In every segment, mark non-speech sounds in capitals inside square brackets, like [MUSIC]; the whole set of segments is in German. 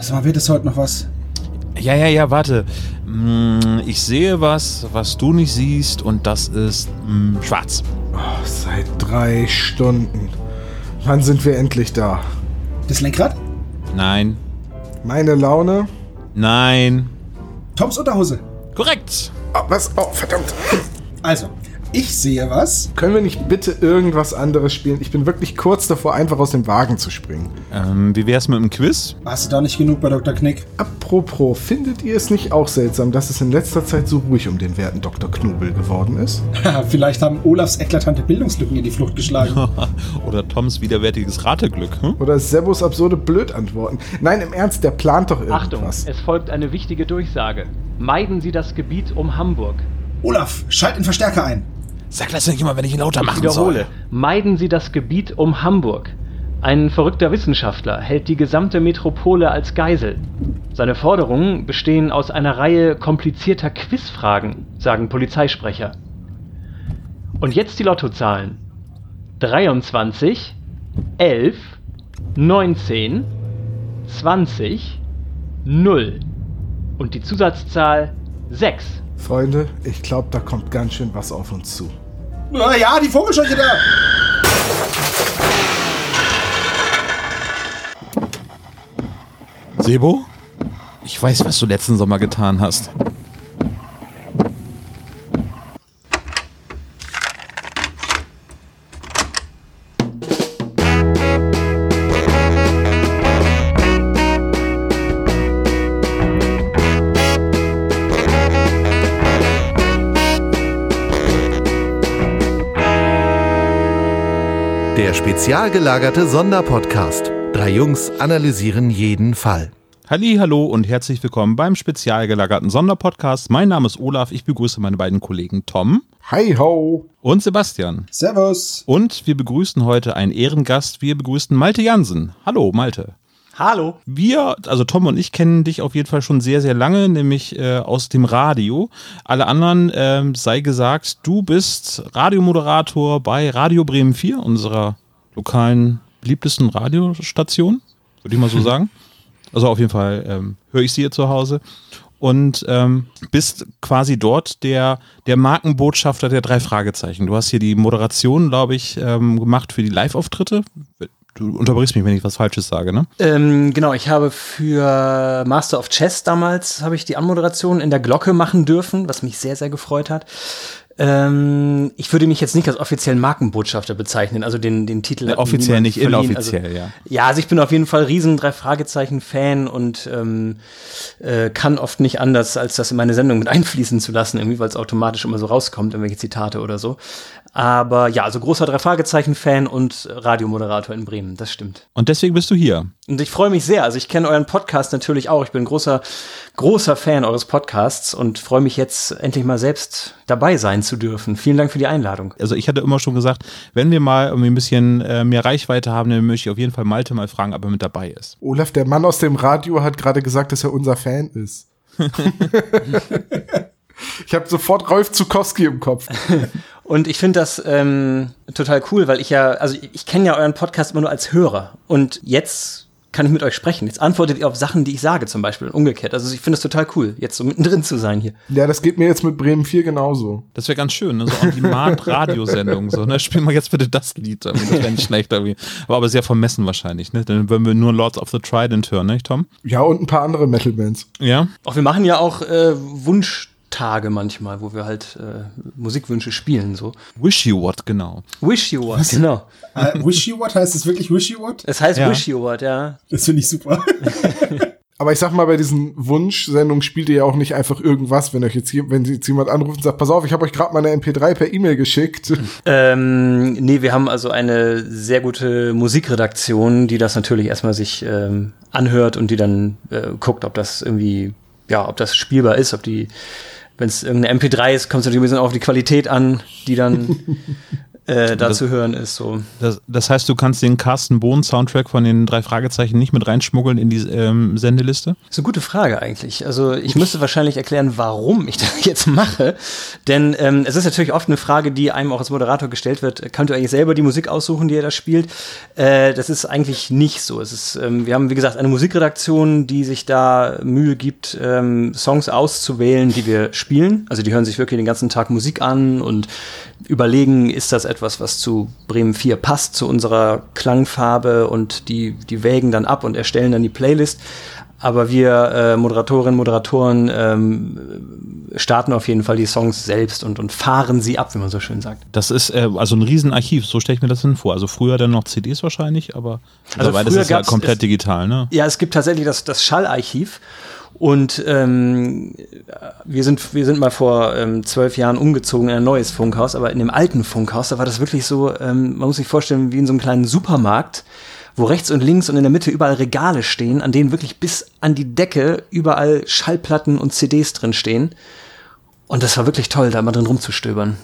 Sag mal, wird es heute noch was? Ja, ja, ja, warte. Mm, Ich sehe was, was du nicht siehst und das ist mm, schwarz. Oh, seit drei Stunden. Wann sind wir endlich da? Das Lenkrad? Nein, Meine Laune? nein. Toms Unterhose. Korrekt. Oh, was? Oh, verdammt. Also, ich sehe was. Können wir nicht bitte irgendwas anderes spielen? Ich bin wirklich kurz davor, einfach aus dem Wagen zu springen. Ähm, wie wär's mit dem Quiz? Warst du da nicht genug bei Dr. Knick? Apropos, findet ihr es nicht auch seltsam, dass es in letzter Zeit so ruhig um den werten Dr. Knubel geworden ist? [LAUGHS] Vielleicht haben Olafs eklatante Bildungslücken in die Flucht geschlagen. [LAUGHS] Oder Toms widerwärtiges Rateglück. Hm? Oder Sebos absurde Blödantworten? Nein, im Ernst, der plant doch Achtung, irgendwas. es folgt eine wichtige Durchsage. Meiden Sie das Gebiet um Hamburg. Olaf, schalt den Verstärker ein. Sag das nicht immer, wenn ich ihn lauter Ich machen wiederhole, soll. meiden Sie das Gebiet um Hamburg. Ein verrückter Wissenschaftler hält die gesamte Metropole als Geisel. Seine Forderungen bestehen aus einer Reihe komplizierter Quizfragen, sagen Polizeisprecher. Und jetzt die Lottozahlen. 23, 11, 19, 20, 0. Und die Zusatzzahl 6. Freunde, ich glaube, da kommt ganz schön was auf uns zu. Ah, ja, die Vogelscheuche da. Sebo? Ich weiß, was du letzten Sommer getan hast. Spezial gelagerte Sonderpodcast. Drei Jungs analysieren jeden Fall. Halli, hallo und herzlich willkommen beim spezial gelagerten Sonderpodcast. Mein Name ist Olaf, ich begrüße meine beiden Kollegen Tom Hi ho! und Sebastian. Servus. Und wir begrüßen heute einen Ehrengast. Wir begrüßen Malte Jansen. Hallo, Malte. Hallo. Wir, also Tom und ich kennen dich auf jeden Fall schon sehr, sehr lange, nämlich äh, aus dem Radio. Alle anderen, ähm, sei gesagt, du bist Radiomoderator bei Radio Bremen 4, unserer lokalen beliebtesten Radiostation, würde ich mal so [LAUGHS] sagen. Also auf jeden Fall ähm, höre ich sie hier zu Hause. Und ähm, bist quasi dort der, der Markenbotschafter der drei Fragezeichen. Du hast hier die Moderation, glaube ich, ähm, gemacht für die Live-Auftritte. Du unterbrichst mich, wenn ich was Falsches sage, ne? Ähm, genau, ich habe für Master of Chess damals habe ich die Anmoderation in der Glocke machen dürfen, was mich sehr, sehr gefreut hat. Ähm, ich würde mich jetzt nicht als offiziellen Markenbotschafter bezeichnen, also den, den Titel. Offiziell, nicht verliehen. inoffiziell, also, ja. Ja, also ich bin auf jeden Fall riesen drei Fragezeichen Fan und ähm, äh, kann oft nicht anders, als das in meine Sendung mit [LAUGHS] einfließen zu lassen, irgendwie, weil es automatisch immer so rauskommt, irgendwelche Zitate oder so. Aber ja, also großer drei Fragezeichen Fan und Radiomoderator in Bremen, das stimmt. Und deswegen bist du hier. Und ich freue mich sehr. Also ich kenne euren Podcast natürlich auch. Ich bin großer, großer Fan eures Podcasts und freue mich jetzt endlich mal selbst dabei sein zu dürfen. Vielen Dank für die Einladung. Also ich hatte immer schon gesagt, wenn wir mal irgendwie ein bisschen äh, mehr Reichweite haben, dann möchte ich auf jeden Fall Malte mal fragen, ob er mit dabei ist. Olaf, der Mann aus dem Radio, hat gerade gesagt, dass er unser Fan ist. [LAUGHS] [LAUGHS] ich habe sofort Rolf Zukowski im Kopf. [LAUGHS] Und ich finde das ähm, total cool, weil ich ja, also ich, ich kenne ja euren Podcast immer nur als Hörer. Und jetzt kann ich mit euch sprechen. Jetzt antwortet ihr auf Sachen, die ich sage zum Beispiel und umgekehrt. Also ich finde es total cool, jetzt so mittendrin zu sein hier. Ja, das geht mir jetzt mit Bremen 4 genauso. Das wäre ganz schön, ne? so On-Demand-Radiosendung. So, ne? Spiel mal jetzt bitte das Lied. Das wäre nicht schlecht. Irgendwie. Aber, aber sehr vermessen wahrscheinlich. Ne? Dann würden wir nur Lords of the Trident hören, ne, Tom? Ja, und ein paar andere Metal-Bands. Ja? Auch wir machen ja auch äh, Wunschtage manchmal, wo wir halt äh, Musikwünsche spielen. So. Wish You What, genau. Wish You What, genau. Äh, wish you what? Heißt es wirklich wish you what? Es heißt Ja. Wish You What, ja. Das finde ich super. [LAUGHS] Aber ich sag mal, bei diesen Wunschsendungen spielt ihr ja auch nicht einfach irgendwas, wenn euch jetzt hier, wenn jetzt jemand anruft und sagt, pass auf, ich habe euch gerade meine MP3 per E-Mail geschickt. [LAUGHS] Ähm, nee, wir haben also eine sehr gute Musikredaktion, die das natürlich erstmal sich ähm, anhört und die dann äh, guckt, ob das irgendwie, ja, ob das spielbar ist, ob die, wenn es irgendeine MP3 ist, kommt es natürlich ein bisschen auf die Qualität an, die dann [LAUGHS] äh, da zu hören ist. So. Das, das heißt, du kannst den Carsten Bohn Soundtrack von den drei Fragezeichen nicht mit reinschmuggeln in die ähm, Sendeliste? Das ist eine gute Frage eigentlich. Also ich müsste wahrscheinlich erklären, warum ich [LAUGHS] das jetzt mache. Denn ähm, es ist natürlich oft eine Frage, die einem auch als Moderator gestellt wird. Kannst du eigentlich selber die Musik aussuchen, die er da spielt? Äh, das ist eigentlich nicht so. Es ist, ähm, wir haben, wie gesagt, eine Musikredaktion, die sich da Mühe gibt, ähm, Songs auszuwählen, die wir spielen. Also die hören sich wirklich den ganzen Tag Musik an und überlegen, ist das etwas, was zu Bremen 4 passt, zu unserer Klangfarbe und die, die wägen dann ab und erstellen dann die Playlist. Aber wir äh, Moderatorinnen, Moderatoren ähm, starten auf jeden Fall die Songs selbst und, und fahren sie ab, wie man so schön sagt. Das ist äh, also ein Riesenarchiv, so stelle ich mir das hin vor. Also früher dann noch CDs wahrscheinlich, aber also das ist ja komplett es, digital, ne? Ja, es gibt tatsächlich das, das Schallarchiv und ähm, wir, sind, wir sind mal vor ähm, zwölf Jahren umgezogen in ein neues Funkhaus, aber in dem alten Funkhaus, da war das wirklich so, ähm, man muss sich vorstellen, wie in so einem kleinen Supermarkt, wo rechts und links und in der Mitte überall Regale stehen, an denen wirklich bis an die Decke überall Schallplatten und CDs drin stehen. Und das war wirklich toll, da mal drin rumzustöbern.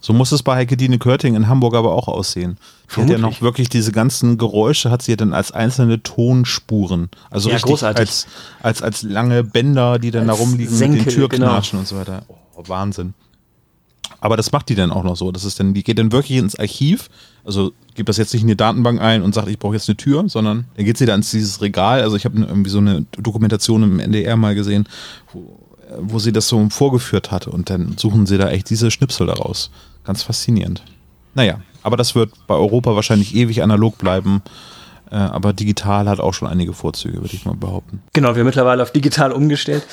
So muss es bei Heike Dine Körting in Hamburg aber auch aussehen. Die hat ja noch wirklich diese ganzen Geräusche, hat sie ja dann als einzelne Tonspuren. Also ja, richtig großartig. als, als, als lange Bänder, die dann Als da rumliegen Senkel, mit den Türknatschen genau. und so weiter. Oh, Wahnsinn. Aber das macht die dann auch noch so. Das ist dann, die geht dann wirklich ins Archiv, also gibt das jetzt nicht in die Datenbank ein und sagt, ich brauche jetzt eine Tür, sondern dann geht sie da ins dieses Regal. Also ich habe irgendwie so eine Dokumentation im NDR mal gesehen, wo, wo sie das so vorgeführt hat und dann suchen sie da echt diese Schnipsel daraus. Ganz faszinierend. Naja, aber das wird bei Europa wahrscheinlich ewig analog bleiben. Äh, aber digital hat auch schon einige Vorzüge, würde ich mal behaupten. Genau, wir haben mittlerweile auf digital umgestellt.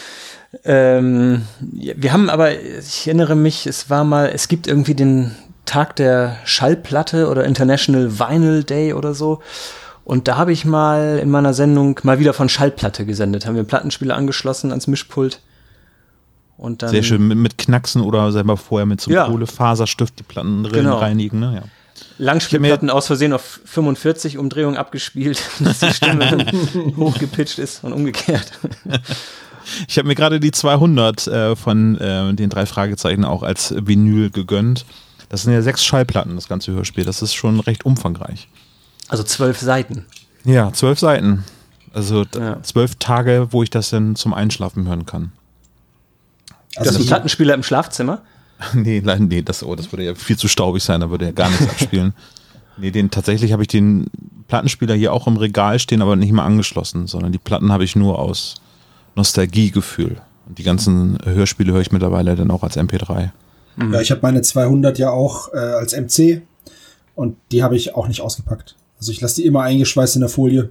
Ähm, wir haben aber, ich erinnere mich, es war mal, es gibt irgendwie den Tag der Schallplatte oder International Vinyl Day oder so. Und da habe ich mal in meiner Sendung mal wieder von Schallplatte gesendet. Haben wir einen Plattenspieler angeschlossen ans Mischpult. Und dann, Sehr schön mit, mit Knacksen oder selber vorher mit so einem Ja. Kohlefaserstift die Platten drin Genau. reinigen. Ne? Ja. Langspielplatten aus Versehen auf 45 Umdrehungen abgespielt, [LAUGHS] dass die Stimme [LAUGHS] hochgepitcht ist und umgekehrt. [LAUGHS] Ich habe mir gerade die 200 äh, von äh, den drei Fragezeichen auch als Vinyl gegönnt. Das sind ja sechs Schallplatten, das ganze Hörspiel. Das ist schon recht umfangreich. Also zwölf Seiten. Ja, zwölf Seiten. Also Ja. zwölf Tage, wo ich das dann zum Einschlafen hören kann. Du hast einen ich- Plattenspieler im Schlafzimmer. [LAUGHS] nee, leider, nee, das, oh, das würde ja viel zu staubig sein, da würde ja gar nichts abspielen. [LAUGHS] Nee, den, tatsächlich habe ich den Plattenspieler hier auch im Regal stehen, aber nicht mal angeschlossen, sondern die Platten habe ich nur aus Nostalgiegefühl. Und die ganzen Hörspiele höre ich mittlerweile dann auch als MP3. Ja, ich habe meine 200 ja auch äh, als MC und die habe ich auch nicht ausgepackt. Also ich lasse die immer eingeschweißt in der Folie,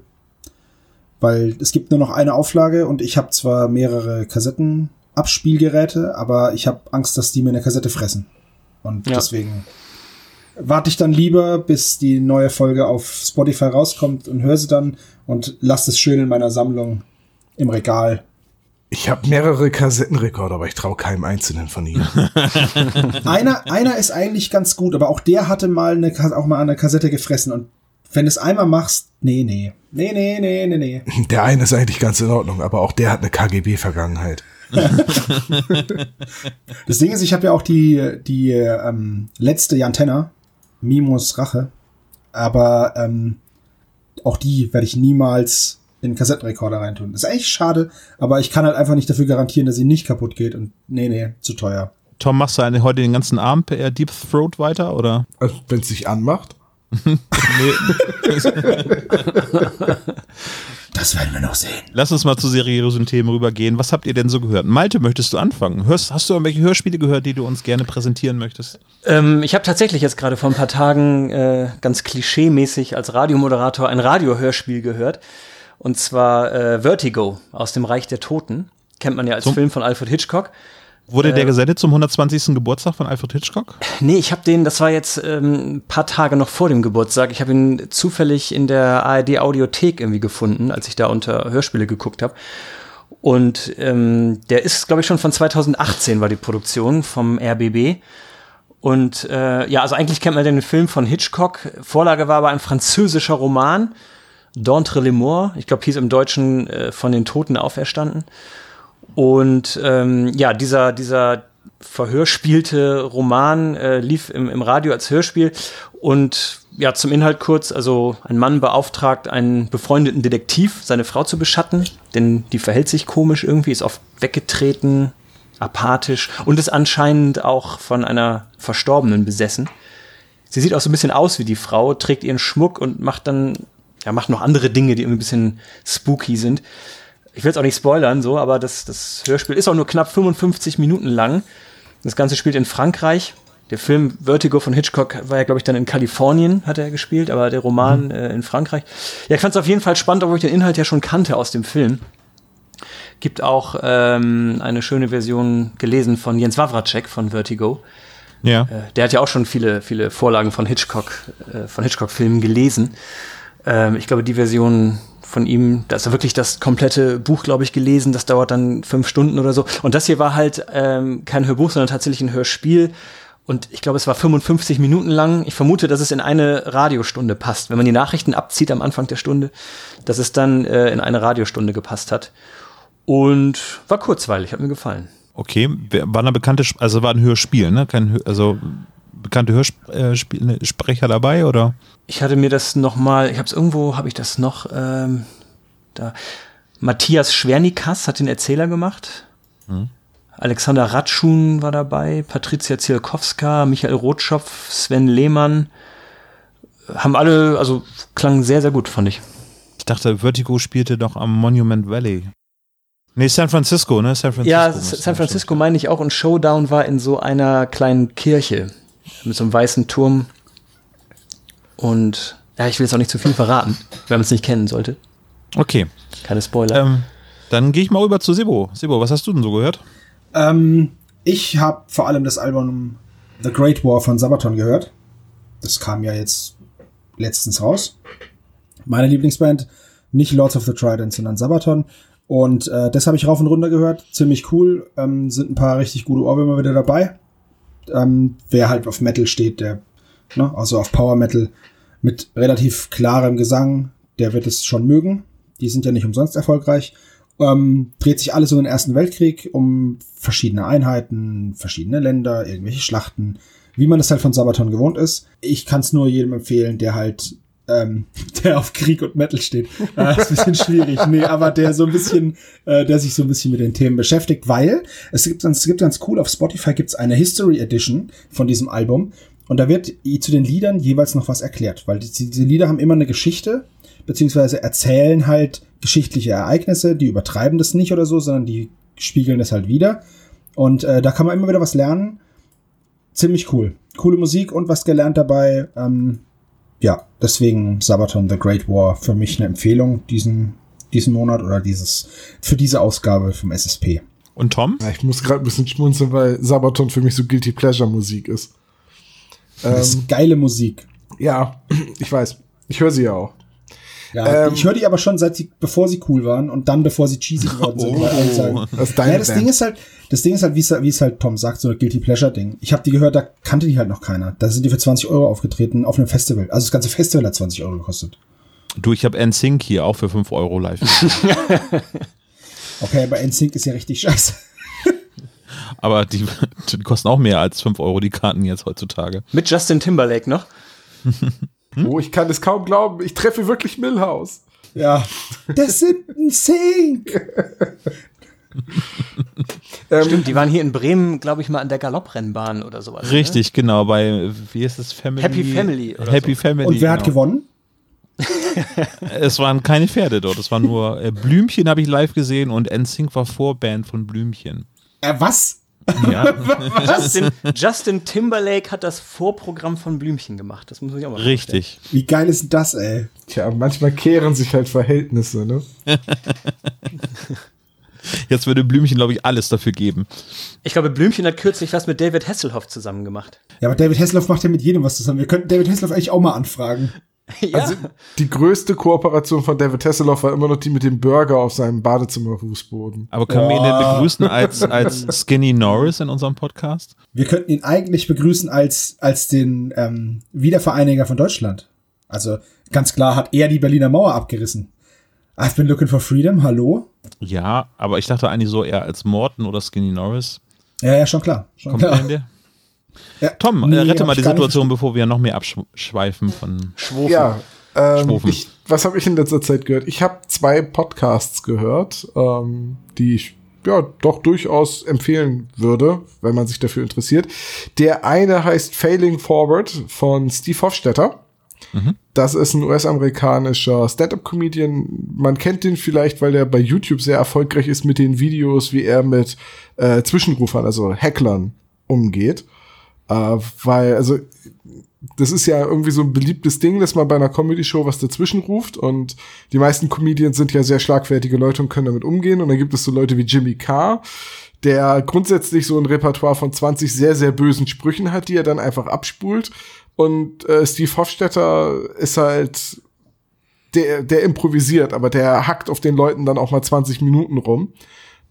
weil es gibt nur noch eine Auflage und ich habe zwar mehrere Kassettenabspielgeräte, aber ich habe Angst, dass die mir eine Kassette fressen. Und Ja. deswegen warte ich dann lieber, bis die neue Folge auf Spotify rauskommt und höre sie dann und lasse es schön in meiner Sammlung im Regal. Ich habe mehrere Kassettenrekorder, aber ich traue keinem einzelnen von ihnen. [LAUGHS] einer, einer ist eigentlich ganz gut, aber auch der hatte mal eine, auch mal an der Kassette gefressen und wenn du es einmal machst, nee, nee. Nee, nee, nee, nee, nee. Der eine ist eigentlich ganz in Ordnung, aber auch der hat eine KGB-Vergangenheit. [LAUGHS] Das Ding ist, ich habe ja auch die, die ähm, letzte Jantenna, Mimos Rache, aber ähm, auch die werde ich niemals in den Kassettenrekorder reintun. Das ist eigentlich schade, aber ich kann halt einfach nicht dafür garantieren, dass sie nicht kaputt geht und nee, nee, zu teuer. Tom, machst du eine, heute den ganzen Abend per Deep Throat weiter oder? Also, Wenn es sich anmacht. [LAUGHS] [LAUGHS] Das werden wir noch sehen. Lass uns mal zu seriösen Themen rübergehen. Was habt ihr denn so gehört? Malte, möchtest du anfangen? Hörst, hast du irgendwelche Hörspiele gehört, die du uns gerne präsentieren möchtest? Ähm, ich habe tatsächlich jetzt gerade vor ein paar Tagen äh, ganz klischeemäßig als Radiomoderator ein Radiohörspiel gehört. Und zwar äh, Vertigo aus dem Reich der Toten. Kennt man ja als Zum- Film von Alfred Hitchcock. Wurde Äh, der gesendet zum 120. Geburtstag von Alfred Hitchcock? Nee, ich habe den, das war jetzt ähm, ein paar Tage noch vor dem Geburtstag. Ich habe ihn zufällig in der ARD Audiothek irgendwie gefunden, als ich da unter Hörspiele geguckt habe. Und ähm, der ist, glaube ich, schon von 2018 war die Produktion vom RBB. Und äh, ja, also eigentlich kennt man den Film von Hitchcock. Vorlage war aber ein französischer Roman, D'entre les Morts. Ich glaube, hieß im Deutschen äh, von den Toten auferstanden. Und ähm, ja, dieser, dieser verhörspielte Roman äh, lief im, im Radio als Hörspiel. Und ja, zum Inhalt kurz, also ein Mann beauftragt einen befreundeten Detektiv, seine Frau zu beschatten, denn die verhält sich komisch irgendwie, ist oft weggetreten, apathisch und ist anscheinend auch von einer Verstorbenen besessen. Sie sieht auch so ein bisschen aus wie die Frau, trägt ihren Schmuck und macht dann, ja, macht noch andere Dinge, die irgendwie ein bisschen spooky sind. Ich will es auch nicht spoilern, so, aber das, das Hörspiel ist auch nur knapp 55 Minuten lang. Das Ganze spielt in Frankreich. Der Film Vertigo von Hitchcock war ja, glaube ich, dann in Kalifornien, hat er gespielt, aber der Roman mhm. äh, in Frankreich. Ja, ich fand es auf jeden Fall spannend, obwohl ich den Inhalt ja schon kannte aus dem Film. Gibt auch ähm, eine schöne Version gelesen von Jens Wawracek von Vertigo. Ja. Äh, der hat ja auch schon viele, viele Vorlagen von Hitchcock, äh, von Hitchcock-Filmen gelesen. Ähm, ich glaube, die Version von ihm, da ist wirklich das komplette Buch, glaube ich, gelesen. Das dauert dann fünf Stunden oder so. Und das hier war halt ähm, kein Hörbuch, sondern tatsächlich ein Hörspiel. Und ich glaube, es war 55 Minuten lang. Ich vermute, dass es in eine Radiostunde passt. Wenn man die Nachrichten abzieht am Anfang der Stunde, dass es dann äh, in eine Radiostunde gepasst hat. Und war kurzweilig, hat mir gefallen. Okay, war eine bekannte, also war ein Hörspiel, ne? Kein, also bekannte Hörsprecher dabei oder? Ich hatte mir das noch mal, ich habe es irgendwo, habe ich das noch ähm, da. Matthias Schwernikas hat den Erzähler gemacht. Hm. Alexander Ratschun war dabei, Patricia Zielkowska, Michael Rotschopf, Sven Lehmann. Haben alle, also klangen sehr, sehr gut, fand ich. Ich dachte, Vertigo spielte doch am Monument Valley. Nee, San Francisco, ne? San Francisco ja, San Francisco meine ich auch. Und Showdown war in so einer kleinen Kirche mit so einem weißen Turm. Und ja, ich will jetzt auch nicht zu viel verraten, wenn man es nicht kennen sollte. Okay. Keine Spoiler. Ähm, dann gehe ich mal rüber zu Sebo. Sebo, was hast du denn so gehört? Ähm, ich habe vor allem das Album The Great War von Sabaton gehört. Das kam ja jetzt letztens raus. Meine Lieblingsband, nicht Lords of the Trident, sondern Sabaton. Und äh, das habe ich rauf und runter gehört. Ziemlich cool. Ähm, sind ein paar richtig gute Ohrwürmer wieder dabei. Ähm, wer halt auf Metal steht, der, ne, also auf Power Metal mit relativ klarem Gesang, der wird es schon mögen. Die sind ja nicht umsonst erfolgreich. Ähm, dreht sich alles um den Ersten Weltkrieg, um verschiedene Einheiten, verschiedene Länder, irgendwelche Schlachten, wie man es halt von Sabaton gewohnt ist. Ich kann es nur jedem empfehlen, der halt ähm, [LAUGHS] der auf Krieg und Metal steht. Ah, ist ein bisschen schwierig. Nee, aber der so ein bisschen, äh, der sich so ein bisschen mit den Themen beschäftigt, weil es gibt, es gibt ganz cool, auf Spotify gibt's eine History Edition von diesem Album und da wird zu den Liedern jeweils noch was erklärt, weil die, diese Lieder haben immer eine Geschichte, beziehungsweise erzählen halt geschichtliche Ereignisse, die übertreiben das nicht oder so, sondern die spiegeln das halt wieder. Und äh, da kann man immer wieder was lernen. Ziemlich cool. Coole Musik und was gelernt dabei. Ähm, ja, deswegen Sabaton The Great War für mich eine Empfehlung diesen, diesen Monat oder dieses, für diese Ausgabe vom SSP. Und Tom? Ja, ich muss gerade ein bisschen schmunzeln, weil Sabaton für mich so Guilty Pleasure Musik ist. Das ähm, ist geile Musik. Ja, [CLEARS THROAT] ich weiß. Ich höre sie ja auch. Ja, ähm, ich höre die aber schon seit sie, bevor sie cool waren und dann bevor sie cheesy [LAUGHS] geworden sind. Oh, das, ist ja, das Ding ist halt, das Ding ist halt, wie es halt Tom sagt, so ein Guilty Pleasure Ding. Ich habe die gehört, da kannte die halt noch keiner. Da sind die für 20 Euro aufgetreten auf einem Festival. Also das ganze Festival hat 20 Euro gekostet. Du, ich habe NSYNC hier auch für 5 Euro live. [LAUGHS] okay, aber NSYNC ist ja richtig scheiße. Aber die, die kosten auch mehr als 5 Euro die Karten jetzt heutzutage. Mit Justin Timberlake noch? Hm? [LAUGHS] Oh, ich kann es kaum glauben. Ich treffe wirklich Millhouse. Ja. Das sind ein Sink. Ähm, Stimmt, die waren hier in Bremen, glaube ich, mal an der Galopprennbahn oder sowas. Ne? Richtig, ne? genau, bei, wie ist es, Family? Happy Family. Happy so. Family. Und wer genau. hat gewonnen? [LAUGHS] es waren keine Pferde dort, es waren nur äh, Blümchen, habe ich live gesehen und NSYNC war Vorband von Blümchen. Äh, was? Ja. [LAUGHS] Justin, Justin, Timberlake hat das Vorprogramm von Blümchen gemacht. Das muss sich auch mal Richtig. Vorstellen. Wie geil ist das, ey? Tja, manchmal kehren sich halt Verhältnisse, ne? [LAUGHS] Jetzt würde Blümchen, glaube ich, alles dafür geben. Ich glaube, Blümchen hat kürzlich was mit David Hasselhoff zusammen gemacht. Ja, aber David Hasselhoff macht ja mit jedem was zusammen. Wir könnten David Hasselhoff eigentlich auch mal anfragen. [LAUGHS] Ja. Also die größte Kooperation von David Hasselhoff war immer noch die mit dem Burger auf seinem Badezimmerfußboden. Aber können oh. wir ihn denn begrüßen als, [LAUGHS] als Skinny Norris in unserem Podcast? Wir könnten ihn eigentlich begrüßen als, als den ähm, Wiedervereiniger von Deutschland. Also ganz klar hat er die Berliner Mauer abgerissen. I've been looking for freedom, hallo? Ja, aber ich dachte eigentlich so eher als Morton oder Skinny Norris. Ja, ja, schon klar. Schon Kommt klar. der? Ja, Tom, nee, äh, rette hab mal die Situation, bevor wir noch mehr abschweifen von Schwofen. Ja, ähm, Schwufen. ich, was habe ich in letzter Zeit gehört? Ich habe zwei Podcasts gehört, ähm, die ich ja doch durchaus empfehlen würde, wenn man sich dafür interessiert. Der eine heißt Failing Forward von Steve Hofstetter. Das ist ein US-amerikanischer Stand-up-Comedian. Man kennt den vielleicht, weil er bei YouTube sehr erfolgreich ist mit den Videos, wie er mit äh, Zwischenrufern, also Hacklern, umgeht. Äh, weil, also das ist ja irgendwie so ein beliebtes Ding, dass man bei einer Comedy-Show was dazwischen ruft und die meisten Comedians sind ja sehr schlagfertige Leute und können damit umgehen und dann gibt es so Leute wie Jimmy Carr, der grundsätzlich so ein Repertoire von 20 sehr, sehr bösen Sprüchen hat, die er dann einfach abspult und äh, Steve Hofstetter ist halt der, der improvisiert, aber der hackt auf den Leuten dann auch mal 20 Minuten rum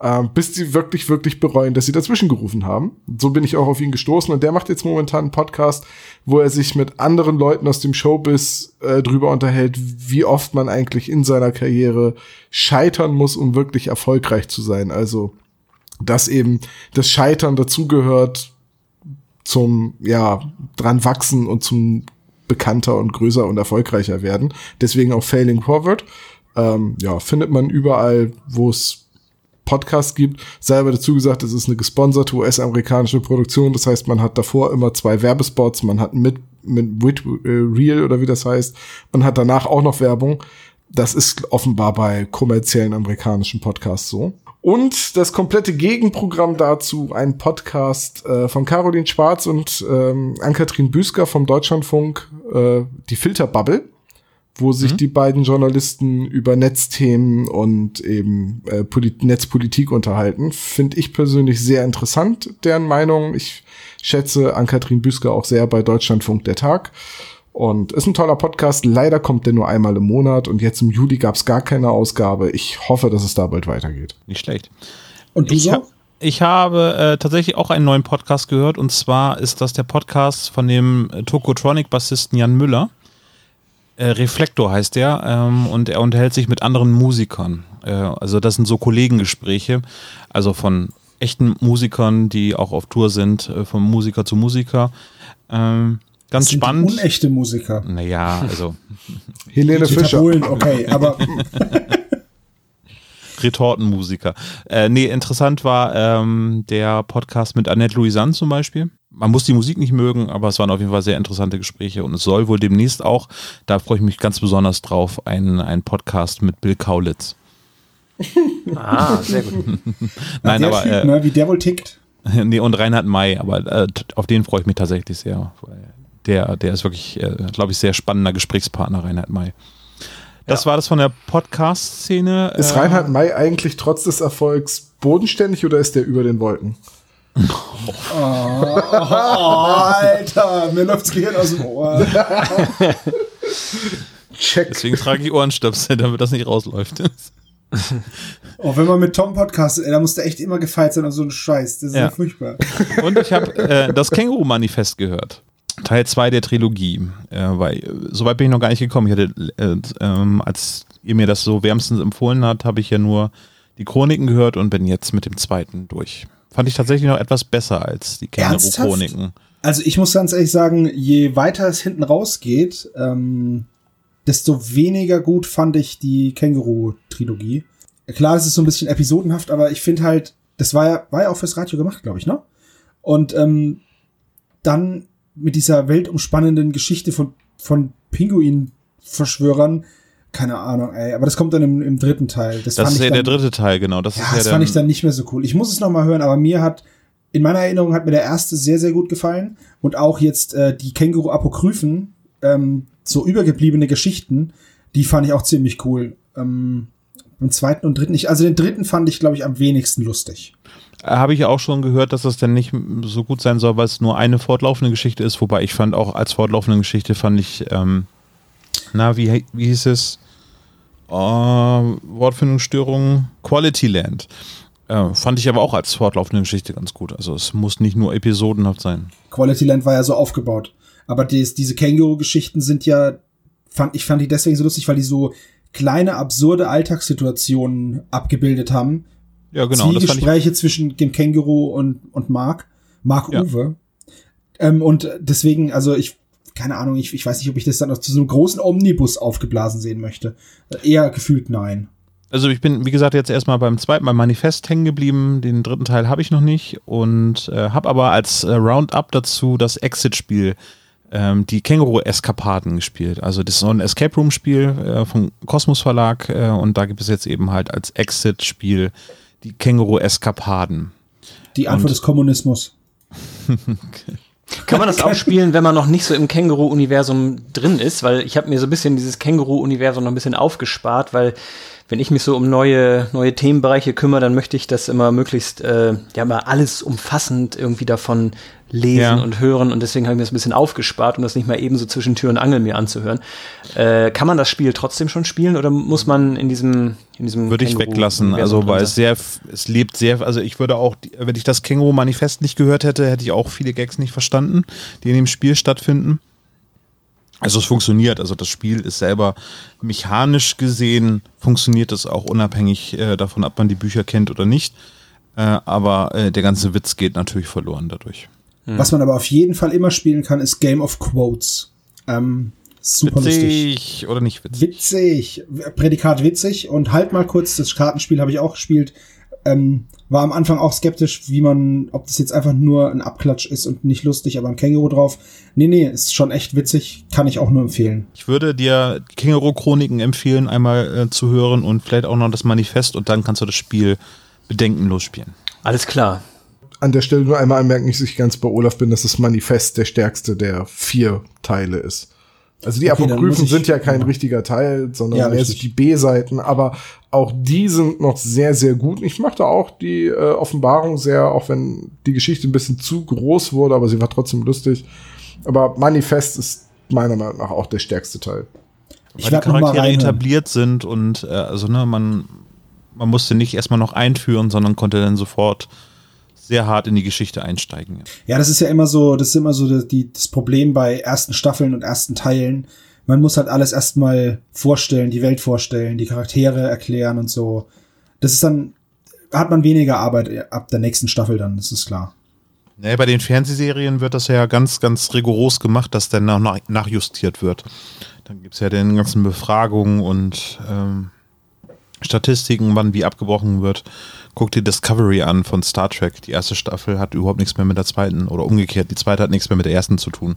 ähm, bis sie wirklich, wirklich bereuen, dass sie dazwischen gerufen haben. So bin ich auch auf ihn gestoßen und der macht jetzt momentan einen Podcast, wo er sich mit anderen Leuten aus dem Showbiz äh, drüber unterhält, wie oft man eigentlich in seiner Karriere scheitern muss, um wirklich erfolgreich zu sein. Also, dass eben das Scheitern dazugehört zum, ja, dran wachsen und zum bekannter und größer und erfolgreicher werden. Deswegen auch Failing Forward. Ähm, ja, findet man überall, wo es Podcast gibt. Selber dazu gesagt, es ist eine gesponserte US-amerikanische Produktion. Das heißt, man hat davor immer zwei Werbespots. Man hat mit, mit Wit äh, Real oder wie das heißt. Man hat danach auch noch Werbung. Das ist offenbar bei kommerziellen amerikanischen Podcasts so. Und das komplette Gegenprogramm dazu, ein Podcast äh, von Caroline Schwarz und ähm, Ann-Kathrin Büsker vom Deutschlandfunk, äh, die Filterbubble wo sich die beiden Journalisten über Netzthemen und eben äh, Polit Netzpolitik unterhalten. Finde ich persönlich sehr interessant, deren Meinung. Ich schätze Ann-Kathrin Büsker auch sehr bei Deutschlandfunk der Tag. Und ist ein toller Podcast. Leider kommt der nur einmal im Monat und jetzt im Juli gab es gar keine Ausgabe. Ich hoffe, dass es da bald weitergeht. nicht schlecht. Und du Ich, so? ich habe äh, tatsächlich auch einen neuen Podcast gehört und zwar ist das der Podcast von dem äh, Tokotronic-Bassisten Jan Müller. Äh, Reflektor heißt der ähm, und er unterhält sich mit anderen Musikern. Äh, also das sind so Kollegengespräche, also von echten Musikern, die auch auf Tour sind, äh, von Musiker zu Musiker. Ähm, ganz Das sind spannend. Unechte Musiker. Naja, also Helene Fischer. Bohlen, okay, aber [LAUGHS] Retortenmusiker. Äh, nee, interessant war ähm, der Podcast mit Annette Louisanne zum Beispiel. Man muss die Musik nicht mögen, aber es waren auf jeden Fall sehr interessante Gespräche und es soll wohl demnächst auch, da freue ich mich ganz besonders drauf, ein, ein Podcast mit Bill Kaulitz. [LAUGHS] Ah, sehr gut. [LAUGHS] Nein, der aber Typ, äh, ne, wie der wohl tickt. [LAUGHS] nee, und Reinhard May, aber äh, auf den freue ich mich tatsächlich sehr. weil Der, der ist wirklich, äh, glaube ich, sehr spannender Gesprächspartner, Reinhard May. Das war das von der Podcast-Szene. Ist äh, Reinhard May eigentlich trotz des Erfolgs bodenständig oder ist der über den Wolken? Oh, Alter, mir läuft's Gehirn aus dem Ohr. Check. Deswegen trage ich Ohrenstöpsel, damit das nicht rausläuft. Oh, wenn man mit Tom podcastet, ey, da muss der echt immer gefeit sein auf so einen Scheiß. Das ist ja, Ja. furchtbar. Und ich habe äh, das Känguru-Manifest gehört. Teil 2 der Trilogie. Äh, weil, soweit bin ich noch gar nicht gekommen. Ich hatte, äh, ähm, als ihr mir das so wärmstens empfohlen habt, habe ich ja nur die Chroniken gehört und bin jetzt mit dem zweiten durch. Fand ich tatsächlich noch etwas besser als die? Känguru-Chroniken. Also ich muss ganz ehrlich sagen, je weiter es hinten rausgeht, ähm, desto weniger gut fand ich die Känguru-Trilogie. Klar, es ist so ein bisschen episodenhaft, aber ich finde halt, das war ja, war ja auch fürs Radio gemacht, glaube ich, ne? Und ähm, dann mit dieser weltumspannenden Geschichte von, von Pinguin-Verschwörern, keine Ahnung, ey, aber das kommt dann im, im dritten Teil. Das, Das fand ist ich ja der dann- dritte Teil, genau. Das ja, ist ja das der, fand ich dann nicht mehr so cool. Ich muss es noch mal hören, aber mir hat in meiner Erinnerung hat mir der erste sehr sehr gut gefallen und auch jetzt äh, die Känguru Apokryphen, ähm, so übergebliebene Geschichten, die fand ich auch ziemlich cool. Ähm, im zweiten und dritten, ich, also den dritten fand ich glaube ich am wenigsten lustig. Habe ich auch schon gehört, dass das dann nicht so gut sein soll, weil es nur eine fortlaufende Geschichte ist. Wobei ich fand auch als fortlaufende Geschichte fand ich, ähm, na, wie, wie hieß es? Äh, Wortfindungsstörung, Quality Land. Äh, fand ich aber auch als fortlaufende Geschichte ganz gut. Also es muss nicht nur episodenhaft sein. Quality Land war ja so aufgebaut, aber dies, diese Känguru Geschichten sind ja fand ich fand die deswegen so lustig, weil die so kleine absurde Alltagssituationen abgebildet haben, Ja, genau. das Zwiegespräche zwischen dem Känguru und, und Mark, Mark Ja. Uwe. Ähm, und deswegen, also ich, keine Ahnung, ich, ich weiß nicht, ob ich das dann auch zu so einem großen Omnibus aufgeblasen sehen möchte. Eher gefühlt nein. Also ich bin, wie gesagt, jetzt erstmal beim zweiten Mal Manifest hängen geblieben. Den dritten Teil habe ich noch nicht und äh, habe aber als äh, Roundup dazu das Exit-Spiel, ähm, die Känguru-Eskapaden gespielt. Also das ist so ein Escape Room-Spiel äh, vom Kosmos Verlag äh, und da gibt es jetzt eben halt als Exit-Spiel die Känguru-Eskapaden. Die Antwort Und- des Kommunismus. Kann man das auch spielen, wenn man noch nicht so im Känguru-Universum drin ist? Weil ich habe mir so ein bisschen dieses Känguru-Universum noch ein bisschen aufgespart, weil wenn ich mich so um neue, neue Themenbereiche kümmere, dann möchte ich das immer möglichst, äh, ja, mal alles umfassend irgendwie davon lesen Ja. und hören und deswegen habe ich mir das ein bisschen aufgespart, um das nicht mal eben so zwischen Tür und Angel mir anzuhören. Äh, kann man das Spiel trotzdem schon spielen oder muss man in diesem, in diesem Würde ich weglassen, also weil es sehr, es lebt sehr, also ich würde auch, wenn ich das Känguru-Manifest nicht gehört hätte, hätte ich auch viele Gags nicht verstanden, die in dem Spiel stattfinden. Also es funktioniert, also das Spiel ist selber mechanisch gesehen, funktioniert es auch unabhängig äh, davon, ob man die Bücher kennt oder nicht. Äh, aber äh, der ganze Witz geht natürlich verloren dadurch. Was man aber auf jeden Fall immer spielen kann, ist Game of Quotes. Ähm, super lustig. Witzig oder nicht witzig? Witzig. Prädikat witzig. Und halt mal kurz, das Kartenspiel habe ich auch gespielt. Ähm, war am Anfang auch skeptisch, wie man, ob das jetzt einfach nur ein Abklatsch ist und nicht lustig, aber ein Känguru drauf. Nee, nee, ist schon echt witzig. Kann ich auch nur empfehlen. Ich würde dir die Känguru-Chroniken empfehlen, einmal äh, zu hören und vielleicht auch noch das Manifest und dann kannst du das Spiel bedenkenlos spielen. Alles klar. An der Stelle nur einmal anmerken, dass ich ganz bei Olaf bin, dass das Manifest der stärkste der vier Teile ist. Also die Okay, Apokryphen sind ja kein richtiger Teil, sondern Ja, mehr so die B-Seiten, aber auch die sind noch sehr, sehr gut. Ich mochte auch die äh, Offenbarung sehr, auch wenn die Geschichte ein bisschen zu groß wurde, aber sie war trotzdem lustig. Aber Manifest ist meiner Meinung nach auch der stärkste Teil. Ich Weil die Charaktere etabliert sind und äh, also ne, man, man musste nicht erstmal noch einführen, sondern konnte dann sofort sehr hart in die Geschichte einsteigen. Ja. Das ist ja immer so, das ist immer so die, das Problem bei ersten Staffeln und ersten Teilen. Man muss halt alles erstmal vorstellen, die Welt vorstellen, die Charaktere erklären und so. Das ist dann, hat man weniger Arbeit ab der nächsten Staffel dann, das ist klar. Nee, bei den Fernsehserien wird das ja ganz, ganz rigoros gemacht, dass dann nach, nachjustiert wird. Dann gibt's ja den ganzen Befragungen und ähm, Statistiken, wann wie abgebrochen wird. Guck dir Discovery an von Star Trek. Die erste Staffel hat überhaupt nichts mehr mit der zweiten oder umgekehrt. Die zweite hat nichts mehr mit der ersten zu tun.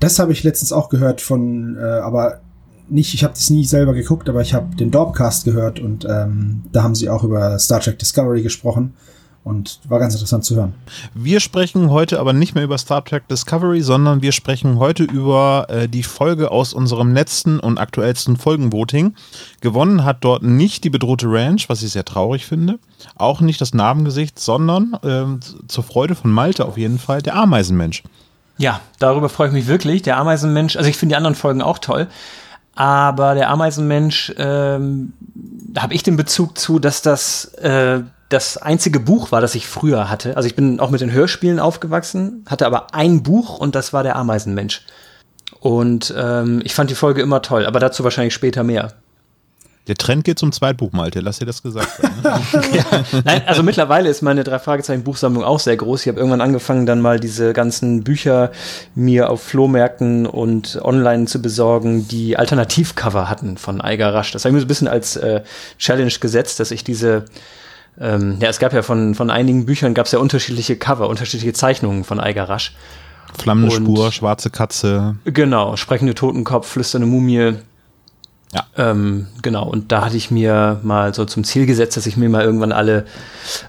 Das habe ich letztens auch gehört von, äh, aber nicht, ich habe das nie selber geguckt, aber ich habe den Dorpcast gehört und ähm, da haben sie auch über Star Trek Discovery gesprochen und war ganz interessant zu hören. Wir sprechen heute aber nicht mehr über Star Trek Discovery, sondern wir sprechen heute über äh, die Folge aus unserem letzten und aktuellsten Folgenvoting. Gewonnen hat dort nicht die bedrohte Ranch, was ich sehr traurig finde. Auch nicht das Narbengesicht, sondern ähm, zur Freude von Malte auf jeden Fall der Ameisenmensch. Ja, darüber freue ich mich wirklich. Der Ameisenmensch, also ich finde die anderen Folgen auch toll, aber der Ameisenmensch, ähm, da habe ich den Bezug zu, dass das äh, das einzige Buch war, das ich früher hatte. Also ich bin auch mit den Hörspielen aufgewachsen, hatte aber ein Buch und das war der Ameisenmensch. Und ähm, ich fand die Folge immer toll, aber dazu wahrscheinlich später mehr. Der Trend geht zum Zweitbuch, Malte. Lass dir das gesagt sein. Ne? [LAUGHS] Nein, also mittlerweile ist meine drei Fragezeichen Buchsammlung auch sehr groß. Ich habe irgendwann angefangen, dann mal diese ganzen Bücher mir auf Flohmärkten und online zu besorgen, die Alternativcover hatten von Eiger Rasch. Das habe ich mir so ein bisschen als äh, Challenge gesetzt, dass ich diese ähm, ja, es gab ja von, von einigen Büchern gab es ja unterschiedliche Cover, unterschiedliche Zeichnungen von Eiger Rasch. Flammende Und- Spur, schwarze Katze. Genau, sprechende Totenkopf, flüsternde Mumie. Ja. Ähm, genau, und da hatte ich mir mal so zum Ziel gesetzt, dass ich mir mal irgendwann alle,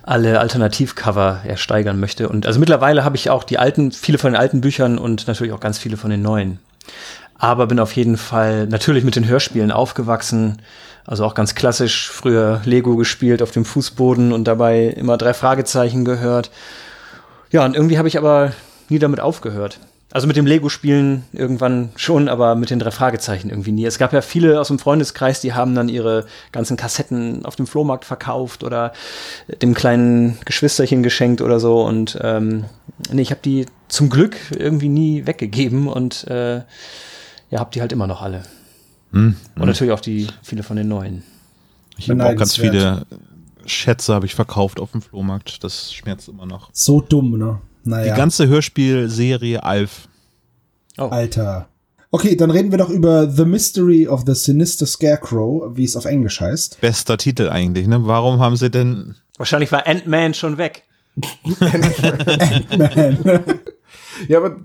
alle Alternativcover ersteigern möchte. Und also mittlerweile habe ich auch die alten, viele von den alten Büchern und natürlich auch ganz viele von den neuen. Aber bin auf jeden Fall natürlich mit den Hörspielen aufgewachsen. Also auch ganz klassisch, früher Lego gespielt auf dem Fußboden und dabei immer drei Fragezeichen gehört. Ja, und irgendwie habe ich aber nie damit aufgehört. Also mit dem Lego-Spielen irgendwann schon, aber mit den drei Fragezeichen irgendwie nie. Es gab ja viele aus dem Freundeskreis, die haben dann ihre ganzen Kassetten auf dem Flohmarkt verkauft oder dem kleinen Geschwisterchen geschenkt oder so. Und ähm, nee, ich habe die zum Glück irgendwie nie weggegeben und äh, ja, habe die halt immer noch alle. Hm, Und natürlich auch die viele von den neuen. Ich habe auch ganz viele Schätze habe ich verkauft auf dem Flohmarkt. Das schmerzt immer noch. So dumm, ne? Naja. Die ganze Hörspielserie Alf. Oh. Alter. Okay, dann reden wir doch über The Mystery of the Sinister Scarecrow, wie es auf Englisch heißt. Bester Titel eigentlich, ne? Warum haben sie denn. Wahrscheinlich war Ant-Man schon weg. [LAUGHS] Man. [LAUGHS] Ja, aber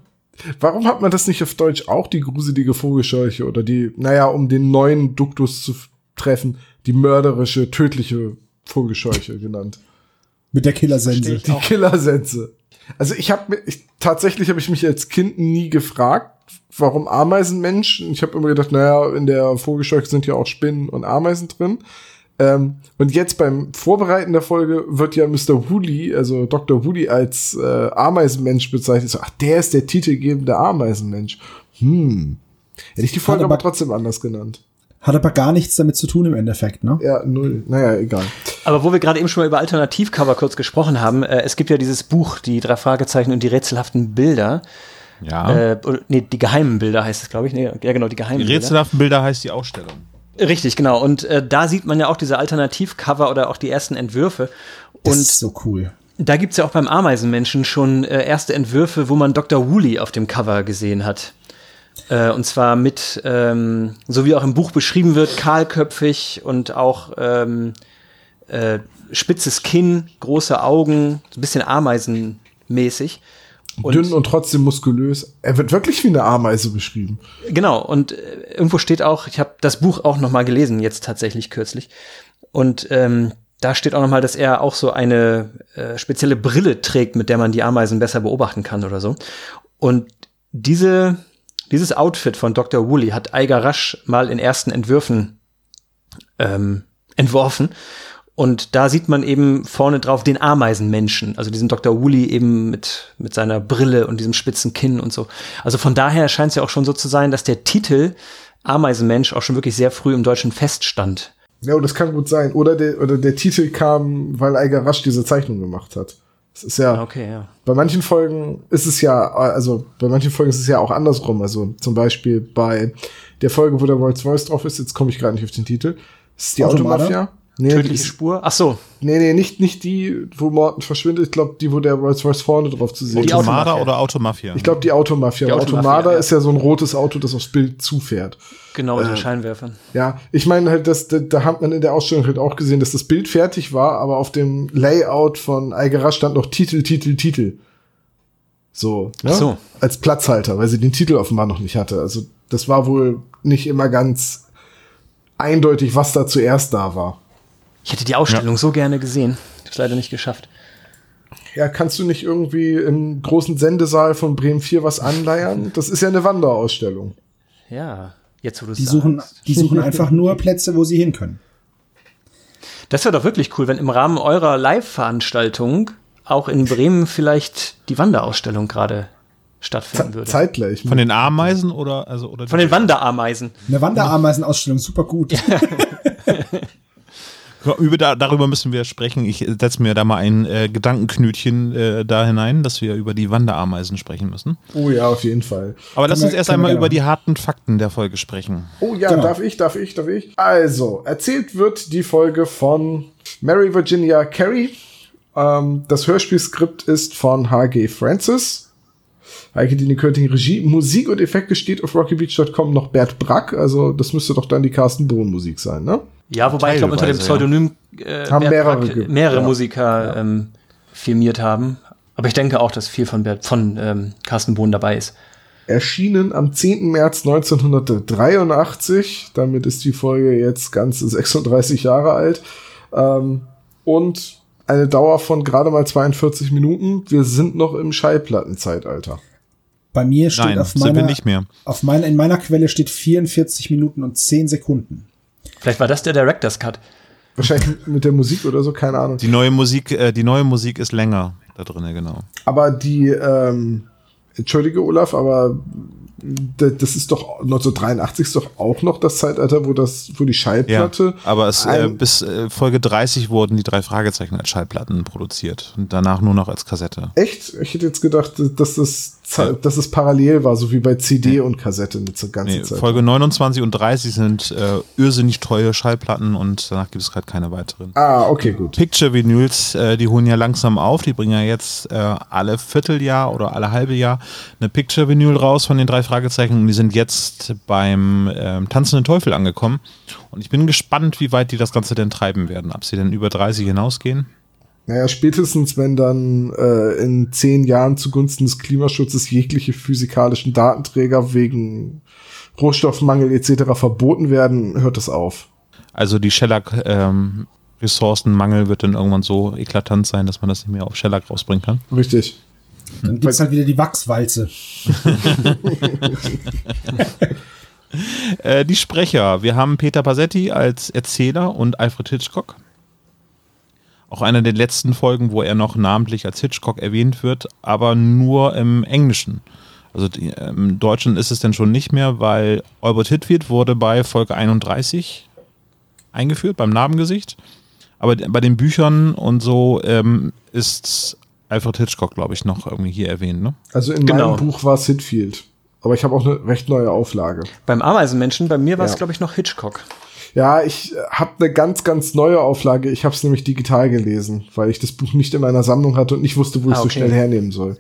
warum hat man das nicht auf Deutsch auch die gruselige Vogelscheuche oder die, naja, um den neuen Duktus zu treffen, die mörderische, tödliche Vogelscheuche genannt? Mit der Killersense. Die Killersätze. Also ich habe mir, ich, tatsächlich habe ich mich als Kind nie gefragt, warum Ameisenmenschen. Ich habe immer gedacht, naja, in der Vogelscheuche sind ja auch Spinnen und Ameisen drin. Ähm, und jetzt beim Vorbereiten der Folge wird ja Mr. Woolley, also Dr. Woolley als äh, Ameisenmensch bezeichnet. So, ach, der ist der titelgebende Ameisenmensch. Hm. Hätte ich die Folge aber- aber trotzdem anders genannt. Hat aber gar nichts damit zu tun im Endeffekt, ne? Ja, null. Naja, egal. Aber wo wir gerade eben schon mal über Alternativcover kurz gesprochen haben, äh, es gibt ja dieses Buch, die drei Fragezeichen und die rätselhaften Bilder. Ja. Äh, nee, die geheimen Bilder heißt es, glaube ich. Nee, ja, genau, die geheimen die Bilder. rätselhaften Bilder heißt die Ausstellung. Richtig, genau. Und äh, da sieht man ja auch diese Alternativcover oder auch die ersten Entwürfe. Das Und ist so cool. da gibt's ja auch beim Ameisenmenschen schon äh, erste Entwürfe, wo man Dr. Woolley auf dem Cover gesehen hat. Äh, und zwar mit, ähm, so wie auch im Buch beschrieben wird, kahlköpfig und auch ähm, äh, spitzes Kinn, große Augen, so ein bisschen ameisenmäßig. Und- Dünn und trotzdem muskulös. Er wird wirklich wie eine Ameise beschrieben. Genau, und äh, irgendwo steht auch, ich habe das Buch auch noch mal gelesen, jetzt tatsächlich kürzlich. Und ähm, da steht auch noch mal, dass er auch so eine äh, spezielle Brille trägt, mit der man die Ameisen besser beobachten kann oder so. Und diese, dieses Outfit von Dr. Woolley hat Eiger Rasch mal in ersten Entwürfen ähm, entworfen. Und da sieht man eben vorne drauf den Ameisenmenschen, also diesen Dr. Woolley eben mit, mit seiner Brille und diesem spitzen Kinn und so. Also von daher scheint es ja auch schon so zu sein, dass der Titel Ameisenmensch auch schon wirklich sehr früh im Deutschen feststand. Ja, und das kann gut sein. Oder der, oder der Titel kam, weil Eiger Rasch diese Zeichnung gemacht hat. Das ist ja, Okay, ja. bei manchen Folgen ist es ja, also bei manchen Folgen ist es ja auch andersrum. Also zum Beispiel bei der Folge, wo der Rolls Royce drauf ist, jetzt komme ich gerade nicht auf den Titel. Das ist die Automata? Automafia. Nee, Tödliche ist, Spur. Ach so, nee, nee, nicht, nicht die, wo Morten verschwindet. Ich glaube, die, wo der Rolls Royce vorne drauf zu sehen ist. Automada oder Automafia? Ich glaube, die Automafia. Die Automafia, Automada ja. ist ja so ein rotes Auto, das aufs Bild zufährt. genau, mit Äh, den Scheinwerfern. Ja, ich meine halt, dass, da, da hat man in der Ausstellung halt auch gesehen, dass das Bild fertig war, aber auf dem Layout von Eigera stand noch Titel, Titel, Titel. So, ne? Ach so. Als Platzhalter, weil sie den Titel offenbar noch nicht hatte. Also das war wohl nicht immer ganz eindeutig, was da zuerst da war. Ich hätte die Ausstellung so gerne gesehen. Ich hab's leider nicht geschafft. Ja, kannst du nicht irgendwie im großen Sendesaal von Bremen 4 was anleiern? Das ist ja eine Wanderausstellung. Ja, jetzt wo du Die suchen, die suchen einfach nur Plätze, wo sie hin können. Das wäre doch wirklich cool, wenn im Rahmen eurer Live-Veranstaltung auch in Bremen vielleicht die Wanderausstellung gerade stattfinden würde. Zeitgleich. Von den Ameisen oder also oder Von den Wanderameisen. Eine Wanderameisenausstellung, super gut. [LAUGHS] über da, darüber müssen wir sprechen. Ich setze mir da mal ein äh, Gedankenknötchen äh, da hinein, dass wir über die Wanderameisen sprechen müssen. Oh ja, auf jeden Fall. Aber lass wir- uns erst einmal über die harten Fakten der Folge sprechen. Oh ja, Genau. darf ich, darf ich, darf ich? Also, erzählt wird die Folge von Mary Virginia Carey. Ähm, das Hörspielskript ist von H.G. Francis. Heike Dine Körting Regie. Musik und Effekte steht auf rockybeach.com noch Bert Brack. Also, das müsste doch dann die Carsten Bohn Musik sein, ne? Ja, wobei ich glaube, unter dem ja. Pseudonym äh, Haben mehrere ge- mehrere ja. Musiker ähm, filmiert haben. Aber ich denke auch, dass viel von, Bert, von ähm, Carsten Bohn dabei ist. Erschienen am 10. März 1983. Damit ist die Folge jetzt ganze 36 Jahre alt. Ähm, und eine Dauer von gerade mal 42 Minuten. Wir sind noch im Schallplattenzeitalter. Bei mir steht Nein, auf sind wir meiner, nicht mehr. auf meiner, in meiner Quelle steht 44 Minuten und 10 Sekunden. Vielleicht war das der Director's Cut. Wahrscheinlich mit der Musik oder so, keine Ahnung. Die neue Musik, äh, die neue Musik ist länger da drin, genau. Aber die, ähm, entschuldige Olaf, aber das ist doch 1983 ist doch auch noch das Zeitalter, wo das, wo die Ja, Schallplatte. aber es, äh, bis äh, Folge 30 wurden die drei Fragezeichen als Schallplatten produziert und danach nur noch als Kassette. Echt? Ich hätte jetzt gedacht, dass das dass es parallel war, so wie bei CD und Kassette eine ganze Nee, Zeit. Folge 29 und 30 sind äh, irrsinnig teure Schallplatten und danach gibt es gerade keine weiteren. ah, okay, gut. Picture Vinyls, äh, die holen ja langsam auf. Die bringen ja jetzt äh, alle Vierteljahr oder alle halbe Jahr eine Picture Vinyl raus von den drei Fragezeichen. Und die sind jetzt beim ähm, Tanzenden Teufel angekommen. Und ich bin gespannt, wie weit die das Ganze denn treiben werden. Ob sie denn über 30 hinausgehen. Naja, spätestens, wenn dann äh, in zehn Jahren zugunsten des Klimaschutzes jegliche physikalischen Datenträger wegen Rohstoffmangel etc. verboten werden, hört es auf. Also die Shellac ähm, Ressourcenmangel wird dann irgendwann so eklatant sein, dass man das nicht mehr auf Shellac rausbringen kann. Richtig. Dann gibt's halt wieder die Wachswalze. [LAUGHS] Äh, die Sprecher. Wir haben Peter Passetti als Erzähler und Alfred Hitchcock. Auch einer der letzten Folgen, wo er noch namentlich als Hitchcock erwähnt wird, aber nur im Englischen. Also die, im Deutschen ist es denn schon nicht mehr, weil Albert Hitfield wurde bei Folge 31 eingeführt, beim Narbengesicht. Aber bei den Büchern und so ähm, ist Alfred Hitchcock, glaube ich, noch irgendwie hier erwähnt. Ne? Also in Genau. meinem Buch war es Hitfield. Aber ich habe auch eine recht neue Auflage. Beim Ameisenmenschen, bei mir war es, Ja. glaube ich, noch Hitchcock. Ja, ich habe eine ganz, ganz neue Auflage. Ich habe es nämlich digital gelesen, weil ich das Buch nicht in meiner Sammlung hatte und nicht wusste, wo ich Ah, so okay. schnell hernehmen soll.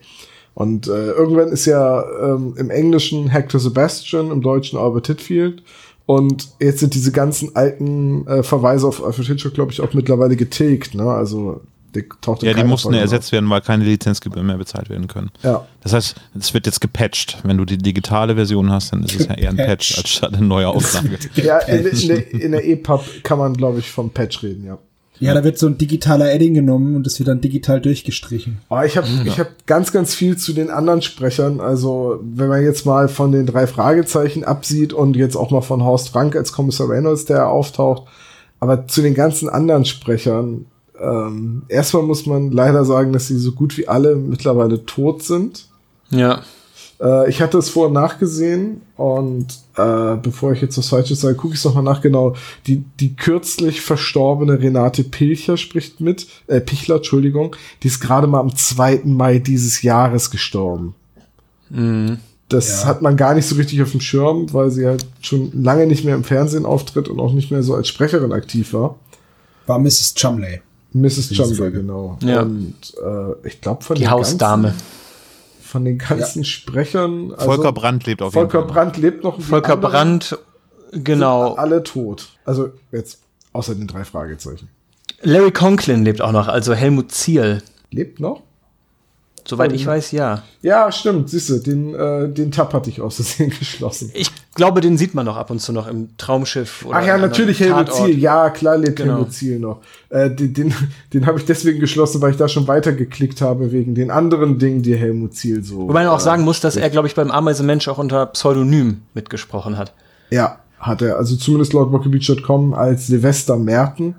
Und äh, irgendwann ist ja ähm, im Englischen Hector Sebastian, im Deutschen Albert Hitfield. Und jetzt sind diese ganzen alten äh, Verweise auf Alfred Hitchcock, glaube ich, auch mittlerweile getilgt. Ne? Also der taucht Ja, die mussten Folge ja ersetzt werden, weil keine Lizenzgebühren mehr bezahlt werden können. auf. Ja. Das heißt, es wird jetzt gepatcht. Wenn du die digitale Version hast, dann ist es ja eher ein Patch als statt eine neue Auflage. [LAUGHS] Ja, in, in, der, in der EPUB kann man, glaube ich, vom Patch reden, ja. Ja, da wird so ein digitaler Edding genommen und das wird dann digital durchgestrichen. Aber ich habe ich hab ganz, ganz viel zu den anderen Sprechern. Also, wenn man jetzt mal von den drei Fragezeichen absieht und jetzt auch mal von Horst Frank als Kommissar Reynolds, der auftaucht, aber zu den ganzen anderen Sprechern, ähm, erstmal muss man leider sagen, dass sie so gut wie alle mittlerweile tot sind. Ja. Äh, ich hatte es vorher nachgesehen und äh, bevor ich jetzt was Falsches sage, gucke ich es nochmal nach. Genau, die, die kürzlich verstorbene Renate Pilcher spricht mit, äh, Pichler, Entschuldigung, die ist gerade mal am 2. Mai dieses Jahres gestorben. Das Ja. hat man gar nicht so richtig auf dem Schirm, weil sie halt schon lange nicht mehr im Fernsehen auftritt und auch nicht mehr so als Sprecherin aktiv war. War Mrs. Chumley. Mrs. Folge. genau. Ja. Und äh, ich glaube von Die den Hausdame. ganzen, von den ganzen Sprechern. also- Volker Brandt lebt auf Volker jeden Fall. Brandt lebt noch. Volker anderen Brandt, genau. Sind alle tot. Also jetzt außer den drei Fragezeichen. Larry Conklin lebt auch noch, also Helmut Ziel. Lebt noch? Soweit ich weiß, ja. Ja, stimmt. Siehst du, den, äh, den Tab hatte ich aus Versehen [LAUGHS] geschlossen. Ich glaube, den sieht man noch ab und zu noch im Traumschiff. Oder Ach ja, natürlich Helmut. Ziel. Ja, klar lebt Genau. Helmut Ziel noch. Äh, den den, [LAUGHS] den habe ich deswegen geschlossen, weil ich da schon weitergeklickt habe, wegen den anderen Dingen, die Helmut Ziel so. Wobei man auch äh, sagen muss, dass er, glaube ich, beim Ameisenmensch auch unter Pseudonym mitgesprochen hat. Ja, hat er. Also zumindest laut Wockebeach.com als Silvester Merten.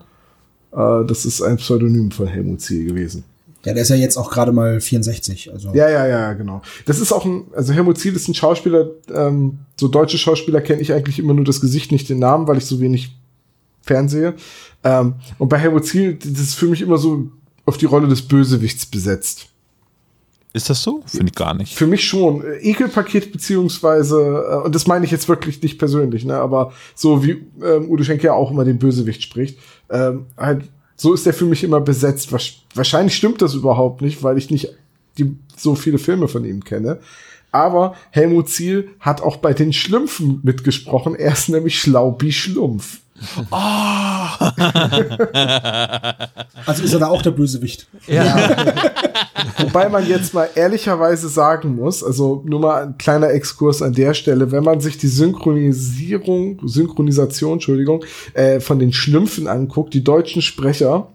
Äh, das ist ein Pseudonym von Helmut Ziel gewesen. Ja, der ist ja jetzt auch gerade mal 64. Also Ja, ja, ja, genau. Das ist auch ein, also Helmut Ziel ist ein Schauspieler, ähm, so deutsche Schauspieler kenne ich eigentlich immer nur das Gesicht, nicht den Namen, weil ich so wenig fernsehe. Ähm, und bei Helmut Ziel, das ist für mich immer so auf die Rolle des Bösewichts besetzt. Ist das so? Finde ich gar nicht. Für mich schon. Ekelpaket beziehungsweise, äh, und das meine ich jetzt wirklich nicht persönlich, ne, aber so wie ähm, Udo Schenk ja auch immer den Bösewicht spricht, ähm, halt, so ist der für mich immer besetzt. Wahrscheinlich stimmt das überhaupt nicht, weil ich nicht die, so viele Filme von ihm kenne. Aber Helmut Ziel hat auch bei den Schlümpfen mitgesprochen. Er ist nämlich Schlaubi Schlumpf. Also ist er da auch der Bösewicht. Wobei man jetzt mal ehrlicherweise sagen muss, also nur mal ein kleiner Exkurs an der Stelle, wenn man sich die Synchronisierung, Synchronisation, Entschuldigung, äh, von den Schlümpfen anguckt, die deutschen Sprecher,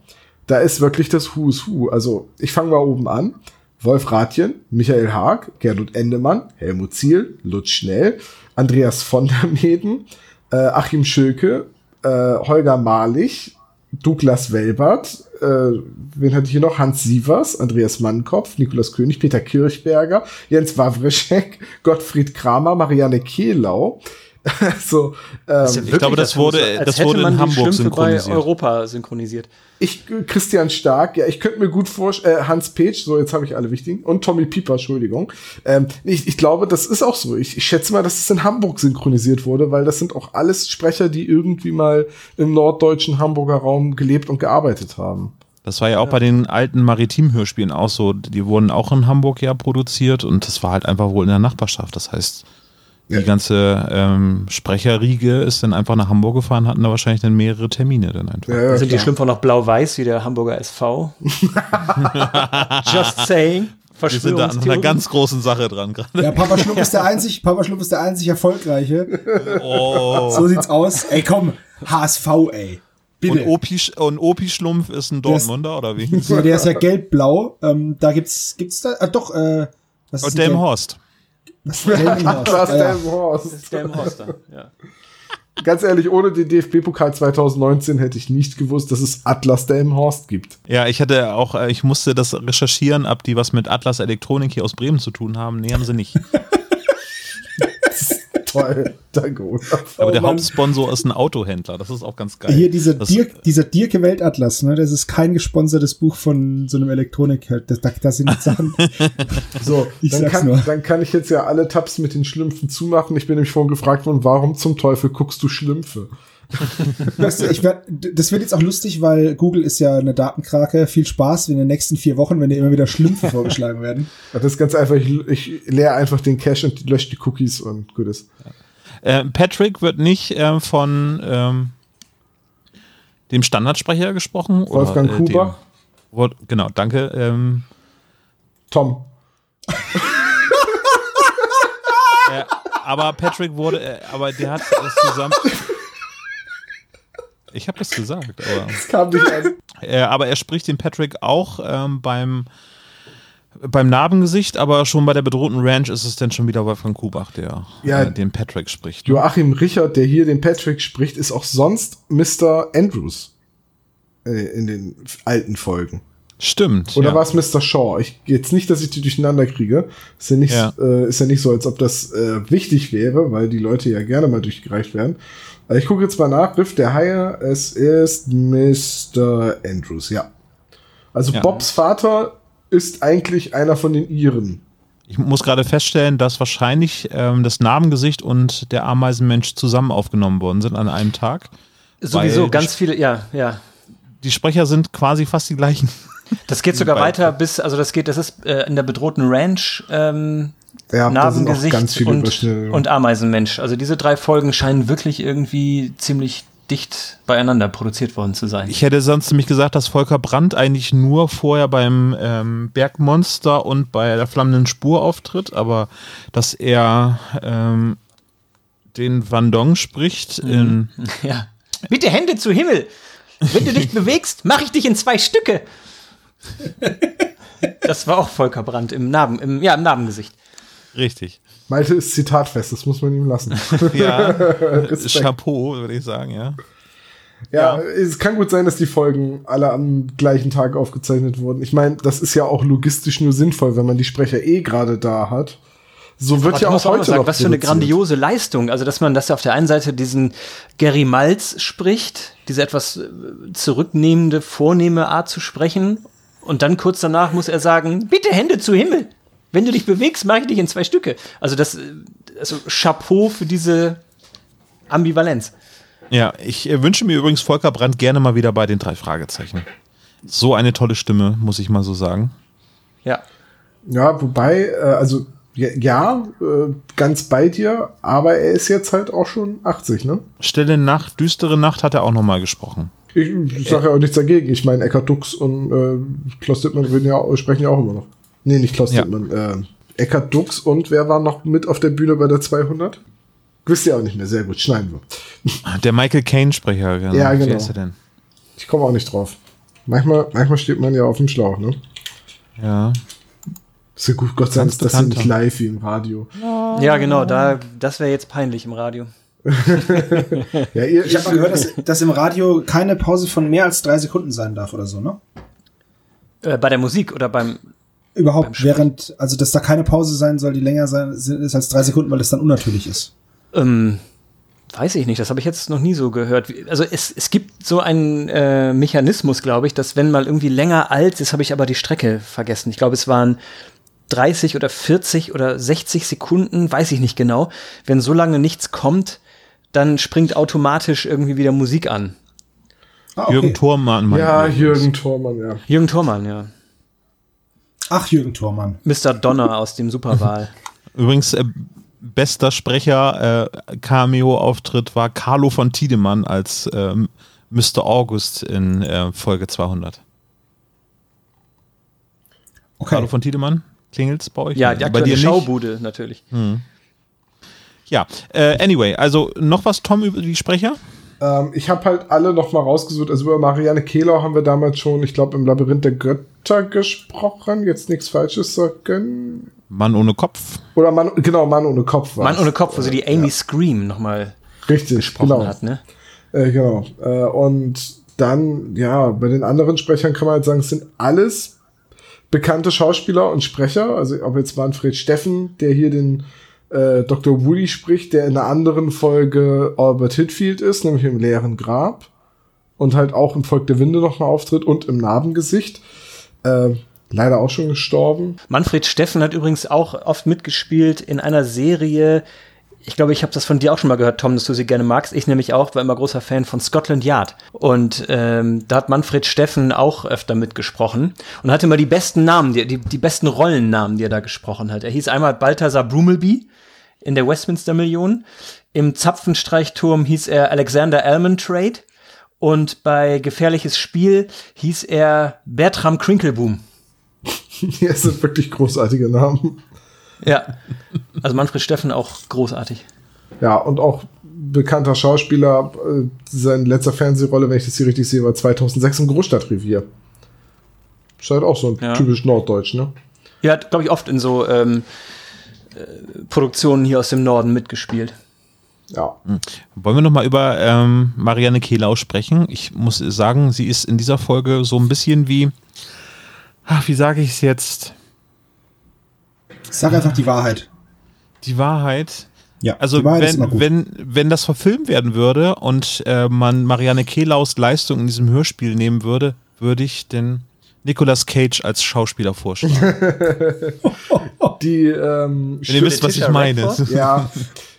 da ist wirklich das Who's Who. Also ich fange mal oben an. Wolf Rathjen, Michael Haag, Gernot Endemann, Helmut Ziel, Lutz Schnell, Andreas von der Meden, äh, Achim Schölke, äh, Holger Malich, Douglas Welbert, äh, wen hatte ich hier noch? Hans Sievers, Andreas Mannkopf, Nikolaus König, Peter Kirchberger, Jens Wawreschek, [LAUGHS] Gottfried Kramer, Marianne Kehlau, [LAUGHS] so, ähm, ich glaube, das wurde, das wurde in Hamburg synchronisiert. bei Europa synchronisiert. Ich, Christian Stark, ja, ich könnte mir gut vorstellen, äh, Hans Page, so jetzt habe ich alle wichtigen, und Tommy Pieper, Entschuldigung. Ähm, ich, ich glaube, das ist auch so. Ich, ich schätze mal, dass es in Hamburg synchronisiert wurde, weil das sind auch alles Sprecher, die irgendwie mal im norddeutschen Hamburger Raum gelebt und gearbeitet haben. Das war ja auch ja. bei den alten Maritim-Hörspielen auch so. Die wurden auch in Hamburg ja produziert und das war halt einfach wohl in der Nachbarschaft. Das heißt, die ja. ganze ähm, Sprecherriege ist dann einfach nach Hamburg gefahren, hatten da wahrscheinlich dann mehrere Termine dann einfach. Ja, ja, sind die Schlümpfer noch blau-weiß wie der Hamburger SV? [LAUGHS] Just saying. Wir sind da an einer ganz großen Sache dran gerade. Ja, Papa Schlumpf ist der einzig, Papa Schlumpf ist der einzig erfolgreiche. Oh. So sieht's aus. Ey, komm, HSV, ey. Bitte. Und Opi, und Opi Schlumpf ist ein Dortmunder, ist, oder wie? Ja, [LAUGHS] der ist ja gelb-blau. Ähm, da gibt's, gibt's da, ah, doch, äh, was ist und Atlas Delmenhorst. Delmenhorst, ja. Ganz ehrlich, ohne den DFB-Pokal 2019 hätte ich nicht gewusst, dass es Atlas Delmenhorst gibt. Ja, ich hatte auch, äh, ich musste das recherchieren, ob die was mit Atlas Elektronik hier aus Bremen zu tun haben. Nee, haben sie nicht. [LAUGHS] Toll, [LAUGHS] danke Olaf. Aber der oh, Hauptsponsor ist ein Autohändler, das ist auch ganz geil. Hier dieser, Dirk, dieser Dirke Weltatlas, ne, das ist kein gesponsertes Buch von so einem Elektronik, das, das sind Sachen. [LAUGHS] so, ich dann, kann, nur. dann kann ich jetzt ja alle Tabs mit den Schlümpfen zumachen. Ich bin nämlich vorhin gefragt worden, warum zum Teufel guckst du Schlümpfe? Weißt du, ich werd, das wird jetzt auch lustig, weil Google ist ja eine Datenkrake. Viel Spaß in den nächsten vier Wochen, wenn dir immer wieder Schlümpfe vorgeschlagen werden. Das ist ganz einfach. Ich, ich leere einfach den Cache und lösche die Cookies und gut ist. Äh, Patrick wird nicht äh, von ähm, dem Standardsprecher gesprochen. Wolfgang oder, äh, Kuba. Dem, genau, danke. Ähm, Tom. äh, aber Patrick wurde, äh, aber der hat es zusammen. [LAUGHS] Ich habe das gesagt, aber. [LAUGHS] Das kam nicht an. Äh, aber er spricht den Patrick auch ähm, beim beim Narbengesicht, aber schon bei der bedrohten Ranch ist es dann schon wieder Wolfgang Kubach, der ja, äh, den Patrick spricht. Ne? Joachim Richard, der hier den Patrick spricht, ist auch sonst Mr. Andrews äh, in den alten Folgen. Stimmt. Oder ja. war es Mr. Shaw? Ich, jetzt nicht, dass ich die durcheinander kriege. Ist ja nicht, ja. Äh, ist ja nicht so, als ob das äh, wichtig wäre, weil die Leute ja gerne mal durchgereicht werden. Also ich gucke jetzt mal nach. Riff der Haie, es ist Mr. Andrews, ja. Also ja. Bobs Vater ist eigentlich einer von den Iren. Ich muss gerade feststellen, dass wahrscheinlich ähm, das Namengesicht und der Ameisenmensch zusammen aufgenommen worden sind an einem Tag. Sowieso ganz viele, ja, ja. Die Sprecher sind quasi fast die gleichen. Das geht sogar weiter bis, also das geht, das ist äh, in der bedrohten Ranch ähm, ja, Narbengesicht und, und Ameisenmensch. Also diese drei Folgen scheinen wirklich irgendwie ziemlich dicht beieinander produziert worden zu sein. Ich hätte sonst nämlich gesagt, dass Volker Brandt eigentlich nur vorher beim ähm, Bergmonster und bei der flammenden Spur auftritt, aber dass er ähm, den Vandong spricht mhm. in. [LAUGHS] Ja. Bitte Hände zu Himmel! Wenn du dich [LAUGHS] bewegst, mache ich dich in zwei Stücke. [LAUGHS] Das war auch Volker Brandt im Narben, im, ja, im Narbengesicht. Richtig. Malte ist zitatfest, das muss man ihm lassen. [LAUGHS] ja, [LAUGHS] Chapeau, würde ich sagen, ja. ja. Ja, es kann gut sein, dass die Folgen alle am gleichen Tag aufgezeichnet wurden. Ich meine, das ist ja auch logistisch nur sinnvoll, wenn man die Sprecher eh gerade da hat. So wird ja auch heute sagen, noch Was für eine grandiose Leistung. Also, dass man das auf der einen Seite diesen Gary Malz spricht, diese etwas äh, zurücknehmende, vornehme Art zu sprechen. Und dann kurz danach muss er sagen, bitte Hände zu Himmel. Wenn du dich bewegst, mache ich dich in zwei Stücke. Also das, also Chapeau für diese Ambivalenz. Ja, ich äh, wünsche mir übrigens Volker Brandt gerne mal wieder bei den drei Fragezeichen. So eine tolle Stimme, muss ich mal so sagen. Ja. Ja, wobei, äh, also ja, äh, ganz bei dir, aber er ist jetzt halt auch schon 80, ne? Stille Nacht, düstere Nacht hat er auch noch mal gesprochen. Ich, sage ja auch nichts dagegen. Ich meine, Eckart Dux und äh, Klaus Dittmann ja, sprechen ja auch immer noch. Nee, nicht Klaus ja. Dittmann. Äh, Eckhard Dux und wer war noch mit auf der Bühne bei der 200? Wisst ihr auch nicht mehr. Sehr gut, schneiden wir. Der Michael Caine-Sprecher, genau. Ja, genau. Wie ist er denn? Ich komme auch nicht drauf. Manchmal, manchmal steht man ja auf dem Schlauch, ne? Ja. Ist ja gut, Gott sei Dank ist das ja nicht live wie im Radio. Ja, genau, da, das wäre jetzt peinlich im Radio. [LAUGHS] ja, ihr, ich habe mal gehört, dass, dass im Radio keine Pause von mehr als drei Sekunden sein darf oder so, ne? Äh, bei der Musik oder beim Überhaupt, während, also dass da keine Pause sein soll, die länger sein ist als drei Sekunden, weil das dann unnatürlich ist. Ähm, Weiß ich nicht, das habe ich jetzt noch nie so gehört. Also es, es gibt so einen äh, Mechanismus, glaube ich, dass wenn mal irgendwie länger alt ist, habe ich aber die Strecke vergessen. Ich glaube, es waren 30 oder 40 oder 60 Sekunden, weiß ich nicht genau. Wenn so lange nichts kommt, dann springt automatisch irgendwie wieder Musik an. Ah, okay. Jürgen Thormann. mein Ja. Jürgen Thormann, ja. Jürgen Thormann, ja. Ach, Jürgen Thormann. Mr. Donner aus dem Superwahl. [LAUGHS] Übrigens, äh, bester Sprecher, äh, Cameo-Auftritt war Carlo von Tiedemann als ähm, Mr. August in äh, Folge 200. Okay. Carlo von Tiedemann? Klingelt's bei euch? ja, die bei aktuelle dir nicht? Schaubude natürlich. Ja, äh, anyway, also noch was, Tom, über die Sprecher? Ähm, ich habe halt alle noch mal rausgesucht. Also über Marianne Kehler haben wir damals schon, ich glaube, im Labyrinth der Götter gesprochen. Jetzt nichts Falsches sagen. Mann ohne Kopf. Oder Mann, genau, Mann ohne Kopf war Mann ohne Kopf, wo sie die Amy Scream nochmal Richtig, gesprochen genau. hat, ne? Äh, genau. Äh, und dann, ja, bei den anderen Sprechern kann man halt sagen, es sind alles bekannte Schauspieler und Sprecher. Also ob jetzt Manfred Steffen, der hier den äh, Dr. Woody spricht, der in einer anderen Folge Albert Hitfield ist, nämlich im leeren Grab. Und halt auch im Volk der Winde nochmal auftritt und im Narbengesicht. Äh, leider auch schon gestorben. Manfred Steffen hat übrigens auch oft mitgespielt in einer Serie. Ich glaube, ich habe das von dir auch schon mal gehört, Tom, dass du sie gerne magst. Ich nämlich auch, war immer großer Fan von Scotland Yard. Und ähm, da hat Manfred Steffen auch öfter mitgesprochen und hatte immer die besten Namen, die, die, die besten Rollennamen, die er da gesprochen hat. Er hieß einmal Balthasar Brummelby in der Westminster Million. Im Zapfenstreichturm hieß er Alexander Almontrade. Und bei Gefährliches Spiel hieß er Bertram Krinkelboom. [LAUGHS] Hier sind wirklich großartige Namen. Ja. Also Manfred Steffen auch großartig. Ja, und auch bekannter Schauspieler, äh, seine letzte Fernsehrolle, wenn ich das hier richtig sehe, war 2006 im Großstadtrevier. Ist halt auch so ein Ja. typisch Norddeutsch, ne? Hat, glaube ich, oft in so ähm, äh, Produktionen hier aus dem Norden mitgespielt. Ja. Wollen wir noch mal über ähm, Marianne Kehlau sprechen? Ich muss sagen, sie ist in dieser Folge so ein bisschen wie, ach, wie sage ich es jetzt? Sag einfach die Wahrheit. Die Wahrheit. Ja, Also die Wahrheit ist immer wenn, gut. wenn, wenn das verfilmt werden würde und äh, man Marianne Kehlaus Leistung in diesem Hörspiel nehmen würde, würde ich den Nicolas Cage als Schauspieler vorstellen. [LAUGHS] Die, ähm, Wenn ihr wisst, was ich meine. [LAUGHS] Ja,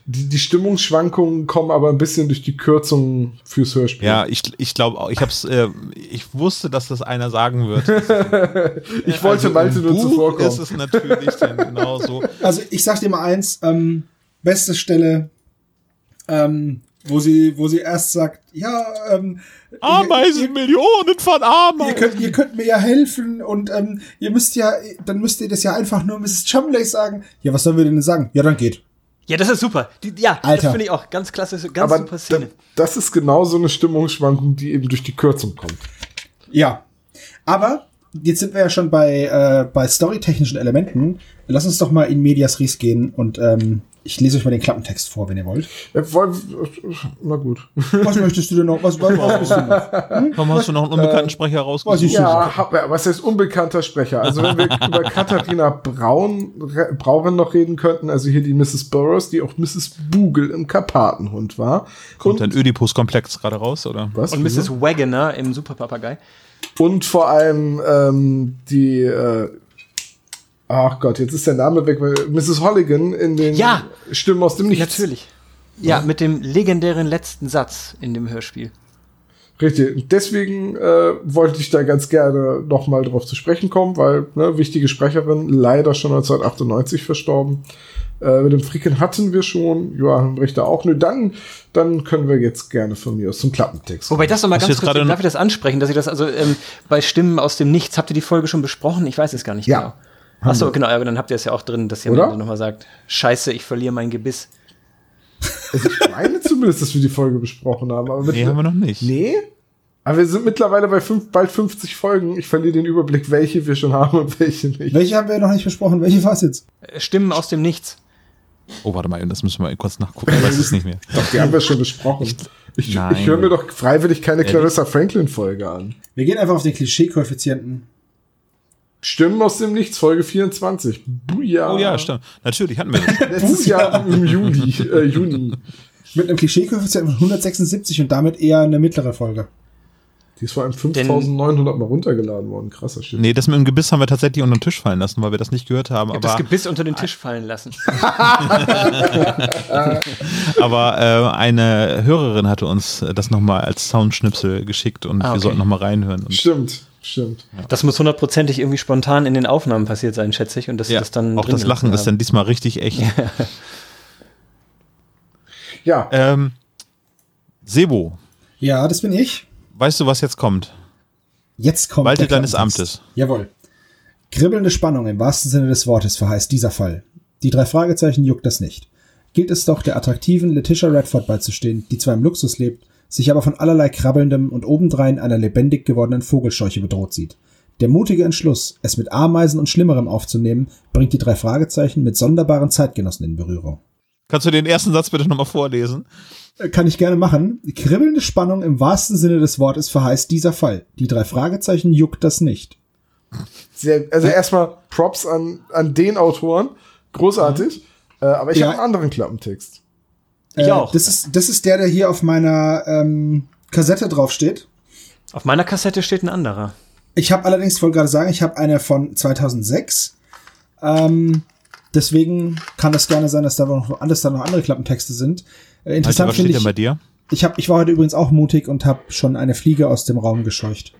die, die Stimmungsschwankungen kommen aber ein bisschen durch die Kürzung fürs Hörspiel. Ja, ich, ich glaube auch, ich hab's, äh, ich wusste, dass das einer sagen wird. [LAUGHS] ich wollte Malte Im nur zuvorkommen. ist es natürlich dann genau so. Also ich sag dir mal eins, ähm, beste Stelle, ähm, wo sie, wo sie erst sagt, ja, ähm, Ameisen, ihr, Millionen von ihr, Ameisen. könnt, ihr könnt mir ja helfen und ähm, ihr müsst ja, dann müsst ihr das ja einfach nur Mrs. Chumley sagen. Ja, was sollen wir denn sagen? Ja, dann geht. Ja, das ist super. Die, ja, Alter. das finde ich auch ganz klasse, ganz aber super Szene. da, das ist genau so eine Stimmungsschwankung, die eben durch die Kürzung kommt. Ja. Aber jetzt sind wir ja schon bei, äh, bei storytechnischen Elementen. Lass uns doch mal in Medias Res gehen und ähm, ich lese euch mal den Klappentext vor, wenn ihr wollt. Äh, Na gut. Was möchtest du denn noch? Was, was, was du noch? Warum hast du noch einen unbekannten Sprecher rausgesucht? was ist- Ja, hab, was heißt unbekannter Sprecher? Also wenn wir über Katharina Braun, Re- Brauren noch reden könnten, also hier die Mrs. Burroughs, die auch Mrs. Bugel im Karpatenhund war. Kommt ein Ödipus-Komplex gerade raus, oder? was? Und? Mrs. Wagoner im Superpapagei. Und vor allem ähm, die, äh, ach Gott, jetzt ist der Name weg, weil Mrs. Holligan in den Ja. Stimmen aus dem Nichts. Natürlich. Ja, mit dem legendären letzten Satz in dem Hörspiel. Richtig. Und deswegen äh, wollte ich da ganz gerne noch mal drauf zu sprechen kommen, weil ne, wichtige Sprecherin, leider schon 1998 verstorben. Äh, mit dem Fricken hatten wir schon, Joachim Richter auch. Nö, dann, dann können wir jetzt gerne von mir aus zum Klappentext. Wobei das nochmal ganz kurz, darf ich das ansprechen, dass ich das also ähm, bei Stimmen aus dem Nichts, habt ihr die Folge schon besprochen? Ich weiß es gar nicht Ja, genau. Achso, genau, aber dann habt ihr es ja auch drin, dass ihr nochmal sagt, scheiße, ich verliere mein Gebiss. Also ich meine zumindest, dass wir die Folge besprochen haben. Aber Nee, haben wir noch nicht. Nee? Aber wir sind mittlerweile bei fünf, bald 50 Folgen. Ich verliere den Überblick, welche wir schon haben und welche nicht. Welche haben wir noch nicht besprochen? Welche war es jetzt? Äh, Stimmen aus dem Nichts. Oh, warte mal, das müssen wir mal kurz nachgucken. Ich weiß es nicht mehr. Doch, die haben wir schon besprochen. Ich, ich, Nein. höre mir doch freiwillig keine? Clarissa Franklin-Folge an. Wir gehen einfach auf den Klischee-Koeffizienten. Stimmen aus dem Nichts, Folge 24. Buja. Oh ja, stimmt. Natürlich hatten wir das. Letztes Jahr im Juli, äh, Juni. Mit einem Klischee-Koeffizient von 176 und damit eher eine mittlere Folge. Die ist vor allem 5900 Mal runtergeladen worden. Krasser Shit. Nee, das mit dem Gebiss haben wir tatsächlich unter den Tisch fallen lassen, weil wir das nicht gehört haben. Ich hab aber das Gebiss unter den Tisch fallen lassen. [LAUGHS] aber äh, eine Hörerin hatte uns das nochmal als Soundschnipsel geschickt und Ah, wir okay. sollten nochmal reinhören. Und Stimmt. Das muss hundertprozentig irgendwie spontan in den Aufnahmen passiert sein, schätze ich. Und dass ja, das dann auch das Lachen ist dann diesmal richtig echt. Ja, Ähm, Sebo, Ja, das bin ich. weißt du, was jetzt kommt? Jetzt kommt Walte der deines. Amtes. Jawohl. Kribbelnde Spannung im wahrsten Sinne des Wortes verheißt dieser Fall. Die drei Fragezeichen juckt das nicht. Gilt es doch, der attraktiven Letitia Redford beizustehen, die zwar im Luxus lebt, sich aber von allerlei krabbelndem und obendrein einer lebendig gewordenen Vogelscheuche bedroht sieht. Der mutige Entschluss, es mit Ameisen und Schlimmerem aufzunehmen, bringt die drei Fragezeichen mit sonderbaren Zeitgenossen in Berührung. Kannst du den ersten Satz bitte nochmal vorlesen? Äh, Kann ich gerne machen. Kribbelnde Spannung im wahrsten Sinne des Wortes verheißt dieser Fall. Die drei Fragezeichen juckt das nicht. sehr, also erstmal Props an, an den Autoren. Großartig. Äh, aber ich Ja. habe einen anderen Klappentext. Ich Äh, auch. Das ist, das ist der, der hier auf meiner ähm, Kassette drauf steht. Auf meiner Kassette steht ein anderer. Ich habe allerdings, ich wollte gerade sagen, ich habe eine von 2006. Ähm, deswegen kann das gerne sein, dass da noch, alles da noch andere Klappentexte sind. Äh, interessant was finde steht ich, denn bei dir? ich, hab, ich war heute übrigens auch mutig und habe schon eine Fliege aus dem Raum gescheucht.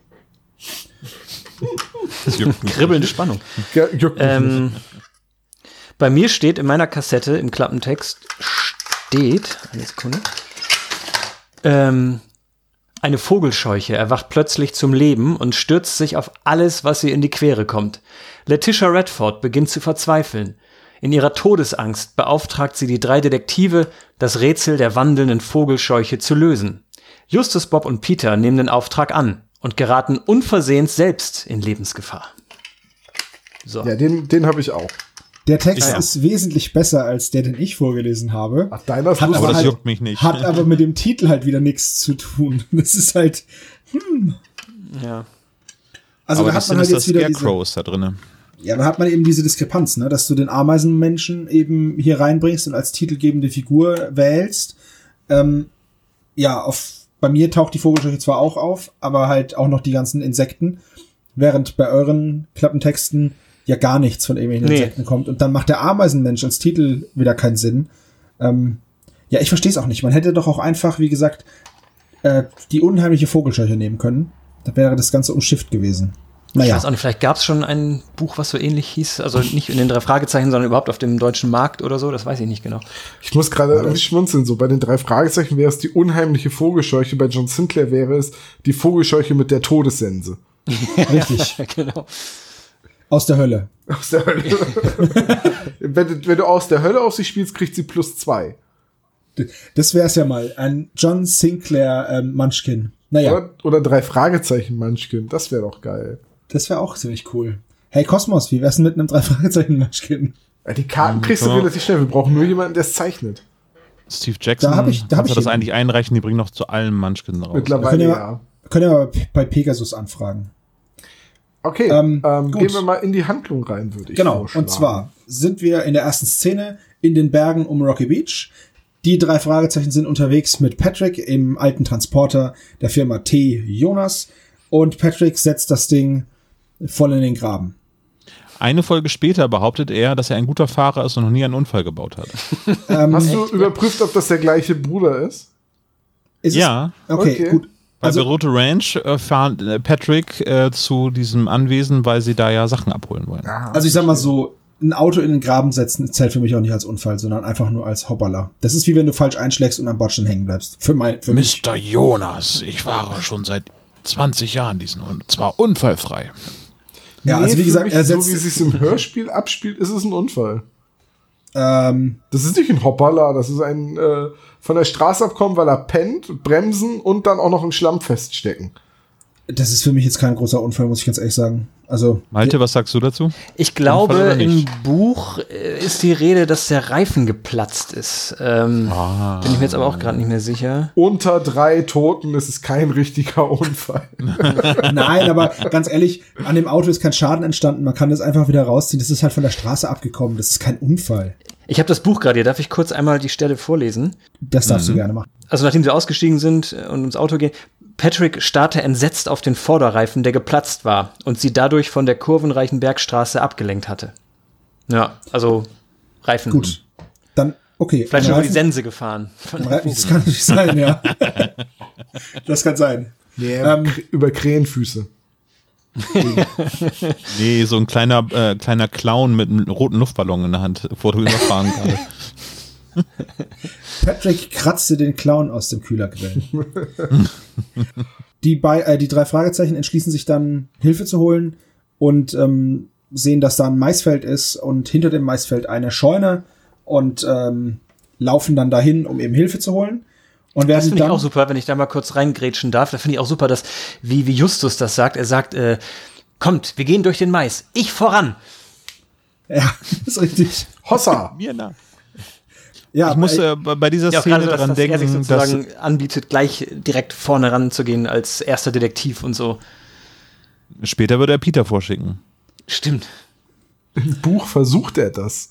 Das [LAUGHS] juckt mich. Kribbelnde Spannung. Ja, juckt mich. Ähm, bei mir steht in meiner Kassette im Klappentext steht, eine Sekunde, ähm, eine Vogelscheuche erwacht plötzlich zum Leben und stürzt sich auf alles, was ihr in die Quere kommt. Letitia Redford beginnt zu verzweifeln. In ihrer Todesangst beauftragt sie die drei Detektive, das Rätsel der wandelnden Vogelscheuche zu lösen. Justus, Bob und Peter nehmen den Auftrag an und geraten unversehens selbst in Lebensgefahr. So. Ja, den, den habe ich auch. Der Text Ja. ist wesentlich besser als der, den ich vorgelesen habe. Ach, deiner ist Hat. Aber das halt- juckt mich nicht. Hat aber mit dem Titel halt wieder nichts zu tun. [LAUGHS] Das ist halt, ja. also aber da hat man halt jetzt wieder diese, Scarecrow ist da drinne. Ja, da hat man eben diese Diskrepanz, ne, dass du den Ameisenmenschen eben hier reinbringst und als titelgebende Figur wählst. Ähm, ja, auf, bei mir taucht die Vogelscheuche zwar auch auf, aber halt auch noch die ganzen Insekten, während bei euren Klappentexten ja gar nichts von irgendwelchen Nee. Insekten kommt. Und dann macht der Ameisenmensch als Titel wieder keinen Sinn. Ähm, ja, ich verstehe es auch nicht. Man hätte doch auch einfach, wie gesagt, äh, die unheimliche Vogelscheuche nehmen können. Da wäre das Ganze umschifft gewesen. Ich Naja. weiß auch nicht, vielleicht gab es schon ein Buch, was so ähnlich hieß. Also nicht in den drei Fragezeichen, sondern überhaupt auf dem deutschen Markt oder so. Das weiß ich nicht genau. Ich muss gerade irgendwie schmunzeln. So bei den drei Fragezeichen wäre es die unheimliche Vogelscheuche. Bei John Sinclair wäre es die Vogelscheuche mit der Todessense. Richtig. [LAUGHS] genau. Aus der Hölle. Aus der Hölle. [LAUGHS] wenn, du- wenn du aus der Hölle auf sie spielst, kriegt sie plus zwei. Das wär's ja mal. Ein John Sinclair ähm, Munchkin. Naja, Oder, oder drei Fragezeichen Munchkin. Das wäre doch geil. das wäre auch ziemlich cool. Hey Kosmos, wie wär's denn mit einem drei [LAUGHS] Fragezeichen Munchkin? Ja, die Karten kriegst du relativ schnell. Wir brauchen nur jemanden, der es zeichnet. Steve Jackson, Da hab ich- da hab ich das eigentlich einreichen? Die bringen noch zu allen Munchkin raus. Mittlerweile Können wir, ja. mal, können wir mal bei Pegasus anfragen. Okay, Ähm, ähm, gut. gehen wir mal in die Handlung rein, würde ich Genau. vorschlagen. Und zwar sind wir in der ersten Szene in den Bergen um Rocky Beach. Die drei Fragezeichen sind unterwegs mit Patrick im alten Transporter der Firma T. Jonas. Und Patrick setzt das Ding voll in den Graben. Eine Folge später behauptet er, dass er ein guter Fahrer ist und noch nie einen Unfall gebaut hat. Ähm, Hast du überprüft, ob das der gleiche Bruder ist? ist es- ja, Okay, Okay. gut. Bei Also- Berote Ranch äh, fahren äh, Patrick äh, zu diesem Anwesen, weil sie da ja Sachen abholen wollen. Also ich sag mal so, ein Auto in den Graben setzen zählt für mich auch nicht als Unfall, sondern einfach nur als Hoppala. Das ist wie wenn du falsch einschlägst und am Bordstein hängen bleibst. Für, mein, für mich. Mr. Jonas, ich fahre schon seit 20 Jahren diesen und zwar unfallfrei. Ja, also wie gesagt, mich, so wie es sich im Hörspiel abspielt, ist es ein Unfall. ähm, Das ist nicht ein Hoppala, das ist ein äh, von der Straße abkommen, weil er pennt, bremsen und dann auch noch im Schlamm feststecken. das ist für mich jetzt kein großer Unfall, muss ich ganz ehrlich sagen. Also, Malte, was sagst du dazu? Ich glaube, im? Buch äh, ist die Rede, dass der Reifen geplatzt ist. Ähm, Ah. Bin ich mir jetzt aber auch gerade nicht mehr sicher. Unter drei Toten ist es kein richtiger [LAUGHS] Unfall. [LAUGHS] nein, aber ganz ehrlich, an dem Auto ist kein Schaden entstanden. Man kann das einfach wieder rausziehen. Das ist halt von der Straße abgekommen. Das ist kein Unfall. Ich habe das Buch gerade hier. Darf ich kurz einmal die Stelle vorlesen? Das darfst mhm. du gerne machen. Also nachdem sie ausgestiegen sind und ins Auto gehen, Patrick starrte entsetzt auf den Vorderreifen, der geplatzt war und sie dadurch von der kurvenreichen Bergstraße abgelenkt hatte. Ja, also Reifen. Gut. Dann, okay. Vielleicht schon über die Sense gefahren. Das kann nicht sein, ja. [LAUGHS] das kann sein. Yeah, ähm, über Krähenfüße. [LAUGHS] nee, so ein kleiner, äh, kleiner Clown mit einem roten Luftballon in der Hand, vor du überfahren gerade. [LAUGHS] Patrick kratzte den Clown aus dem Kühlergrill. die, bei, äh, die drei Fragezeichen entschließen sich dann, Hilfe zu holen und ähm, sehen, dass da ein Maisfeld ist und hinter dem Maisfeld eine Scheune und ähm, laufen dann dahin, um eben Hilfe zu holen. Und das finde ich auch super, wenn ich da mal kurz reingrätschen darf. Da finde ich auch super, dass, wie, wie Justus das sagt. Er sagt, äh, kommt, wir gehen durch den Mais. Ich voran. Ja, [LAUGHS] ist richtig. Hossa. [LAUGHS] Mir nach. Ja, ich muss äh, bei dieser ja, Szene daran dass, denken, dass er sich sozusagen dass anbietet, gleich direkt vorne ranzugehen als erster Detektiv und so. Später würde er Peter vorschicken. Stimmt. Im Buch versucht er das.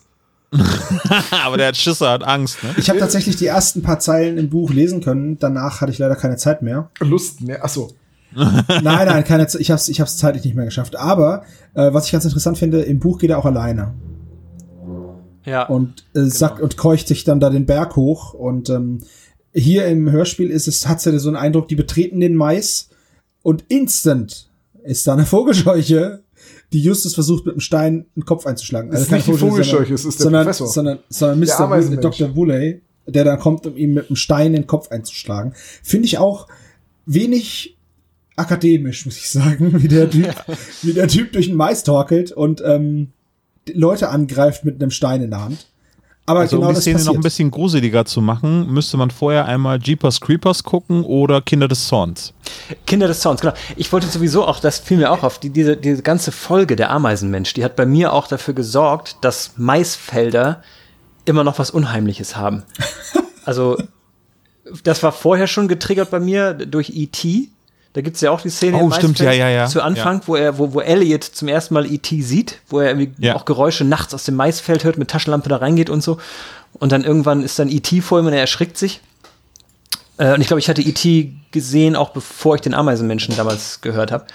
[LAUGHS] Aber der hat Schisse, hat Angst. Ne? Ich habe tatsächlich die ersten paar Zeilen im Buch lesen können. Danach hatte ich leider keine Zeit mehr. Lust mehr. Achso. [LAUGHS] nein, nein, keine Zeit. Ich habe es ich hab's zeitlich nicht mehr geschafft. Aber äh, was ich ganz interessant finde, im Buch geht er auch alleine. Ja. Und äh, sagt genau. und keucht sich dann da den Berg hoch. Und ähm, hier im Hörspiel ist es, hat ja so einen Eindruck, die betreten den Mais und instant ist da eine Vogelscheuche die Justus versucht, mit einem Stein einen Kopf einzuschlagen. Also das ist nicht die Vogelscheuche, es ist der sondern, Professor. Sondern, sondern Mr. Wooley, Dr. Woolley, der dann kommt, um ihm mit einem Stein den Kopf einzuschlagen. Finde ich auch wenig akademisch, muss ich sagen, [LAUGHS] wie der Typ, wie der Typ durch den Mais torkelt und ähm, Leute angreift mit einem Stein in der Hand. Aber also, genau um die Szene noch ein bisschen gruseliger zu machen, müsste man vorher einmal Jeepers Creepers gucken oder Kinder des Zorns. Kinder des Zorns, genau. Ich wollte sowieso auch, das fiel mir auch auf, die, diese, diese ganze Folge der Ameisenmensch, die hat bei mir auch dafür gesorgt, dass Maisfelder immer noch was Unheimliches haben. [LAUGHS] Also, das war vorher schon getriggert bei mir durch E.T., da gibt es ja auch die Szene oh, stimmt, ja, ja, ja. zu Anfang, ja. wo er, wo, wo Elliot zum ersten Mal E.T. sieht, wo er irgendwie ja. auch Geräusche nachts aus dem Maisfeld hört, mit Taschenlampe da reingeht und so. Und dann irgendwann ist dann E.T. vor ihm und er erschrickt sich. Äh, und ich glaube, ich hatte E.T. gesehen, auch bevor ich den Ameisenmenschen damals gehört habe.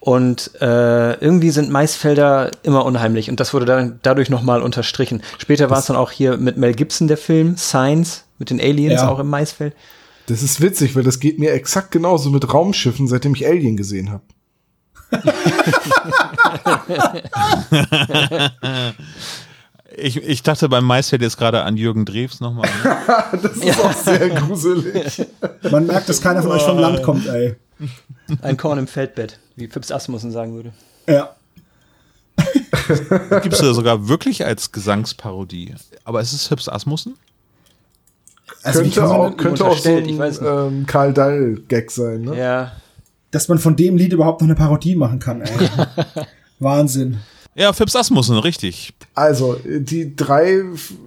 Und äh, irgendwie sind Maisfelder immer unheimlich und das wurde dann dadurch nochmal unterstrichen. Später war es dann auch hier mit Mel Gibson der Film, Science, mit den Aliens ja. auch im Maisfeld. Das ist witzig, weil das geht mir exakt genauso mit Raumschiffen, seitdem ich Alien gesehen habe. ich, ich dachte beim Maisfeld jetzt gerade an Jürgen Drews nochmal. [LAUGHS] das ist ja. auch sehr gruselig. Man merkt, dass keiner von euch vom Land kommt, ey. Ein Korn im Feldbett, wie Phipps Asmussen sagen würde. Ja. Gibt es da sogar wirklich als Gesangsparodie. Aber ist es Phipps Asmussen? Also könnte auch, könnte auch so ein ähm, Karl Dall-Gag sein, ne? Ja. Dass man von dem Lied überhaupt noch eine Parodie machen kann, ey. [LAUGHS] Wahnsinn. Ja, Phipps Asmussen, richtig. Also, die drei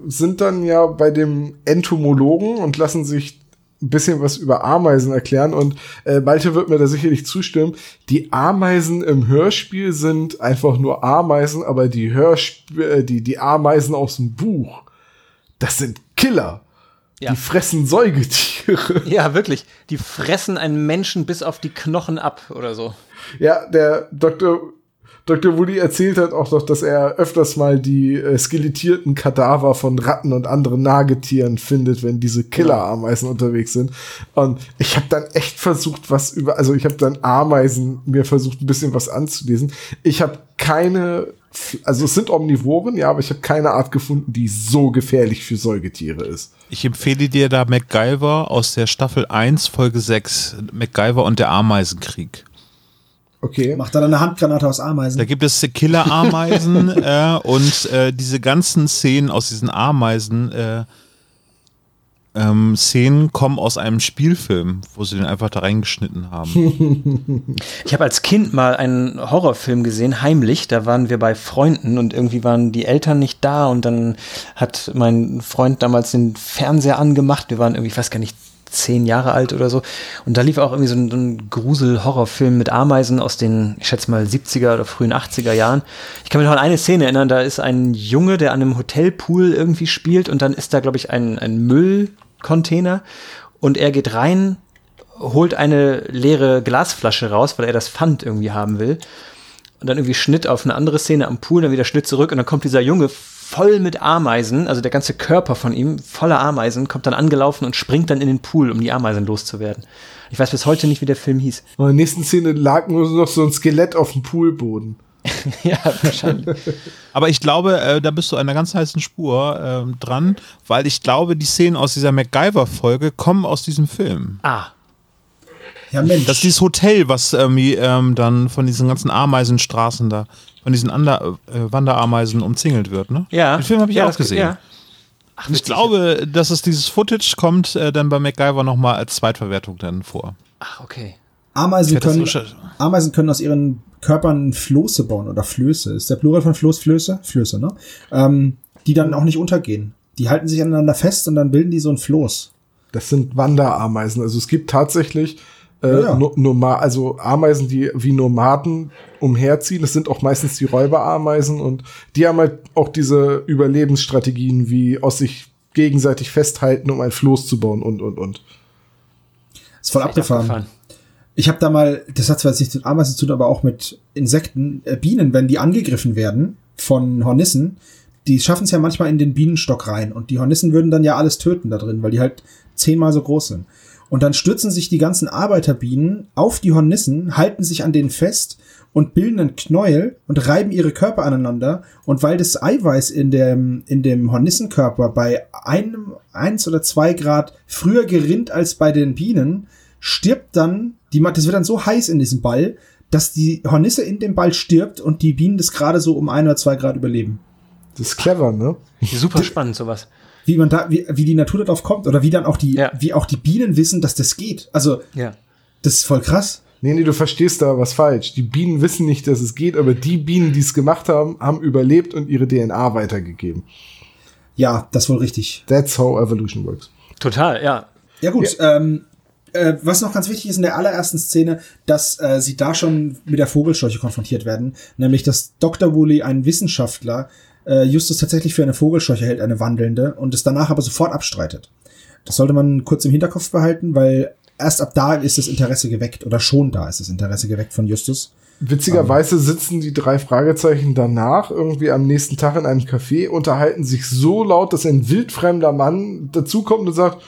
sind dann ja bei dem Entomologen und lassen sich ein bisschen was über Ameisen erklären und äh, Malte wird mir da sicherlich zustimmen. Die Ameisen im Hörspiel sind einfach nur Ameisen, aber die Hörspiel, äh, die, die Ameisen aus dem Buch, das sind Killer. Ja. Die fressen Säugetiere. [LAUGHS] Ja, wirklich. Die fressen einen Menschen bis auf die Knochen ab oder so. Ja, der Dr. Dr. Woody erzählt hat auch doch, dass er öfters mal die äh, skelettierten Kadaver von Ratten und anderen Nagetieren findet, wenn diese Killerameisen ja. unterwegs sind. Und ich habe dann echt versucht, was über, also ich habe dann Ameisen mir versucht, ein bisschen was anzulesen. Ich habe keine also es sind Omnivoren, ja, aber ich habe keine Art gefunden, die so gefährlich für Säugetiere ist. Ich empfehle dir da MacGyver aus der Staffel 1, Folge 6, MacGyver und der Ameisenkrieg. Okay. Macht er dann eine Handgranate aus Ameisen? Da gibt es Killer-Ameisen [LAUGHS] äh, und äh, diese ganzen Szenen aus diesen Ameisen äh, ähm, Szenen kommen aus einem Spielfilm, wo sie den einfach da reingeschnitten haben. [LAUGHS] Ich habe als Kind mal einen Horrorfilm gesehen, heimlich. Da waren wir bei Freunden und irgendwie waren die Eltern nicht da und dann hat mein Freund damals den Fernseher angemacht. Wir waren irgendwie, ich weiß gar nicht, zehn Jahre alt oder so. Und da lief auch irgendwie so ein, so ein Grusel-Horrorfilm mit Ameisen aus den, ich schätze mal, 70er oder frühen 80er Jahren. Ich kann mich noch an eine Szene erinnern, da ist ein Junge, der an einem Hotelpool irgendwie spielt und dann ist da, glaube ich, ein, ein Müllcontainer und er geht rein, holt eine leere Glasflasche raus, weil er das Pfand irgendwie haben will. Und dann irgendwie Schnitt auf eine andere Szene am Pool, dann wieder Schnitt zurück und dann kommt dieser Junge voll mit Ameisen, also der ganze Körper von ihm voller Ameisen, kommt dann angelaufen und springt dann in den Pool, um die Ameisen loszuwerden. Ich weiß bis heute nicht, wie der Film hieß. Und in der nächsten Szene lag nur noch so ein Skelett auf dem Poolboden. [LAUGHS] ja, wahrscheinlich. [LAUGHS] Aber ich glaube, äh, da bist du an einer ganz heißen Spur äh, dran, weil ich glaube, die Szenen aus dieser MacGyver-Folge kommen aus diesem Film. Ah, Ja, Mensch. Das ist dieses Hotel, was irgendwie ähm, dann von diesen ganzen Ameisenstraßen da, von diesen Ander, äh, Wanderameisen umzingelt wird, ne? ja. Den Film habe ich ja, auch das- gesehen. Ja. Ach, ich glaube, dass es dieses Footage kommt äh, dann bei MacGyver nochmal als Zweitverwertung dann vor. Ach, okay. Ameisen können, Ameisen können aus ihren Körpern Floße bauen oder Flöße. Ist der Plural von Floß Flöße? Flöße, ne? Ähm, die dann auch nicht untergehen. Die halten sich aneinander fest und dann bilden die so ein Floß. Das sind Wanderameisen. Also es gibt tatsächlich äh, Ja, ja. also Ameisen, die wie Nomaden umherziehen. Das sind auch meistens die Räuberameisen und die haben halt auch diese Überlebensstrategien wie aus sich gegenseitig festhalten, um ein Floß zu bauen und und und. Ist voll abgefahren. Ich habe da mal, das hat zwar jetzt nichts mit Ameisen zu tun, aber auch mit Insekten, äh, Bienen, wenn die angegriffen werden von Hornissen, die schaffen es ja manchmal in den Bienenstock rein und die Hornissen würden dann ja alles töten da drin, weil die halt zehnmal so groß sind. Und dann stürzen sich die ganzen Arbeiterbienen auf die Hornissen, halten sich an denen fest und bilden einen Knäuel und reiben ihre Körper aneinander. Und weil das Eiweiß in dem, in dem Hornissenkörper bei einem, eins oder zwei Grad früher gerinnt als bei den Bienen, stirbt dann, die, das wird dann so heiß in diesem Ball, dass die Hornisse in dem Ball stirbt und die Bienen das gerade so um ein oder zwei Grad überleben. Das ist clever, ne? Super spannend, sowas. Wie man da, wie, wie die Natur darauf kommt oder wie dann auch die, Ja. wie auch die Bienen wissen, dass das geht. Also, Ja. das ist voll krass. Nee, nee, du verstehst da was falsch. Die Bienen wissen nicht, dass es geht, aber die Bienen, die es gemacht haben, haben überlebt und ihre DNA weitergegeben. Ja, das ist wohl richtig. That's how evolution works. Total, ja. Ja gut, ähm, äh, was noch ganz wichtig ist in der allerersten Szene, dass äh, sie da schon mit der Vogelscheuche konfrontiert werden, nämlich dass Dr. Woolley, ein Wissenschaftler, äh, Justus tatsächlich für eine Vogelscheuche hält, eine wandelnde, und es danach aber sofort abstreitet. Das sollte man kurz im Hinterkopf behalten, weil erst ab da ist das Interesse geweckt, oder schon da ist das Interesse geweckt von Justus. Witzigerweise sitzen die drei Fragezeichen danach irgendwie am nächsten Tag in einem Café, unterhalten sich so laut, dass ein wildfremder Mann dazukommt und sagt,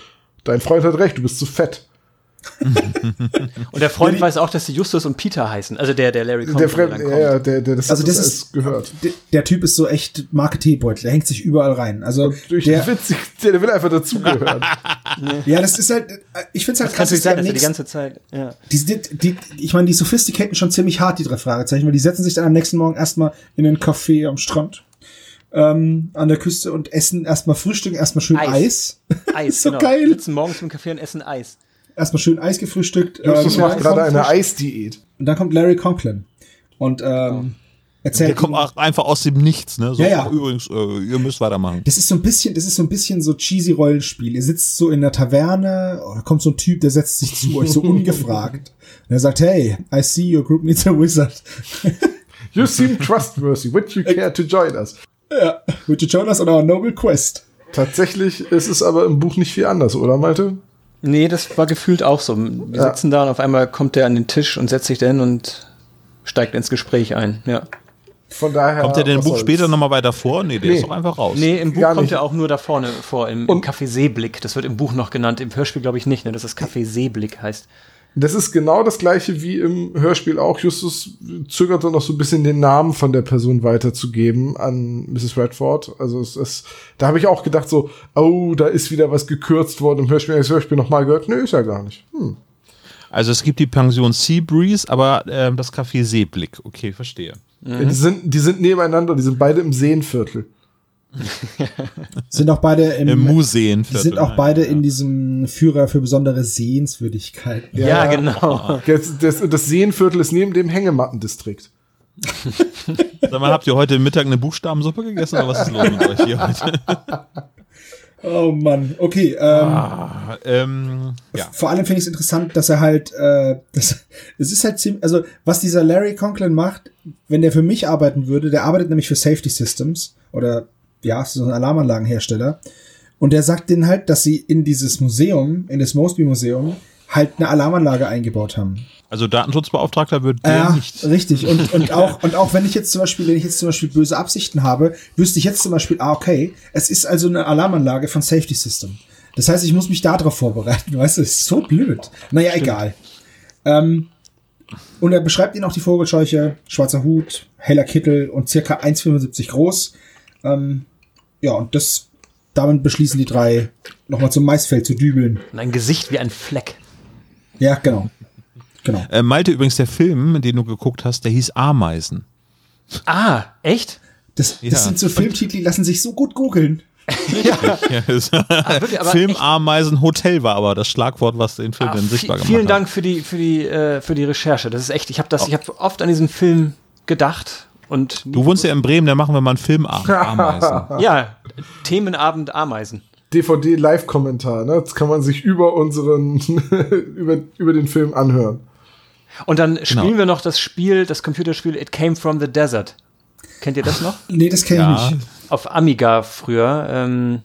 dein Freund hat recht, du bist zu fett. [LAUGHS] Und der Freund weiß auch, dass sie Justus und Peter heißen. Also der, der Larry Der Compton, Fremde, dann ja, ja, der, der das Also das ist- gehört. D der Typ ist so echt Marketeebeutel, der hängt sich überall rein. Also Durch der, witzig, der, der will einfach dazugehören. [LAUGHS] ja, das ist halt, äh, ich finde es halt Kann natürlich sein, dass er die nächsten- ganze Zeit, ja. Die, die, die, ich meine, die sophisticaten schon ziemlich hart, die drei Fragezeichen, weil die setzen sich dann am nächsten Morgen erstmal in einen Café am Strand ähm, an der Küste und essen erstmal Frühstück, erstmal schön Eis. Eis. Eis, [LAUGHS] So genau. geil. Sitzen morgens im Café und essen Eis. Erstmal schön Eis gefrühstückt. Justus ähm, macht gerade eine Eisdiät. Und dann kommt Larry Conklin und ähm, erzählt. Der kommt ihm- auch einfach aus dem Nichts, ne? So, Ja, ja. Übrigens, äh, ihr müsst weitermachen. Das ist so ein bisschen, das ist so ein bisschen so cheesy Rollenspiel. Ihr sitzt so in der Taverne, oh, da kommt so ein Typ, der setzt sich zu euch so [LAUGHS] ungefragt. Und er sagt, hey, I see your group needs a wizard. [LAUGHS] You seem trustworthy. Would you care to join us? ja, would you join us on our noble quest? Tatsächlich ist es aber im Buch nicht viel anders, oder Malte? Nee, das war gefühlt auch so. Wir Ja. sitzen da und auf einmal kommt der an den Tisch und setzt sich da hin und steigt ins Gespräch ein. Ja. Von daher. Kommt der denn im Buch soll's. später nochmal weiter vor? Nee, der Nee. ist doch einfach raus. Nee, im Buch Gar kommt nicht. er auch nur da vorne vor, im, im Seeblick. Das wird im Buch noch genannt. Im Hörspiel glaube ich nicht, ne, dass das Café Seeblick heißt. Das ist genau das gleiche wie im Hörspiel auch. Justus zögerte noch so ein bisschen den Namen von der Person weiterzugeben an Mrs. Redford. Also es ist, da habe ich auch gedacht so, oh, da ist wieder was gekürzt worden im Hörspiel. Das Hörspiel nochmal gehört? Nö, ist ja gar nicht. Hm. Also es gibt die Pension Sea Breeze, aber ähm, das Café Seeblick. Okay, verstehe. Ja, die, sind, die sind nebeneinander, die sind beide im Seenviertel. [LAUGHS] Sind auch beide im, Im Museen. die sind auch beide in diesem Führer für besondere Sehenswürdigkeiten. Ja, genau. [LAUGHS] Das, das, das Seenviertel ist neben dem Hängematten-Distrikt. [LAUGHS] Sag mal, habt ihr heute Mittag eine Buchstabensuppe gegessen oder was ist los mit euch hier heute? Oh Mann, okay. Ähm, Ah, ähm, ja. Vor allem finde ich es interessant, dass er halt, äh, das, es ist halt ziemlich, also was dieser Larry Conklin macht, wenn der für mich arbeiten würde, der arbeitet nämlich für Safety Systems oder ja, so ein Alarmanlagenhersteller. Und der sagt denen halt, dass sie in dieses Museum, in das Mosby Museum, halt eine Alarmanlage eingebaut haben. Also Datenschutzbeauftragter wird der Ja, nicht. richtig. Und, und [LAUGHS] auch, und auch wenn ich jetzt zum Beispiel, wenn ich jetzt zum Beispiel böse Absichten habe, wüsste ich jetzt zum Beispiel, ah, okay, es ist also eine Alarmanlage von Safety System. Das heißt, ich muss mich darauf vorbereiten, [LAUGHS] weißt du, das ist so blöd. Naja, egal. Ähm, und er beschreibt ihnen auch die Vogelscheuche, schwarzer Hut, heller Kittel und circa 1,75 groß. Ähm, ja, und das, damit beschließen die drei, nochmal zum Maisfeld zu dübeln. Und ein Gesicht wie ein Fleck. Ja, genau. Genau. Äh, Malte, übrigens, der Film, den du geguckt hast, der hieß Ameisen. Ah, echt? Das, das Ja. sind so Filmtitel, die lassen sich so gut googeln. [LAUGHS] Ja, wirklich, aber Film echt- Ameisen Hotel war aber das Schlagwort, was den Film Ah, dann sichtbar gemacht vielen hat. Dank für die, für die, äh, für die Recherche. Das ist echt, ich habe das, ich habe oft an diesen Film gedacht und Du wohnst ja in Bremen, da machen wir mal einen Filmabend. Ameisen. ja, Themenabend Ameisen. DVD-Live-Kommentar, ne? Das kann man sich über unseren, [LAUGHS] über, über den Film anhören. Und dann Genau. spielen wir noch das Spiel, das Computerspiel It Came from the Desert. Kennt ihr das noch? Nee, das kenne ich Ja. nicht. Auf Amiga früher. Ähm,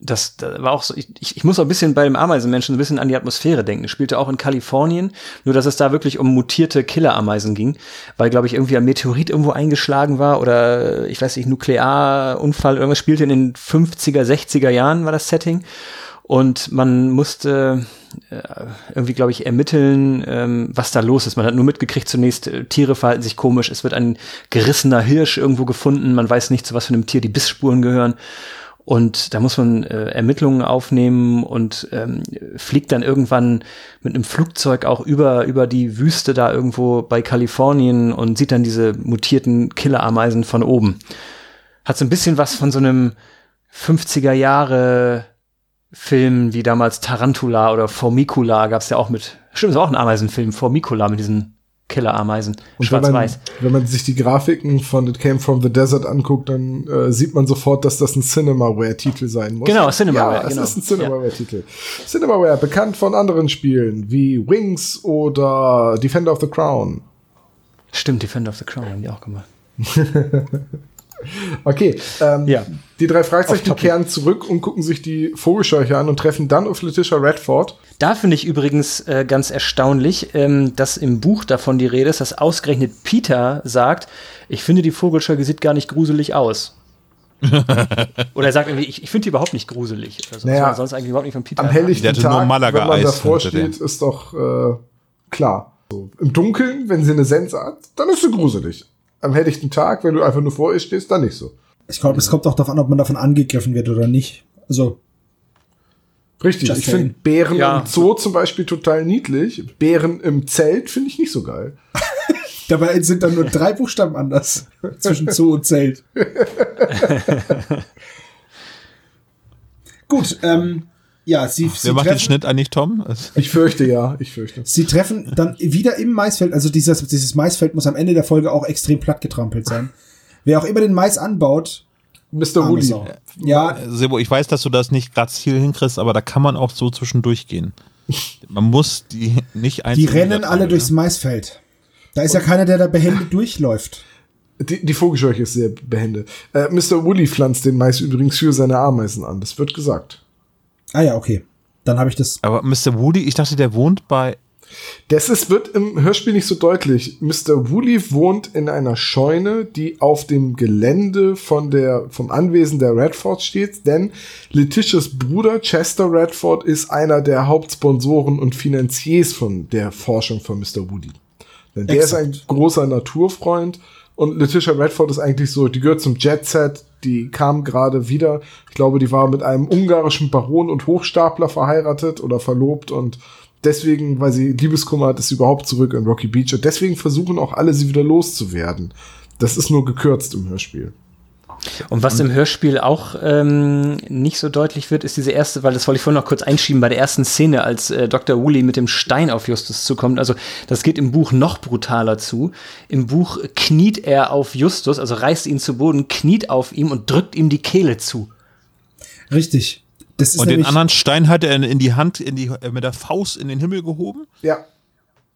das, das war auch so, ich, ich, muss auch ein bisschen bei dem Ameisenmenschen ein bisschen an die Atmosphäre denken. Es spielte auch in Kalifornien, nur dass es da wirklich um mutierte Killerameisen ging, weil, glaube ich, irgendwie ein Meteorit irgendwo eingeschlagen war oder ich weiß nicht, Nuklearunfall, irgendwas spielte in den 50er, 60er Jahren war das Setting. Und man musste äh, irgendwie, glaube ich, ermitteln, ähm, was da los ist. Man hat nur mitgekriegt zunächst, äh, Tiere verhalten sich komisch. Es wird ein gerissener Hirsch irgendwo gefunden. Man weiß nicht, zu was für einem Tier die Bissspuren gehören. Und da muss man äh, Ermittlungen aufnehmen und ähm, fliegt dann irgendwann mit einem Flugzeug auch über, über die Wüste da irgendwo bei Kalifornien und sieht dann diese mutierten Killerameisen von oben. Hat so ein bisschen was von so einem 50er Jahre Film wie damals Tarantula oder Formicula gab's ja auch mit, stimmt, ist auch ein Ameisenfilm, Formicula mit diesen Killerameisen, Und wenn man, schwarz-weiß. wenn man sich die Grafiken von It Came From the Desert anguckt, dann äh, sieht man sofort, dass das ein Cinemaware-Titel sein muss. Genau, Cinemaware, Ja, es genau. ist ein Cinemaware-Titel. Cinemaware, bekannt von anderen Spielen wie Wings oder Defender of the Crown. Stimmt, Defender of the Crown haben die auch gemacht. [LAUGHS] [LAUGHS] Okay, ähm, Ja. die drei Fragezeichen kehren zurück und gucken sich die Vogelscheuche an und treffen dann auf Letitia Redford. Da finde ich übrigens äh, ganz erstaunlich, ähm, dass im Buch davon die Rede ist, dass ausgerechnet Peter sagt, ich finde die Vogelscheuche sieht gar nicht gruselig aus. [LAUGHS] Oder er sagt irgendwie, ich, ich finde die überhaupt nicht gruselig. Oder so. Naja, sonst eigentlich überhaupt nicht von Peter. Am Der helllichten Tag, Malaga wenn man Eis davor steht, ist doch äh, klar. So, Im Dunkeln, wenn sie eine Sense hat, dann ist sie gruselig. Am helllichten Tag, wenn du einfach nur vor ihr stehst, dann nicht so. Ich glaube, es kommt auch darauf an, ob man davon angegriffen wird oder nicht. Also, Richtig, ich finde. Bären Ja. im Zoo zum Beispiel total niedlich. Bären im Zelt finde ich nicht so geil. [LAUGHS] dabei sind dann nur drei Buchstaben anders [LAUGHS] zwischen Zoo und Zelt. [LAUGHS] Gut, ähm, ja, sie, sie, Wer macht den treffen, Schnitt eigentlich, Tom? Ich fürchte ja, ich fürchte. sie treffen dann wieder im Maisfeld, also dieses, dieses Maisfeld muss am Ende der Folge auch extrem platt getrampelt sein. Wer auch immer den Mais anbaut, Mr. Woody. Ja, Sebo, ich weiß, dass du das nicht grazil hinkriegst, aber da kann man auch so zwischendurch gehen. Man muss die nicht die einzeln rennen alle niedertrampeln, durchs ne? Maisfeld. Da ist ja keiner, der da behende durchläuft. Die, die Vogelscheuche ist sehr behende. Äh, Mr. Woody pflanzt den Mais übrigens für seine Ameisen an. Das wird gesagt. Ah ja, okay. Dann habe ich das. Aber Mr. Woody, ich dachte, der wohnt bei. Das ist, wird im Hörspiel nicht so deutlich. Mr. Woolley wohnt in einer Scheune, die auf dem Gelände von der, vom Anwesen der Redfords steht, denn Letitias Bruder Chester Redford ist einer der Hauptsponsoren und Finanziers von der Forschung von Mr. Woody. Denn der Exakt. ist ein großer Naturfreund und Letitia Redford ist eigentlich so, die gehört zum Jet Set, die kam gerade wieder. Ich glaube, die war mit einem ungarischen Baron und Hochstapler verheiratet oder verlobt und deswegen, weil sie Liebeskummer hat, ist sie überhaupt zurück in Rocky Beach und deswegen versuchen auch alle, sie wieder loszuwerden. Das ist nur gekürzt im Hörspiel. Und was im Hörspiel auch ähm, nicht so deutlich wird, ist diese erste, weil das wollte ich vorhin noch kurz einschieben, bei der ersten Szene, als äh, Dr. Woolley mit dem Stein auf Justus zukommt. Also das geht im Buch noch brutaler zu. Im Buch kniet er auf Justus, also reißt ihn zu Boden, kniet auf ihm und drückt ihm die Kehle zu. Richtig. Das ist und den anderen Stein hat er in die Hand, in die, äh, mit der Faust in den Himmel gehoben? Ja.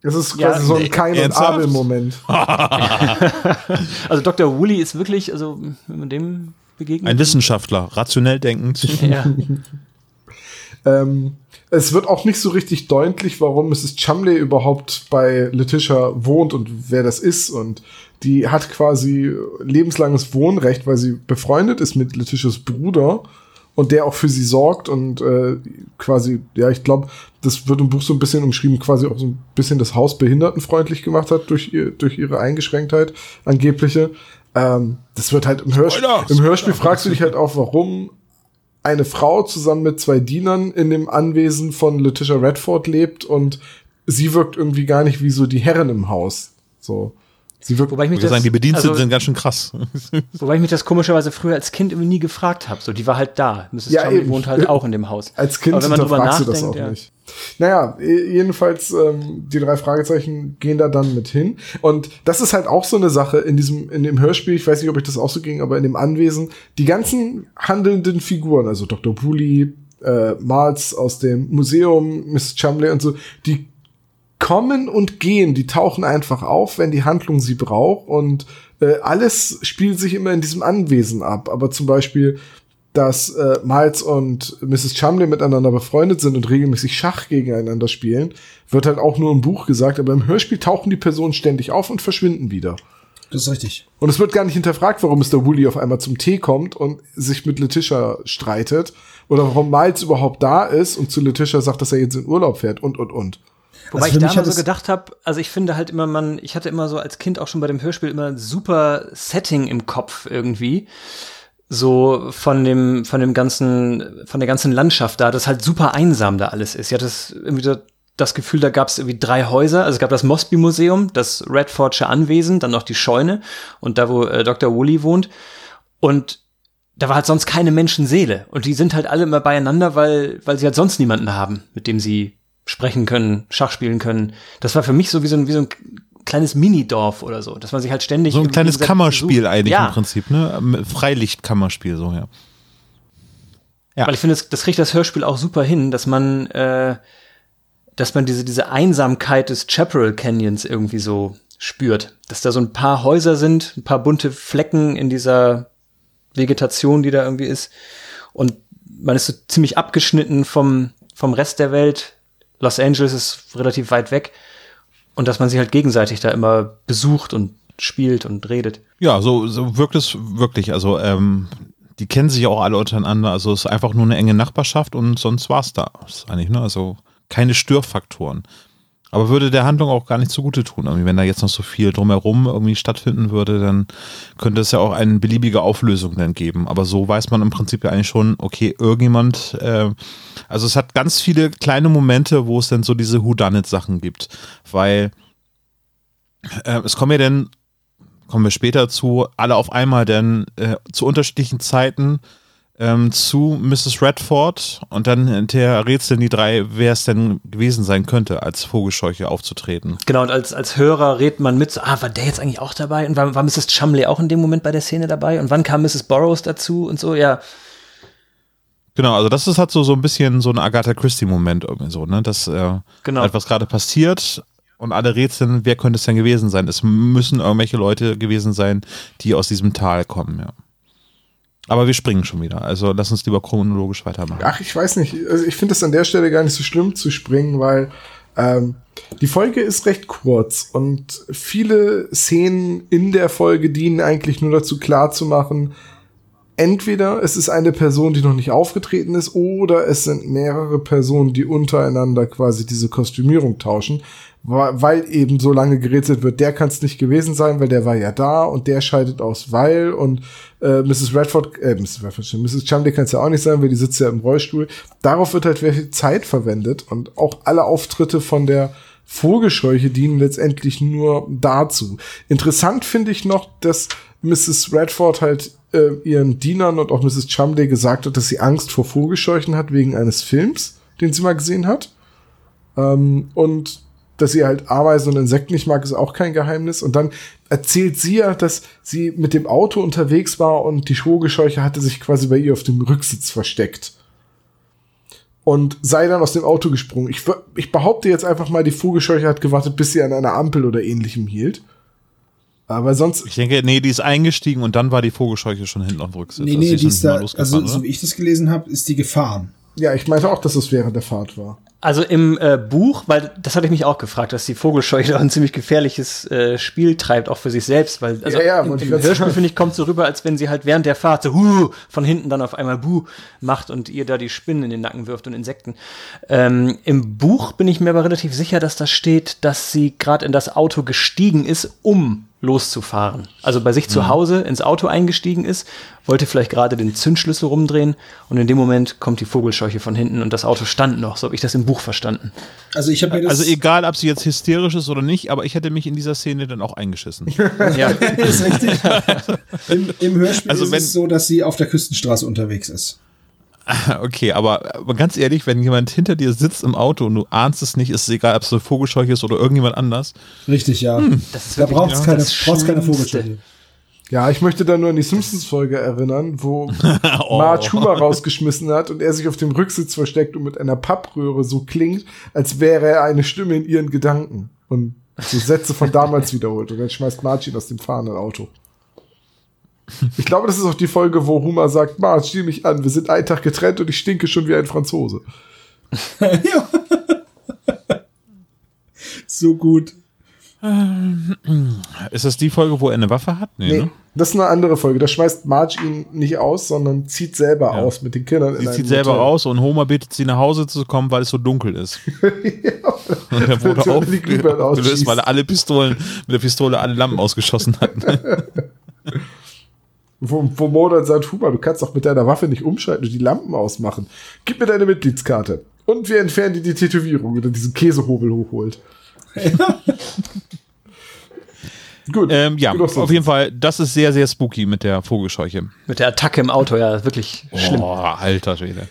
Das ist quasi ja, so ein Kain- und Abel-Moment. [LAUGHS] also Dr. Woolley ist wirklich, also wenn man dem begegnet. Ein Wissenschaftler, rationell denkend. [LAUGHS] Ja. ähm, es wird auch nicht so richtig deutlich, warum Mrs. Chumley überhaupt bei Letitia wohnt und wer das ist. Und die hat quasi lebenslanges Wohnrecht, weil sie befreundet ist mit Letitias Bruder und der auch für sie sorgt und äh, quasi, ja, ich glaube, das wird im Buch so ein bisschen umschrieben, quasi auch so ein bisschen das Haus behindertenfreundlich gemacht hat durch, ihr, durch ihre Eingeschränktheit, angebliche. Ähm, das wird halt im Hörspiel, im Hörspiel fragst du dich halt auch, warum eine Frau zusammen mit zwei Dienern in dem Anwesen von Letitia Redford lebt und sie wirkt irgendwie gar nicht wie so die Herrin im Haus. So. Sie wirkt, wobei ich mich das, sagen, die Bediensteten also, sind ganz schön krass. [LAUGHS] Wobei ich mich das komischerweise früher als Kind irgendwie nie gefragt habe. So, die war halt da. Mrs. Ja, Chumley wohnt halt auch in dem Haus. Als Kind Aber wenn man drüber nachdenkt, du das auch ja. nicht. Naja, jedenfalls, ähm, die drei Fragezeichen gehen da dann mit hin. Und das ist halt auch so eine Sache in diesem, in dem Hörspiel, ich weiß nicht, ob ich das auch so ging, aber in dem Anwesen, die ganzen handelnden Figuren, also Dr. Bully, äh, Miles aus dem Museum, Mrs. Chumley und so, die kommen und gehen, die tauchen einfach auf, wenn die Handlung sie braucht und äh, alles spielt sich immer in diesem Anwesen ab. Aber zum Beispiel, dass äh, Miles und Mrs. Chumley miteinander befreundet sind und regelmäßig Schach gegeneinander spielen, wird halt auch nur im Buch gesagt, aber im Hörspiel tauchen die Personen ständig auf und verschwinden wieder. Das ist richtig. Und es wird gar nicht hinterfragt, warum Mr. Woolley auf einmal zum Tee kommt und sich mit Letitia streitet oder warum Miles überhaupt da ist und zu Letitia sagt, dass er jetzt in Urlaub fährt und und und. Wobei also ich da immer so gedacht habe, also ich finde halt immer, man, ich hatte immer so als Kind auch schon bei dem Hörspiel immer ein super Setting im Kopf irgendwie. So von dem, von dem ganzen, von der ganzen Landschaft da, das halt super einsam da alles ist. Ich hatte das irgendwie das Gefühl, da gab es irgendwie drei Häuser. Also es gab das Mosby Museum, das Redfordsche Anwesen, dann noch die Scheune und da, wo äh, Dr. Woolley wohnt. Und da war halt sonst keine Menschenseele. Und die sind halt alle immer beieinander, weil, weil sie halt sonst niemanden haben, mit dem sie sprechen können, Schach spielen können. Das war für mich so wie so ein, wie so ein kleines Minidorf oder so, dass man sich halt ständig. So ein kleines Kammerspiel besucht. eigentlich ja. im Prinzip, ne? Freilichtkammerspiel, so, ja. ja. Weil ich finde, das, das kriegt das Hörspiel auch super hin, dass man, äh, dass man diese, diese Einsamkeit des Chaparral Canyons irgendwie so spürt. Dass da so ein paar Häuser sind, ein paar bunte Flecken in dieser Vegetation, die da irgendwie ist. Und man ist so ziemlich abgeschnitten vom, vom Rest der Welt, Los Angeles ist relativ weit weg und dass man sich halt gegenseitig da immer besucht und spielt und redet. Ja, so, so wirkt es wirklich. Also ähm, die kennen sich auch alle untereinander. Also es ist einfach nur eine enge Nachbarschaft und sonst war es da. eigentlich, ne? Also keine Störfaktoren. Aber würde der Handlung auch gar nicht zugute tun. Irgendwie, wenn da jetzt noch so viel drumherum irgendwie stattfinden würde, dann könnte es ja auch eine beliebige Auflösung dann geben. Aber so weiß man im Prinzip ja eigentlich schon, okay, irgendjemand, äh, also es hat ganz viele kleine Momente, wo es dann so diese Whodunit-Sachen gibt. Weil äh, es kommen ja dann, kommen wir später zu, alle auf einmal dann äh, zu unterschiedlichen Zeiten ähm, zu Mrs. Redford und dann hinterher rätseln die drei, wer es denn gewesen sein könnte, als Vogelscheuche aufzutreten. Genau, und als, als Hörer redet man mit, so, ah, war der jetzt eigentlich auch dabei? Und war, war Mrs. Chumley auch in dem Moment bei der Szene dabei? Und wann kam Mrs. Burroughs dazu und so, ja. Genau, also das ist halt so, so ein bisschen so ein Agatha Christie-Moment irgendwie so, ne? Dass äh, genau. etwas gerade passiert und alle rätseln, wer könnte es denn gewesen sein? Es müssen irgendwelche Leute gewesen sein, die aus diesem Tal kommen, ja. Aber wir springen schon wieder. Also lass uns lieber chronologisch weitermachen. Ach, ich weiß nicht. Also ich finde es an der Stelle gar nicht so schlimm zu springen, weil ähm, die Folge ist recht kurz und viele Szenen in der Folge dienen eigentlich nur dazu klarzumachen, entweder es ist eine Person, die noch nicht aufgetreten ist, oder es sind mehrere Personen, die untereinander quasi diese Kostümierung tauschen weil eben so lange gerätselt wird, der kann es nicht gewesen sein, weil der war ja da und der scheidet aus, weil und äh, Mrs. Redford, äh, Mrs. Redford, Mrs. Chumley kann es ja auch nicht sein, weil die sitzt ja im Rollstuhl. Darauf wird halt viel Zeit verwendet und auch alle Auftritte von der Vogelscheuche dienen letztendlich nur dazu. Interessant finde ich noch, dass Mrs. Redford halt äh, ihren Dienern und auch Mrs. Chumley gesagt hat, dass sie Angst vor Vogelscheuchen hat wegen eines Films, den sie mal gesehen hat. Ähm, und dass sie halt Ameisen und Insekten nicht mag, ist auch kein Geheimnis. Und dann erzählt sie ja, dass sie mit dem Auto unterwegs war und die Vogelscheuche hatte sich quasi bei ihr auf dem Rücksitz versteckt. Und sei dann aus dem Auto gesprungen. Ich, ich behaupte jetzt einfach mal, die Vogelscheuche hat gewartet, bis sie an einer Ampel oder ähnlichem hielt. Aber sonst. Ich denke, nee, die ist eingestiegen und dann war die Vogelscheuche schon hinten auf dem Rücksitz. Nee, nee, die ist da, also so wie ich das gelesen habe, ist die gefahren. Ja, ich meinte auch, dass es während der Fahrt war. Also im äh, Buch, weil das hatte ich mich auch gefragt, dass die Vogelscheuche da [LAUGHS] ein ziemlich gefährliches äh, Spiel treibt, auch für sich selbst, weil also ja, ja, im, im Hörspiel finde ich kommt so rüber, als wenn sie halt während der Fahrt so huh, von hinten dann auf einmal buh macht und ihr da die Spinnen in den Nacken wirft und Insekten. Ähm, Im Buch bin ich mir aber relativ sicher, dass da steht, dass sie gerade in das Auto gestiegen ist, um loszufahren. Also bei sich mhm. zu Hause ins Auto eingestiegen ist, wollte vielleicht gerade den Zündschlüssel rumdrehen und in dem Moment kommt die Vogelscheuche von hinten und das Auto stand noch. So habe ich das im Buch verstanden. Also ich habe Also egal, ob sie jetzt hysterisch ist oder nicht, aber ich hätte mich in dieser Szene dann auch eingeschissen. [LAUGHS] ja, das [LAUGHS] ist richtig. [LAUGHS] Im, Im, Hörspiel also ist es so, dass sie auf der Küstenstraße unterwegs ist. [LAUGHS] Okay, aber, aber ganz ehrlich, wenn jemand hinter dir sitzt im Auto und du ahnst es nicht, ist es egal, ob es eine Vogelscheuche ist oder irgendjemand anders. Richtig, ja. Hm, da braucht es keine, braucht's keine Vogelscheuche. Ja, ich möchte da nur an die Simpsons-Folge erinnern, wo [LAUGHS] oh. Marge Huber rausgeschmissen hat und er sich auf dem Rücksitz versteckt und mit einer Pappröhre so klingt, als wäre er eine Stimme in ihren Gedanken. Und so Sätze von damals wiederholt. Und dann schmeißt Marge ihn aus dem fahrenden Auto. Ich glaube, das ist auch die Folge, wo Huma sagt, Marge, zieh mich an, wir sind einen Tag getrennt und ich stinke schon wie ein Franzose. ja. [LAUGHS] so gut. Ist das die Folge, wo er eine Waffe hat? Nee, nee ne? das ist eine andere Folge. Da schmeißt Marge ihn nicht aus, sondern zieht selber ja. aus mit den Kindern. Sie zieht selber Hotel. aus und Homer bittet sie nach Hause zu kommen, weil es so dunkel ist. [LAUGHS] ja. Und er wurde aufgelöst, [LAUGHS] weil er alle Pistolen, mit der Pistole alle Lampen ausgeschossen hat. Wo, wo Mo dann sagt, Huber, du kannst doch mit deiner Waffe nicht umschalten und die Lampen ausmachen. Gib mir deine Mitgliedskarte. Und wir entfernen dir die Tätowierung, wenn er diesen Käsehobel hochholt. [LAUGHS] Gut. Ähm, ja, auf jeden Fall, das ist sehr, sehr spooky mit der Vogelscheuche. Mit der Attacke im Auto, ja, wirklich oh, schlimm. alter Schwede.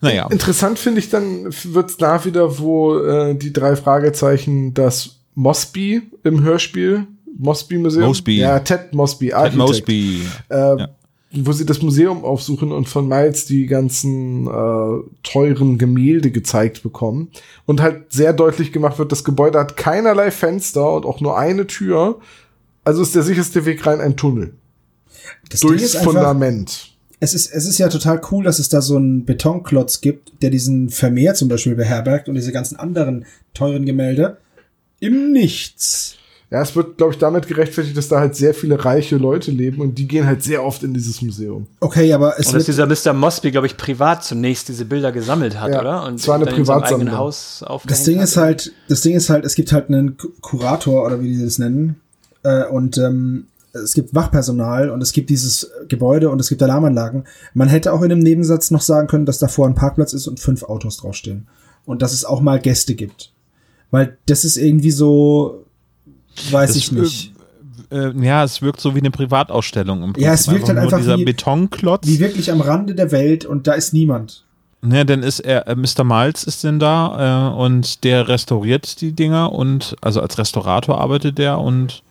Naja. Interessant finde ich dann, wird es da wieder, wo äh, die drei Fragezeichen das Mosby im Hörspiel Mosby Museum. Mosby. Ja, Ted Mosby, Ted Mosby. Äh, ja. Wo sie das Museum aufsuchen und von Miles die ganzen äh, teuren Gemälde gezeigt bekommen. Und halt sehr deutlich gemacht wird, das Gebäude hat keinerlei Fenster und auch nur eine Tür. Also ist der sicherste Weg rein ein Tunnel. Das Durchs einfach, Fundament. Es ist, es ist ja total cool, dass es da so einen Betonklotz gibt, der diesen Vermeer zum Beispiel beherbergt und diese ganzen anderen teuren Gemälde im Nichts. Ja, es wird, glaube ich, damit gerechtfertigt, dass da halt sehr viele reiche Leute leben und die gehen halt sehr oft in dieses Museum. Okay, aber es und dass dieser Mr. Mosby, glaube ich, privat zunächst diese Bilder gesammelt hat, ja, oder? Und zwar eine Privatsammlung. Haus das Ding ist halt, das Ding ist halt, es gibt halt einen Kurator oder wie die das nennen äh, und ähm, es gibt Wachpersonal und es gibt dieses Gebäude und es gibt Alarmanlagen. Man hätte auch in einem Nebensatz noch sagen können, dass davor ein Parkplatz ist und fünf Autos draufstehen und dass es auch mal Gäste gibt, weil das ist irgendwie so Weiß das ich nicht. Äh, ja, es wirkt so wie eine Privatausstellung. Im ja, es wirkt halt einfach dieser wie, Betonklotz. Wie wirklich am Rande der Welt und da ist niemand. Ja, dann ist er, äh, Mr. Miles ist denn da äh, und der restauriert die Dinger und also als Restaurator arbeitet der und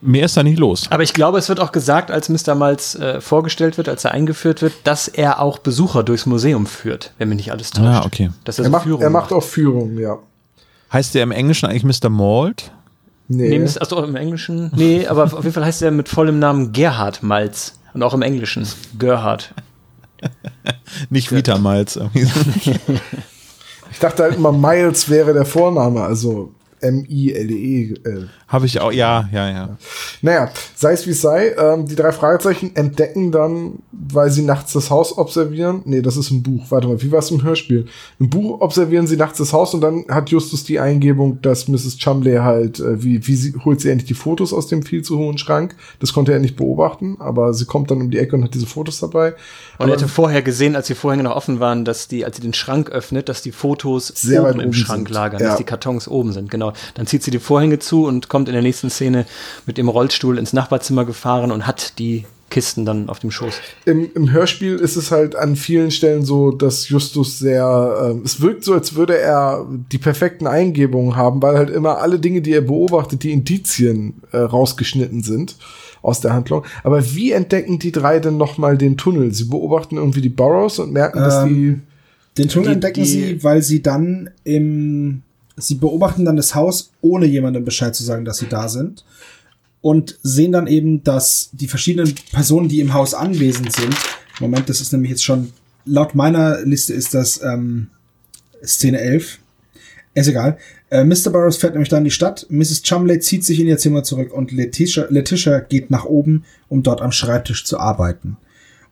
mehr ist da nicht los. Aber ich glaube, es wird auch gesagt, als Mr. Miles äh, vorgestellt wird, als er eingeführt wird, dass er auch Besucher durchs Museum führt, wenn mich nicht alles täuscht. Ja, ah, okay. Dass er, er, so macht, er macht auch Führungen, ja. Heißt der im Englischen eigentlich Mr. Malt? Nee. nee achso, im Englischen. Nee, aber auf jeden Fall heißt er mit vollem Namen Gerhard Malz. Und auch im Englischen. Gerhard. [LAUGHS] Nicht Vita Malz. [LAUGHS] ich dachte halt immer, Miles wäre der Vorname. Also M-I-L-E. Äh. Habe ich auch, ja, ja, ja. Naja, sei es wie es sei, ähm, die drei Fragezeichen entdecken dann, weil sie nachts das Haus observieren. Nee, das ist ein Buch. Warte mal, wie war es im Hörspiel? Im Buch observieren sie nachts das Haus und dann hat Justus die Eingebung, dass Mrs. Chumley halt, äh, wie, wie sie, holt sie endlich die Fotos aus dem viel zu hohen Schrank. Das konnte er nicht beobachten, aber sie kommt dann um die Ecke und hat diese Fotos dabei. Und er hatte vorher gesehen, als die Vorhänge noch offen waren, dass die, als sie den Schrank öffnet, dass die Fotos sehr oben weit im oben Schrank sind. lagern, ja. dass die Kartons oben sind, genau. Dann zieht sie die Vorhänge zu und kommt kommt in der nächsten Szene mit dem Rollstuhl ins Nachbarzimmer gefahren und hat die Kisten dann auf dem Schoß. Im, Im Hörspiel ist es halt an vielen Stellen so, dass Justus sehr, äh, es wirkt so, als würde er die perfekten Eingebungen haben, weil halt immer alle Dinge, die er beobachtet, die Indizien äh, rausgeschnitten sind aus der Handlung. Aber wie entdecken die drei denn nochmal den Tunnel? Sie beobachten irgendwie die Burrows und merken, dass Ähm, die Den Tunnel Die- entdecken die- sie, weil sie dann im, sie beobachten dann das Haus, ohne jemandem Bescheid zu sagen, dass sie da sind. Und sehen dann eben, dass die verschiedenen Personen, die im Haus anwesend sind, Moment, das ist nämlich jetzt schon, laut meiner Liste ist das ähm, Szene 11. Ist egal. Äh, Mr. Burroughs fährt nämlich dann in die Stadt. Mrs. Chumley zieht sich in ihr Zimmer zurück und Letitia, Letitia geht nach oben, um dort am Schreibtisch zu arbeiten.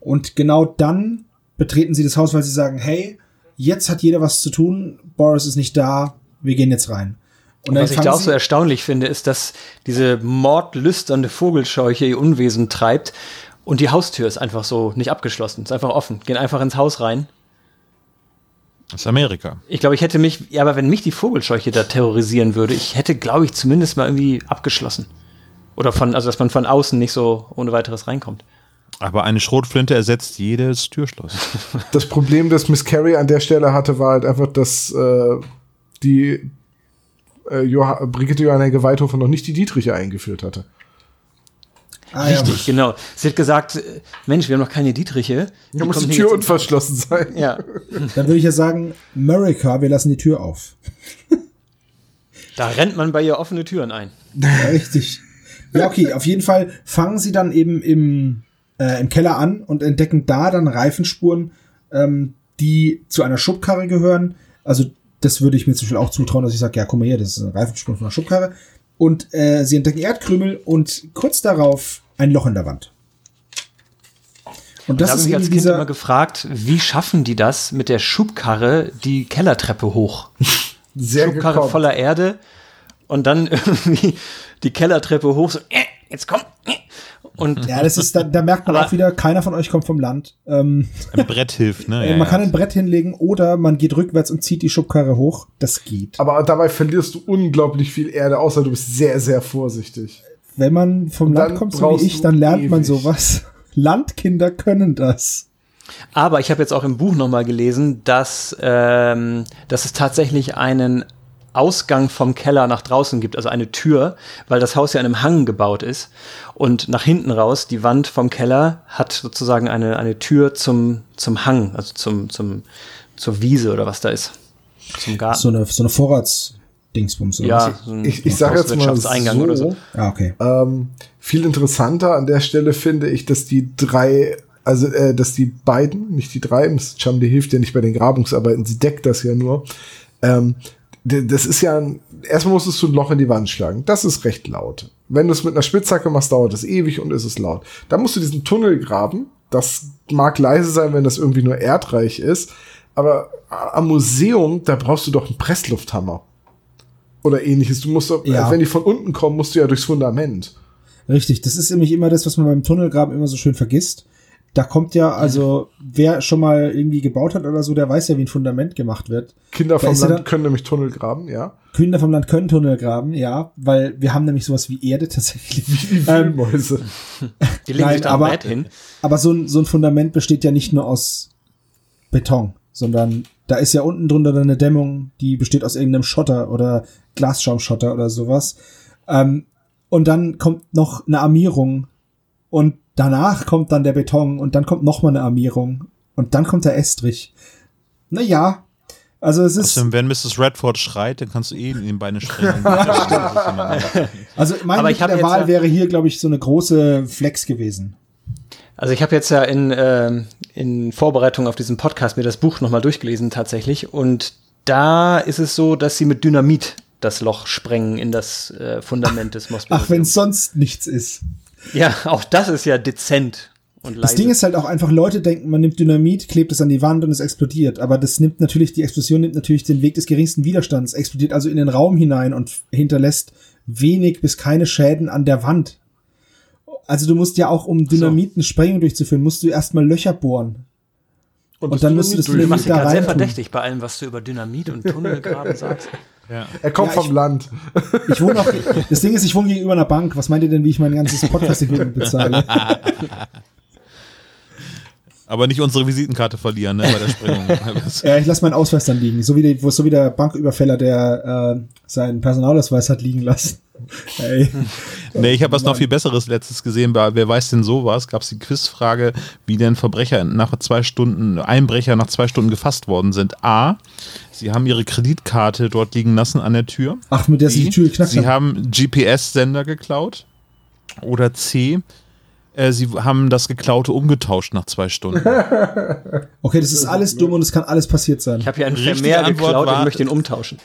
Und genau dann betreten sie das Haus, weil sie sagen, hey, jetzt hat jeder was zu tun, Boris ist nicht da, wir gehen jetzt rein. Und was ich da auch so erstaunlich finde, ist, dass diese mordlüsternde Vogelscheuche ihr Unwesen treibt und die Haustür ist einfach so nicht abgeschlossen, ist einfach offen. Gehen einfach ins Haus rein. Das ist Amerika. Ich glaube, ich hätte mich, ja, aber wenn mich die Vogelscheuche da terrorisieren würde, ich hätte, glaube ich, zumindest mal irgendwie abgeschlossen. Oder von, also dass man von außen nicht so ohne weiteres reinkommt. Aber eine Schrotflinte ersetzt jedes Türschloss. Das Problem, das Miss Carey an der Stelle hatte, war halt einfach, dass äh, die äh, Joha Brigitte Johanna Geweithofer noch nicht die Dietriche eingeführt hatte. Ah, ja. Richtig, genau. Sie hat gesagt, äh, Mensch, wir haben noch keine Dietriche. Da muss kommen die Tür unverschlossen sein. Ja, [LAUGHS] Dann würde ich ja sagen, America, wir lassen die Tür auf. [LAUGHS] da rennt man bei ihr offene Türen ein. Ja, [LAUGHS] richtig. Ja, okay, auf jeden Fall fangen sie dann eben im, äh, im Keller an und entdecken da dann Reifenspuren, ähm, die zu einer Schubkarre gehören. Also das würde ich mir zum Beispiel auch zutrauen, dass ich sage, ja, guck mal hier, das ist eine Reifenspur von einer Schubkarre. Und äh, sie entdecken Erdkrümel und kurz darauf ein Loch in der Wand. Und Da das habe ist ich als Kind immer gefragt, wie schaffen die das mit der Schubkarre die Kellertreppe hoch? [LAUGHS] Sehr Schubkarre gekonnt. voller Erde und dann [LAUGHS] irgendwie die Kellertreppe hoch, so, äh, jetzt komm. Äh. Und ja, das ist, da, da merkt man auch wieder, keiner von euch kommt vom Land. Ähm, Ein Brett hilft, ne? äh, Ja, man kann ja. ein Brett hinlegen oder man geht rückwärts und zieht die Schubkarre hoch. Das geht. Aber dabei verlierst du unglaublich viel Erde, außer du bist sehr, sehr vorsichtig. Wenn man vom Und Land kommt, so wie ich, dann lernt man ewig. sowas. Landkinder können das. Aber ich habe jetzt auch im Buch nochmal gelesen, dass, ähm, dass es tatsächlich einen Ausgang vom Keller nach draußen gibt, also eine Tür, weil das Haus ja in einem Hang gebaut ist. Und nach hinten raus, die Wand vom Keller hat sozusagen eine, eine Tür zum, zum Hang, also zum, zum, zur Wiese oder was da ist. Zum Garten. So eine, so eine Vorratsdingsbums. oder ja, so ein Ich, ich sage jetzt mal so, oder so. Ah, okay. Ähm, viel interessanter an der Stelle finde ich, dass die drei, also äh, dass die beiden, nicht die drei, Miss Chumley hilft ja nicht bei den Grabungsarbeiten, sie deckt das ja nur. Ähm, das ist ja, ein, erstmal musstest du ein Loch in die Wand schlagen. Das ist recht laut. Wenn du es mit einer Spitzhacke machst, dauert es ewig und ist es laut. Dann musst du diesen Tunnel graben. Das mag leise sein, wenn das irgendwie nur erdreich ist. Aber am Museum, da brauchst du doch einen Presslufthammer. Oder ähnliches. Du musst doch, Ja. wenn die von unten kommen, musst du ja durchs Fundament. Richtig, das ist nämlich immer das, was man beim Tunnelgraben immer so schön vergisst. Da kommt ja, also, wer schon mal irgendwie gebaut hat oder so, der weiß ja, wie ein Fundament gemacht wird. Kinder vom Land dann- können nämlich Tunnel graben, ja. Kinder vom Land können Tunnel graben, ja, weil wir haben nämlich sowas wie Erde tatsächlich. Wie Ähm, Wühlmäuse. Die legen Nein, sich da aber- Brett hin. Aber so ein, so ein Fundament besteht ja nicht nur aus Beton, sondern da ist ja unten drunter dann eine Dämmung, die besteht aus irgendeinem Schotter oder Glasschaumschotter oder sowas. Ähm, und dann kommt noch eine Armierung und danach kommt dann der Beton und dann kommt noch mal eine Armierung und dann kommt der Estrich. Naja, also es ist, Außerdem, wenn Mrs. Redford schreit, dann kannst du eh in den Beine springen. [LAUGHS] also mein Aber ich der Wahl ja- wäre hier, glaube ich, so eine große Flex gewesen. Also ich habe jetzt ja in, ähm, in Vorbereitung auf diesen Podcast mir das Buch nochmal durchgelesen tatsächlich und da ist es so, dass sie mit Dynamit das Loch sprengen in das äh, Fundament des Moskau. Ach, wenn es sonst nichts ist. Ja, auch das ist ja dezent und leise. Das Ding ist halt auch einfach, Leute denken, man nimmt Dynamit, klebt es an die Wand und es explodiert. Aber das nimmt natürlich, die Explosion nimmt natürlich den Weg des geringsten Widerstands, explodiert also in den Raum hinein und hinterlässt wenig bis keine Schäden an der Wand. Also du musst ja auch, um Dynamit eine Sprengung durchzuführen, musst du erstmal Löcher bohren. Und dann müsst du das du Dynamit machst dich da gerade sehr verdächtig bei allem, was du über Dynamit und Tunnelgraben [LAUGHS] sagst. Ja. Er kommt Ja, vom Land. [LAUGHS] Ich wohne auch, das Ding ist, ich wohne gegenüber einer Bank. Was meint ihr denn, wie ich mein ganzes Podcast-Equipment bezahle? [LAUGHS] Aber nicht unsere Visitenkarte verlieren, ne, bei der Sprengung. [LAUGHS] Ja, ich lasse meinen Ausweis dann liegen. So wie, die, so wie der Banküberfäller, der äh, seinen Personalausweis hat liegen lassen. Ey. [LAUGHS] nee, ich habe was noch viel Besseres letztes gesehen. Bei Wer weiß denn sowas? Gab es die Quizfrage, wie denn Verbrecher nach zwei Stunden, Einbrecher nach zwei Stunden gefasst worden sind. A, sie haben ihre Kreditkarte dort liegen lassen an der Tür. Ach, mit der sie B, die Tür geknackt Sie haben. GPS-Sender geklaut. Oder C, äh, sie haben das Geklaute umgetauscht nach zwei Stunden. [LAUGHS] Okay, das ist alles dumm und es kann alles passiert sein. Ich habe hier einen Vermehr geklaut war- und möchte ihn umtauschen.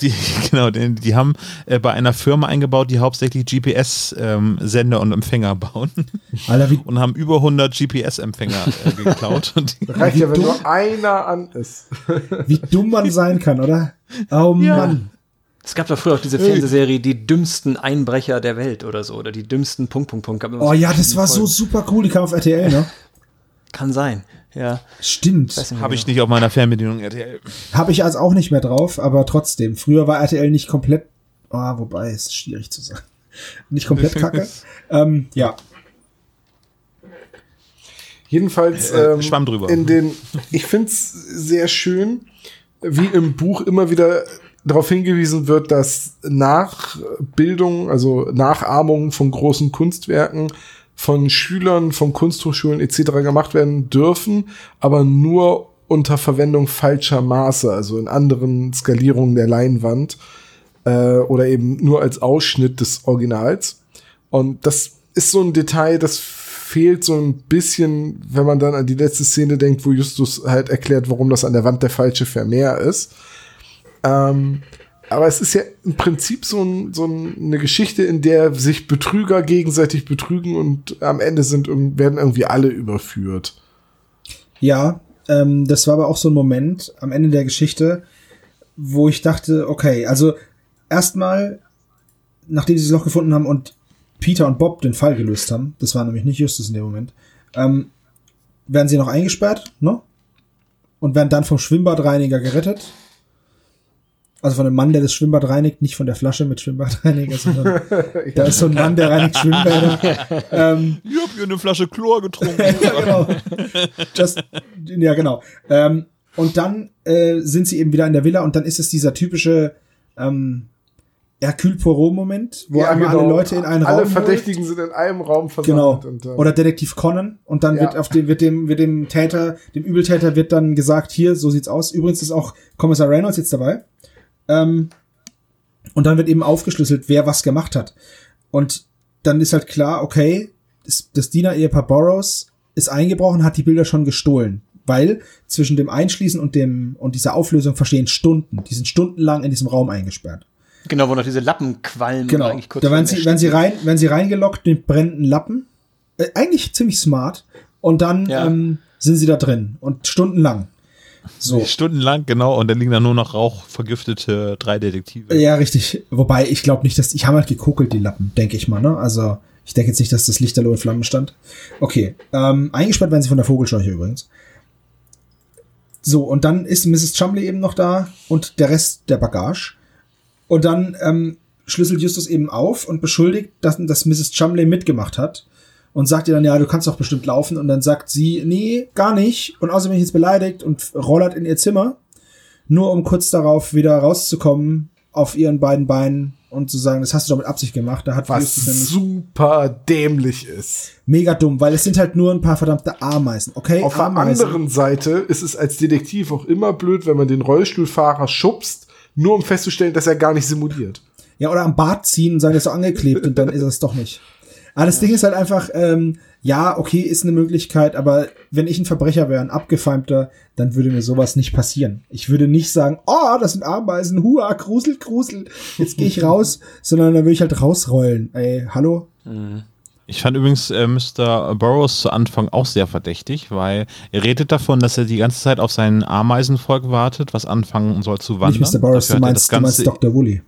Die, [LAUGHS] genau, die, die haben äh, bei einer Firma eingebaut, die hauptsächlich GPS-Sender und Empfänger bauen [LAUGHS] Alter, wie, und haben über 100 GPS-Empfänger äh, geklaut. Und die, [LAUGHS] Reicht ja, wenn dumm. nur einer an ist. wie dumm man sein kann, oder? Oh Ja. Mann. Es gab doch früher auch diese Fernsehserie Die dümmsten Einbrecher der Welt oder so. Oder die dümmsten Punkt, Punkt, Punkt. Oh ja, das war so Folgen. super cool. Die kam auf RTL, ne? Kann sein, ja. Stimmt. Habe genau. ich nicht auf meiner Fernbedienung RTL. Habe ich also auch nicht mehr drauf, aber trotzdem. Früher war RTL nicht komplett. Ah, wobei, ist schwierig zu sagen. [LAUGHS] Nicht komplett kacke. [LAUGHS] ähm, ja. Jedenfalls Äh, ähm, schwamm drüber. in den, ich find's sehr schön, wie im Buch immer wieder darauf hingewiesen wird, dass Nachbildung, also Nachahmungen von großen Kunstwerken von Schülern von Kunsthochschulen etc. gemacht werden dürfen, aber nur unter Verwendung falscher Maße, also in anderen Skalierungen der Leinwand äh, oder eben nur als Ausschnitt des Originals. Und das ist so ein Detail, das fehlt so ein bisschen, wenn man dann an die letzte Szene denkt, wo Justus halt erklärt, warum das an der Wand der falsche Vermehr ist. Ähm, aber es ist ja im Prinzip so, ein, so ein, eine Geschichte, in der sich Betrüger gegenseitig betrügen und am Ende sind, werden irgendwie alle überführt. Ja, ähm, das war aber auch so ein Moment am Ende der Geschichte, wo ich dachte, okay, also erstmal, nachdem sie das Loch gefunden haben und Peter und Bob den Fall gelöst haben, das war nämlich nicht Justus in dem Moment, ähm, werden sie noch eingesperrt, ne? Und werden dann vom Schwimmbadreiniger gerettet. Also von dem Mann, der das Schwimmbad reinigt, nicht von der Flasche mit Schwimmbadreiniger, sondern [LAUGHS] da ist so ein Mann, der reinigt Schwimmbäder. [LAUGHS] ähm, Ich habe hier eine Flasche Chlor getrunken. [LAUGHS] ja, genau. Just, ja, genau. Ähm, und dann äh, sind sie eben wieder in der Villa und dann ist es dieser typische ähm, Hercule Poirot-Moment, wo einmal alle Leute in einen genau. Alle Raum Verdächtigen sind in einem Raum holt. Genau. versammelt. Und, äh, Oder Detektiv Conan und dann Ja. wird auf dem wird dem wird dem Täter, dem Übeltäter wird dann gesagt, hier, so sieht's aus. Übrigens ist auch Kommissar Reynolds jetzt dabei. Ähm, und dann wird eben aufgeschlüsselt, wer was gemacht hat. Und dann ist halt klar, okay, das, das Diener-Ehepaar Burroughs ist eingebrochen, hat die Bilder schon gestohlen. Weil zwischen dem Einschließen und dem und dieser Auflösung verstehen Stunden. Die sind stundenlang in diesem Raum eingesperrt. Genau, wo noch diese Lappen qualmen. Genau. eigentlich kurz Da werden sie, werden sie rein, werden sie reingelockt mit brennenden Lappen. Äh, eigentlich ziemlich smart. Und dann Ja. ähm, sind sie da drin und stundenlang. So. Stundenlang, genau, und dann liegen da nur noch rauchvergiftete drei Detektive. Ja, richtig. Wobei ich glaube nicht, dass ich habe halt gekokelt die Lappen, denke ich mal. Ne? Also ich denke jetzt nicht, dass das Lichterloh in Flammen stand. Okay. Ähm, eingesperrt werden sie von der Vogelscheuche übrigens. So, und dann ist Mrs. Chumley eben noch da und der Rest der Bagage. Und dann ähm, schlüsselt Justus eben auf und beschuldigt, dass, dass Mrs. Chumley mitgemacht hat. Und sagt ihr dann, ja, du kannst doch bestimmt laufen. Und dann sagt sie, nee, gar nicht. Und außerdem bin ich jetzt beleidigt und rollert in ihr Zimmer. Nur um kurz darauf wieder rauszukommen auf ihren beiden Beinen und zu sagen, das hast du doch mit Absicht gemacht. Da hat was super dämlich ist. mega dumm, weil es sind halt nur ein paar verdammte Ameisen. Okay, Auf der Ameisen. anderen Seite ist es als Detektiv auch immer blöd, wenn man den Rollstuhlfahrer schubst, nur um festzustellen, dass er gar nicht simuliert. Ja, oder am Bart ziehen und sagen, das ist so angeklebt und dann ist es doch nicht. Aber das Ding ist halt einfach, ähm, ja, okay, ist eine Möglichkeit, aber wenn ich ein Verbrecher wäre, ein abgefeimter, dann würde mir sowas nicht passieren. Ich würde nicht sagen, oh, das sind Ameisen, hua, grusel, grusel, jetzt gehe ich raus, [LAUGHS] sondern dann würde ich halt rausrollen. Ey, hallo? Ich fand übrigens äh, Mr. Burroughs zu Anfang auch sehr verdächtig, weil er redet davon, dass er die ganze Zeit auf sein Ameisenvolk wartet, was anfangen soll zu wandern. Nicht Mr. Burroughs, Dafür du meinst, du meinst Dr. Woolley.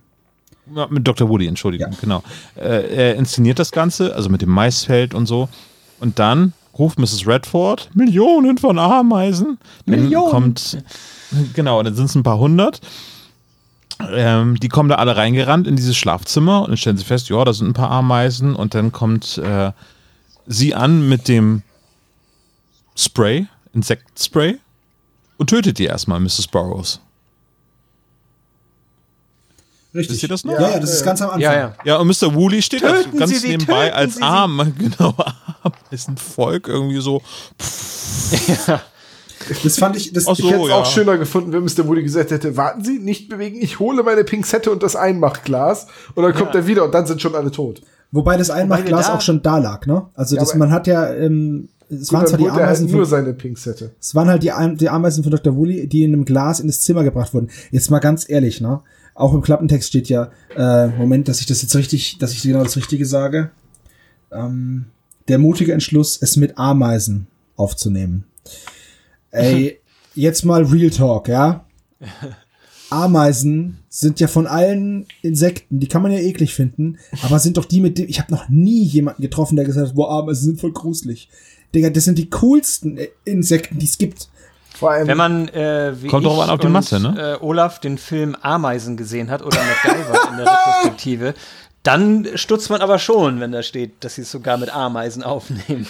Mit Dr. Woody, Entschuldigung, Ja. genau. Äh, er inszeniert das Ganze, also mit dem Maisfeld und so. Und dann ruft Mrs. Redford, Millionen von Ameisen. Millionen. kommt, genau, dann sind es ein paar hundert. ähm, die kommen da alle reingerannt in dieses Schlafzimmer und dann stellen sie fest, ja, da sind ein paar Ameisen und dann kommt äh, sie an mit dem Spray, Insektenspray und tötet die erstmal, Mrs. Burroughs. Richtig. Wisst ihr das noch? Ja, ja, das ist ganz am Anfang. Ja, ja. Ja, und Mr. Woolley steht da Töten ganz Sie nebenbei als Sie. Arm, [LAUGHS] genau, Ameisenvolk irgendwie so. Das fand ich, das, Ich so. hätte es ja. auch schöner gefunden, wenn Mr. Woody gesagt hätte, warten Sie, nicht bewegen, ich hole meine Pinzette und das Einmachglas und dann kommt er wieder und dann sind schon alle tot. wobei das Einmachglas da- auch schon da lag, ne? Also das, aber- man hat ja, ähm, es waren zwar die halt Ameisen nur von, seine Pinzette. es waren halt die, die Ameisen von Dr. Woolley, die in einem Glas in das Zimmer gebracht wurden. Jetzt mal ganz ehrlich, ne? Auch im Klappentext steht ja, äh, Moment, dass ich das jetzt richtig, dass ich genau das Richtige sage. Ähm, der mutige Entschluss, es mit Ameisen aufzunehmen. Ey, [LAUGHS] jetzt mal Real Talk, ja? [LAUGHS] Ameisen sind ja von allen Insekten, die kann man ja eklig finden, aber sind doch die mit dem, ich habe noch nie jemanden getroffen, der gesagt hat, boah, Ameisen sind voll gruselig. Digga, das sind die coolsten Insekten, die es gibt. Vor allem, Wenn man, äh, wie Kommt ich an, auf die und, Masse, ne? Äh, Olaf den Film Ameisen gesehen hat oder MacGyver in der Retrospektive, dann stutzt man aber schon, wenn da steht, dass sie es sogar mit Ameisen aufnehmen.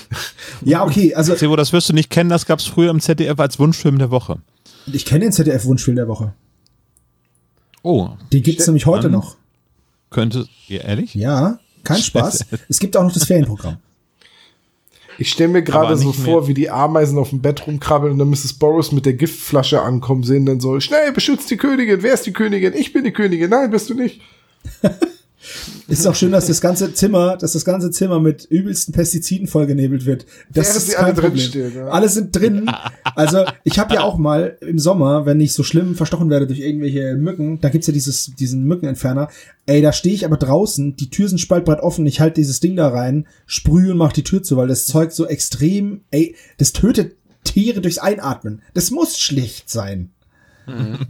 Ja, okay, also Sebo, das wirst du nicht kennen, das gab es früher im ZDF als Wunschfilm der Woche. ich kenne den ZDF-Wunschfilm der Woche. Oh, Den gibt's nämlich heute noch. könnte, ja, ehrlich? Ja, kein Spaß. Es gibt auch noch das Ferienprogramm. Ich stelle mir gerade so vor, mehr. wie die Ameisen auf dem Bett rumkrabbeln und dann Mrs. Burroughs mit der Giftflasche ankommen sehen, dann so, schnell, beschützt die Königin, wer ist die Königin? Ich bin die Königin, nein, bist du nicht. [LAUGHS] Es ist auch schön, dass das ganze Zimmer, dass das ganze Zimmer mit übelsten Pestiziden vollgenebelt wird. Das Während ist kein alle Problem. drinstehen, ja. Alle sind drin. Also ich habe ja auch mal im Sommer, wenn ich so schlimm verstochen werde durch irgendwelche Mücken, da gibt's ja dieses, diesen Mückenentferner. Ey, da stehe ich aber draußen, die Tür sind spaltbreit offen, ich halte dieses Ding da rein, sprühe und mach die Tür zu, weil das Zeug so extrem, ey, das tötet Tiere durchs Einatmen. Das muss schlicht sein.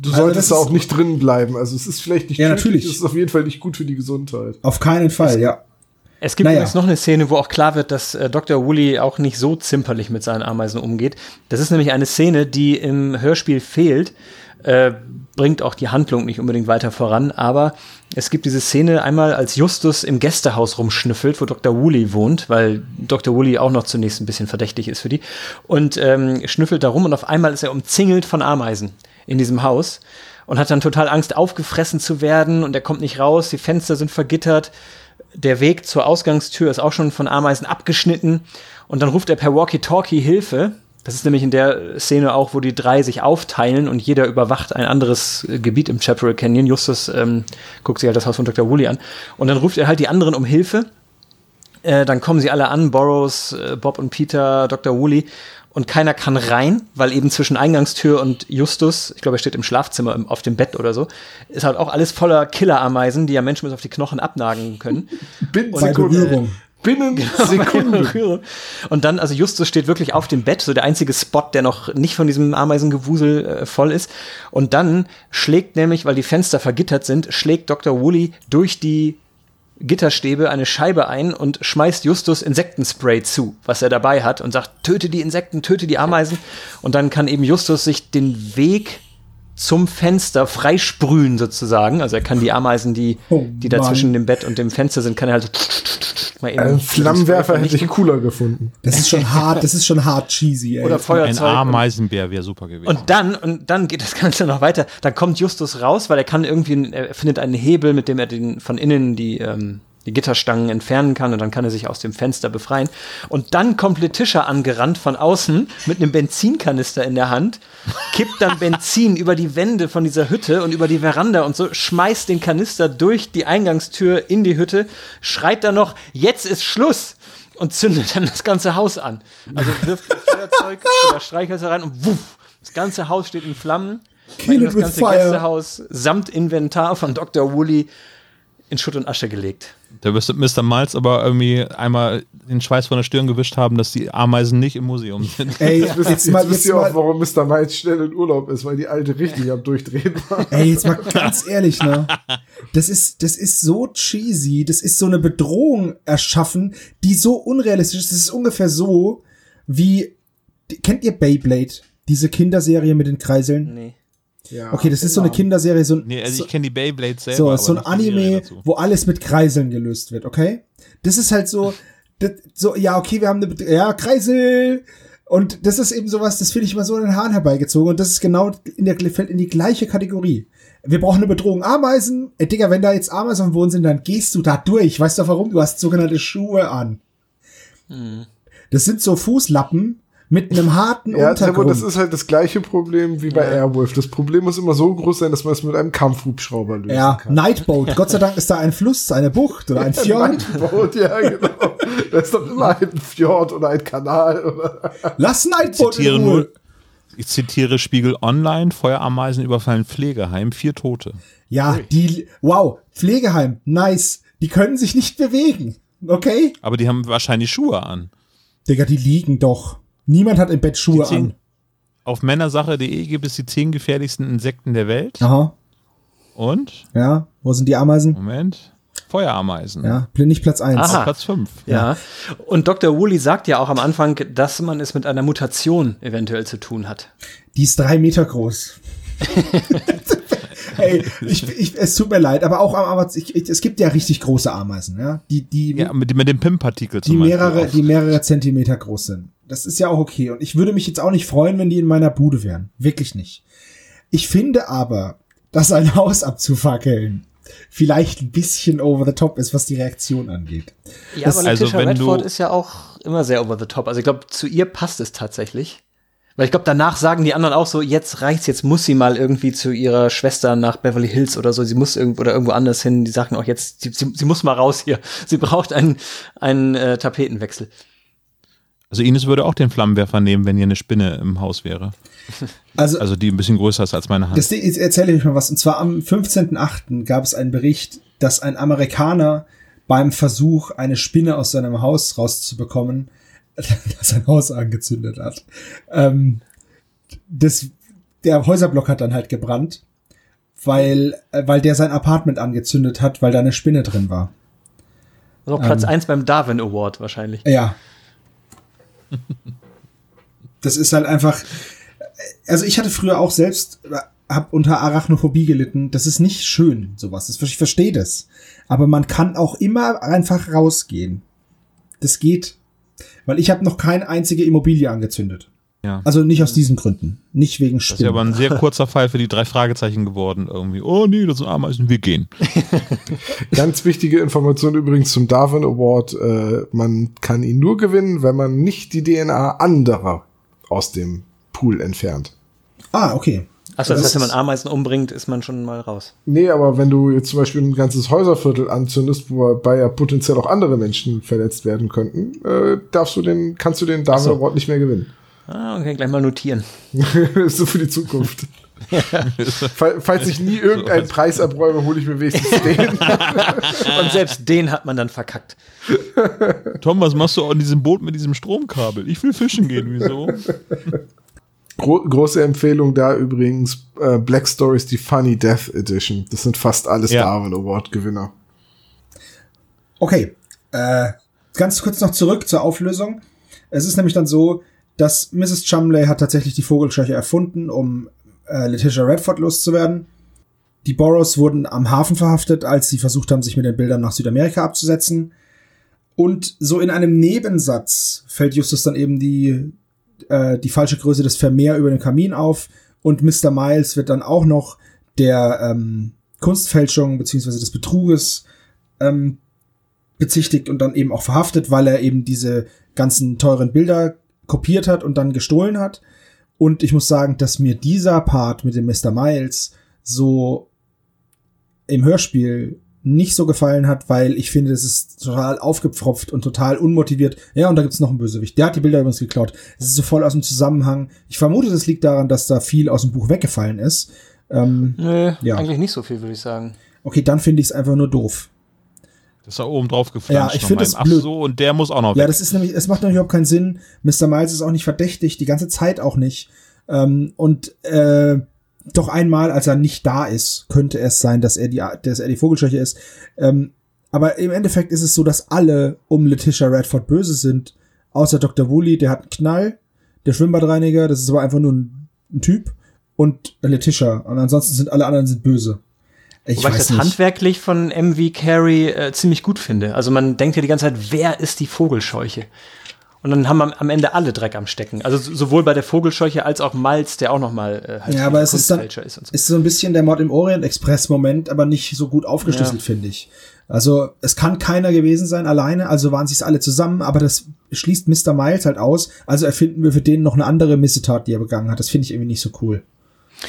Du Also solltest da auch nicht drin bleiben. Also es ist vielleicht nicht Ja, tödlich, natürlich. es ist auf jeden Fall nicht gut für die Gesundheit. Auf keinen Fall, ja. Es gibt Naja. übrigens noch eine Szene, wo auch klar wird, dass äh, Dr. Woolley auch nicht so zimperlich mit seinen Ameisen umgeht. Das ist nämlich eine Szene, die im Hörspiel fehlt. Äh, bringt auch die Handlung nicht unbedingt weiter voran, aber es gibt diese Szene einmal, als Justus im Gästehaus rumschnüffelt, wo Dr. Woolley wohnt, weil Dr. Woolley auch noch zunächst ein bisschen verdächtig ist für die, und ähm, schnüffelt da rum und auf einmal ist er umzingelt von Ameisen in diesem Haus und hat dann total Angst, aufgefressen zu werden und er kommt nicht raus, die Fenster sind vergittert der Weg zur Ausgangstür ist auch schon von Ameisen abgeschnitten und dann ruft er per Walkie-Talkie Hilfe. Das ist nämlich in der Szene auch, wo die drei sich aufteilen und jeder überwacht ein anderes äh, Gebiet im Chaparral Canyon. Justus ähm, guckt sich halt das Haus von Dr. Woolley an und dann ruft er halt die anderen um Hilfe. Äh, dann kommen sie alle an, Burroughs, äh, Bob und Peter, Dr. Woolley und keiner kann rein, weil eben zwischen Eingangstür und Justus, ich glaube, er steht im Schlafzimmer im, auf dem Bett oder so, ist halt auch alles voller Killerameisen, die ja Menschen bis auf die Knochen abnagen können. [LAUGHS] Binnen Berührung. Binnen Genau. Sekunden. [LAUGHS] [LAUGHS] Und dann, also Justus steht wirklich auf dem Bett, so der einzige Spot, der noch nicht von diesem Ameisengewusel äh, voll ist. Und dann schlägt nämlich, weil die Fenster vergittert sind, schlägt Dr. Woolley durch die Gitterstäbe eine Scheibe ein und schmeißt Justus Insektenspray zu, was er dabei hat und sagt, töte die Insekten, töte die Ameisen. Und dann kann eben Justus sich den Weg zum Fenster freisprühen sozusagen. Also er kann die Ameisen, die, Oh die da Mann. zwischen dem Bett und dem Fenster sind, kann er halt so mal eben Ein Spray Flammenwerfer hätte ich cooler gefunden. Das ist schon hart, das ist schon hart cheesy, ey. Oder Ein Feuerzeug. und- Ameisenbär wäre super gewesen. Und dann, und dann geht das Ganze noch weiter. Dann kommt Justus raus, weil er kann irgendwie, er findet einen Hebel, mit dem er den von innen die, ähm, die Gitterstangen entfernen kann und dann kann er sich aus dem Fenster befreien. Und dann kommt Letitia angerannt von außen mit einem Benzinkanister in der Hand, kippt dann Benzin über die Wände von dieser Hütte und über die Veranda und so, schmeißt den Kanister durch die Eingangstür in die Hütte, schreit dann noch, jetzt ist Schluss! Und zündet dann das ganze Haus an. Also wirft Feuerzeug [LAUGHS] oder Streichhölzer rein und wuff, das ganze Haus steht in Flammen. Kill das ganze. Gästehaus samt Inventar von Dr. Woolley in Schutt und Asche gelegt. Da müsste Mr. Miles aber irgendwie einmal den Schweiß von der Stirn gewischt haben, dass die Ameisen nicht im Museum [LAUGHS] sind. Ey, Jetzt, jetzt jetzt mal, wisst jetzt ihr auch, warum Mr. Miles schnell in Urlaub ist, weil die alte richtig am Durchdrehen war. ey, jetzt mal ganz ehrlich, ne? Das ist, das ist so cheesy, das ist so eine Bedrohung erschaffen, die so unrealistisch ist. Das ist ungefähr so wie, kennt ihr Beyblade? Diese Kinderserie mit den Kreiseln? Nee. Ja, Okay, das ist so eine genau. Kinderserie, so, ein- Nee, also so, ich kenne die Beyblades selber. so, aber so ein Anime, wo alles mit Kreiseln gelöst wird, okay? Das ist halt so, das, so, ja, okay, wir haben eine, ja, Kreisel. Und das ist eben sowas, das finde ich immer so in den Haaren herbeigezogen. Und das ist genau in der, fällt in die gleiche Kategorie. Wir brauchen eine Bedrohung Ameisen. Ey, Digga, wenn da jetzt Ameisen am Boden sind, dann gehst du da durch. Weißt du warum? Du hast sogenannte Schuhe an. Das sind so Fußlappen mit einem harten Ja, aber Untergrund. das ist halt das gleiche Problem wie bei Airwolf. Das Problem muss immer so groß sein, dass man es mit einem Kampfhubschrauber lösen ja, kann. Nightboat. [LAUGHS] Gott sei Dank ist da ein Fluss, eine Bucht oder ein Fjord. Nightboat, ja, genau. Da ist doch immer ein Fjord oder ein Kanal. Oder Lass Nightboat zitiere in Ruhe. nur, ich zitiere Spiegel Online, Feuerameisen überfallen Pflegeheim, vier Tote. Ja, die, wow, Pflegeheim, nice. Die können sich nicht bewegen. Okay? Aber die haben wahrscheinlich Schuhe an. Digga, die liegen doch. Niemand hat im Bett Schuhe Die zehn- an. Auf männersache.de gibt es die zehn gefährlichsten Insekten der Welt. Aha, Und, ja. Wo sind die Ameisen? Moment, Feuerameisen. Ja, nicht Platz eins. Aha. Auf Platz fünf. Ja. Und Dr. Woolley sagt ja auch am Anfang, dass man es mit einer Mutation eventuell zu tun hat. Die ist drei Meter groß. [LAUGHS] Ey, ich, ich, es tut mir leid, aber auch am ich, es gibt ja richtig große Ameisen, ja, die die Ja, mit, mit dem PIM-Partikel die zum Beispiel mehrere auch. die mehrere Zentimeter groß sind. Das ist ja auch okay und ich würde mich jetzt auch nicht freuen, wenn die in meiner Bude wären, wirklich nicht. Ich finde aber, dass ein [LAUGHS] Haus abzufackeln vielleicht ein bisschen over the top ist, was die Reaktion angeht. Ja, Das- aber also Letitia wenn Redford ist ja auch immer sehr over the top. Also ich glaube, zu ihr passt es tatsächlich. Weil ich glaube, danach sagen die anderen auch so, jetzt reicht's, jetzt muss sie mal irgendwie zu ihrer Schwester nach Beverly Hills oder so. Sie muss irgendwo oder irgendwo anders hin. Die sagen auch jetzt, sie, sie, sie muss mal raus hier. Sie braucht einen, einen äh, Tapetenwechsel. Also Ines würde auch den Flammenwerfer nehmen, wenn hier eine Spinne im Haus wäre. [LAUGHS] Also, Also die ein bisschen größer ist als meine Hand. Das jetzt erzähle ich euch mal was. Und zwar am 15.8. gab es einen Bericht, dass ein Amerikaner beim Versuch, eine Spinne aus seinem Haus rauszubekommen, [LAUGHS] sein Haus angezündet hat. Ähm, das, der Häuserblock hat dann halt gebrannt, weil, äh, weil der sein Apartment angezündet hat, weil da eine Spinne drin war. Also Platz Ähm. eins beim Darwin Award wahrscheinlich. Ja. [LAUGHS] Das ist halt einfach. Also ich hatte früher auch selbst, hab unter Arachnophobie gelitten. Das ist nicht schön, sowas. Ich verstehe das. Aber man kann auch immer einfach rausgehen. Das geht. Weil ich habe noch keine einzige Immobilie angezündet. Ja. Also nicht aus diesen Gründen. Nicht wegen Das ist ja aber Spinnen. ein sehr [LAUGHS] kurzer Fall für die drei Fragezeichen geworden irgendwie. Oh nee, das sind Ameisen, wir gehen. [LAUGHS] Ganz wichtige Information übrigens zum Darwin Award. Äh, man kann ihn nur gewinnen, wenn man nicht die DNA anderer aus dem Pool entfernt. Ah, okay. Achso, das Das heißt, wenn man Ameisen umbringt, ist man schon mal raus. Nee, aber wenn du jetzt zum Beispiel ein ganzes Häuserviertel anzündest, wobei ja potenziell auch andere Menschen verletzt werden könnten, äh, darfst du den, kannst du den Darwin so. Award nicht mehr gewinnen. Ah, okay, gleich mal notieren. [LAUGHS] so für die Zukunft. Fall, falls ich nie irgendeinen Preis abräume, hole ich mir wenigstens den. [LAUGHS] Und selbst den hat man dann verkackt. Tom, was machst du an diesem Boot mit diesem Stromkabel? Ich will fischen gehen, wieso? Gro große Empfehlung da übrigens äh, Black Stories, die Funny Death Edition. Das sind fast alles Ja. Darwin Award Gewinner. Okay, äh, ganz kurz noch zurück zur Auflösung. Es ist nämlich dann so, dass Mrs. Chumley hat tatsächlich die Vogelscheuche erfunden, um äh, Letitia Redford loszuwerden. Die Boroughs wurden am Hafen verhaftet, als sie versucht haben, sich mit den Bildern nach Südamerika abzusetzen. Und so in einem Nebensatz fällt Justus dann eben die, äh, die falsche Größe des Vermehr über dem Kamin auf. Und Mr. Miles wird dann auch noch der ähm, Kunstfälschung beziehungsweise des Betruges ähm, bezichtigt und dann eben auch verhaftet, weil er eben diese ganzen teuren Bilder kopiert hat und dann gestohlen hat. Und ich muss sagen, dass mir dieser Part mit dem Mr. Miles so im Hörspiel nicht so gefallen hat, weil ich finde, das ist total aufgepfropft und total unmotiviert. Ja, und da gibt's noch einen Bösewicht. Der hat die Bilder übrigens geklaut. Es ist so voll aus dem Zusammenhang. Ich vermute, das liegt daran, dass da viel aus dem Buch weggefallen ist. Ähm, Nö, Ja. eigentlich nicht so viel, würde ich sagen. okay, dann finde ich es einfach nur doof. Das ist da oben drauf geflanscht. Ja, ich finde im Ach blöd. so, und der muss auch noch Ja, weg. das ist nämlich, es macht nämlich überhaupt keinen Sinn. Mr. Miles ist auch nicht verdächtig, die ganze Zeit auch nicht. Ähm, und äh, doch einmal, als er nicht da ist, könnte es sein, dass er die, dass er die Vogelscheuche ist. Ähm, aber im Endeffekt ist es so, dass alle um Letitia Redford böse sind, außer Dr. Woolley, der hat einen Knall, der Schwimmbadreiniger, das ist aber einfach nur ein, ein Typ. und Letitia. Und ansonsten sind alle anderen sind böse. Ich Wobei ich das nicht. handwerklich von MV Carey äh, ziemlich gut finde. Also man denkt ja die ganze Zeit, wer ist die Vogelscheuche? Und dann haben wir am Ende alle Dreck am Stecken. Also sowohl bei der Vogelscheuche als auch Malz, der auch noch mal äh, halt Ja, aber es ist, dann, ist, so. ist so ein bisschen der Mod im Orient Express Moment, aber nicht so gut aufgeschlüsselt, ja. finde ich. Also es kann keiner gewesen sein alleine, also waren sie es alle zusammen, aber das schließt Mr. Miles halt aus. Also erfinden wir für den noch eine andere Missetat, die er begangen hat. Das finde ich irgendwie nicht so cool.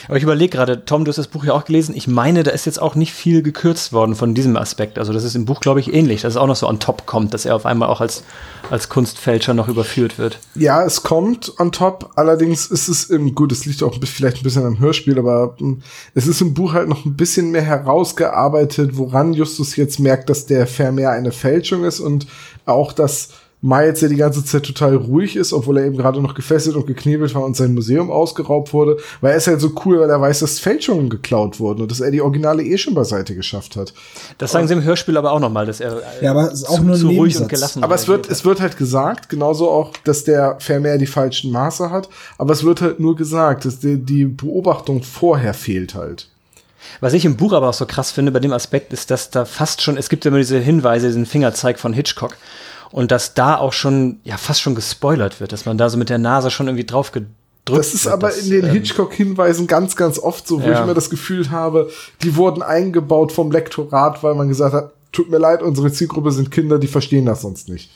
Aber ich überlege gerade, Tom, du hast das Buch ja auch gelesen. Ich meine, da ist jetzt auch nicht viel gekürzt worden von diesem Aspekt. Also das ist im Buch, glaube ich, ähnlich, dass es auch noch so on top kommt, dass er auf einmal auch als, als Kunstfälscher noch überführt wird. Ja, es kommt on top. Allerdings ist es im, gut, es liegt auch vielleicht ein bisschen am Hörspiel, aber hm, es ist im Buch halt noch ein bisschen mehr herausgearbeitet, woran Justus jetzt merkt, dass der Vermeer eine Fälschung ist und auch, dass Miles, der die ganze Zeit total ruhig ist, obwohl er eben gerade noch gefesselt und geknebelt war und sein Museum ausgeraubt wurde, weil er ist halt so cool, weil er weiß, dass Fälschungen geklaut wurden und dass er die Originale eh schon beiseite geschafft hat. Das sagen sie im Hörspiel aber auch nochmal, dass er äh, ja, aber ist auch zu, nur zu ruhig und gelassen Aber es wird, hat. es wird halt gesagt, genauso auch, dass der Vermeer die falschen Maße hat, aber es wird halt nur gesagt, dass die, die Beobachtung vorher fehlt halt. Was ich im Buch aber auch so krass finde bei dem Aspekt ist, dass da fast schon, es gibt immer diese Hinweise, diesen Fingerzeig von Hitchcock, und dass da auch schon, ja, fast schon gespoilert wird, dass man da so mit der Nase schon irgendwie drauf gedrückt das ist aber in den ähm, Hitchcock-Hinweisen ganz, ganz oft so, wo ja. ich immer das Gefühl habe, die wurden eingebaut vom Lektorat, weil man gesagt hat, tut mir leid, unsere Zielgruppe sind Kinder, die verstehen das sonst nicht.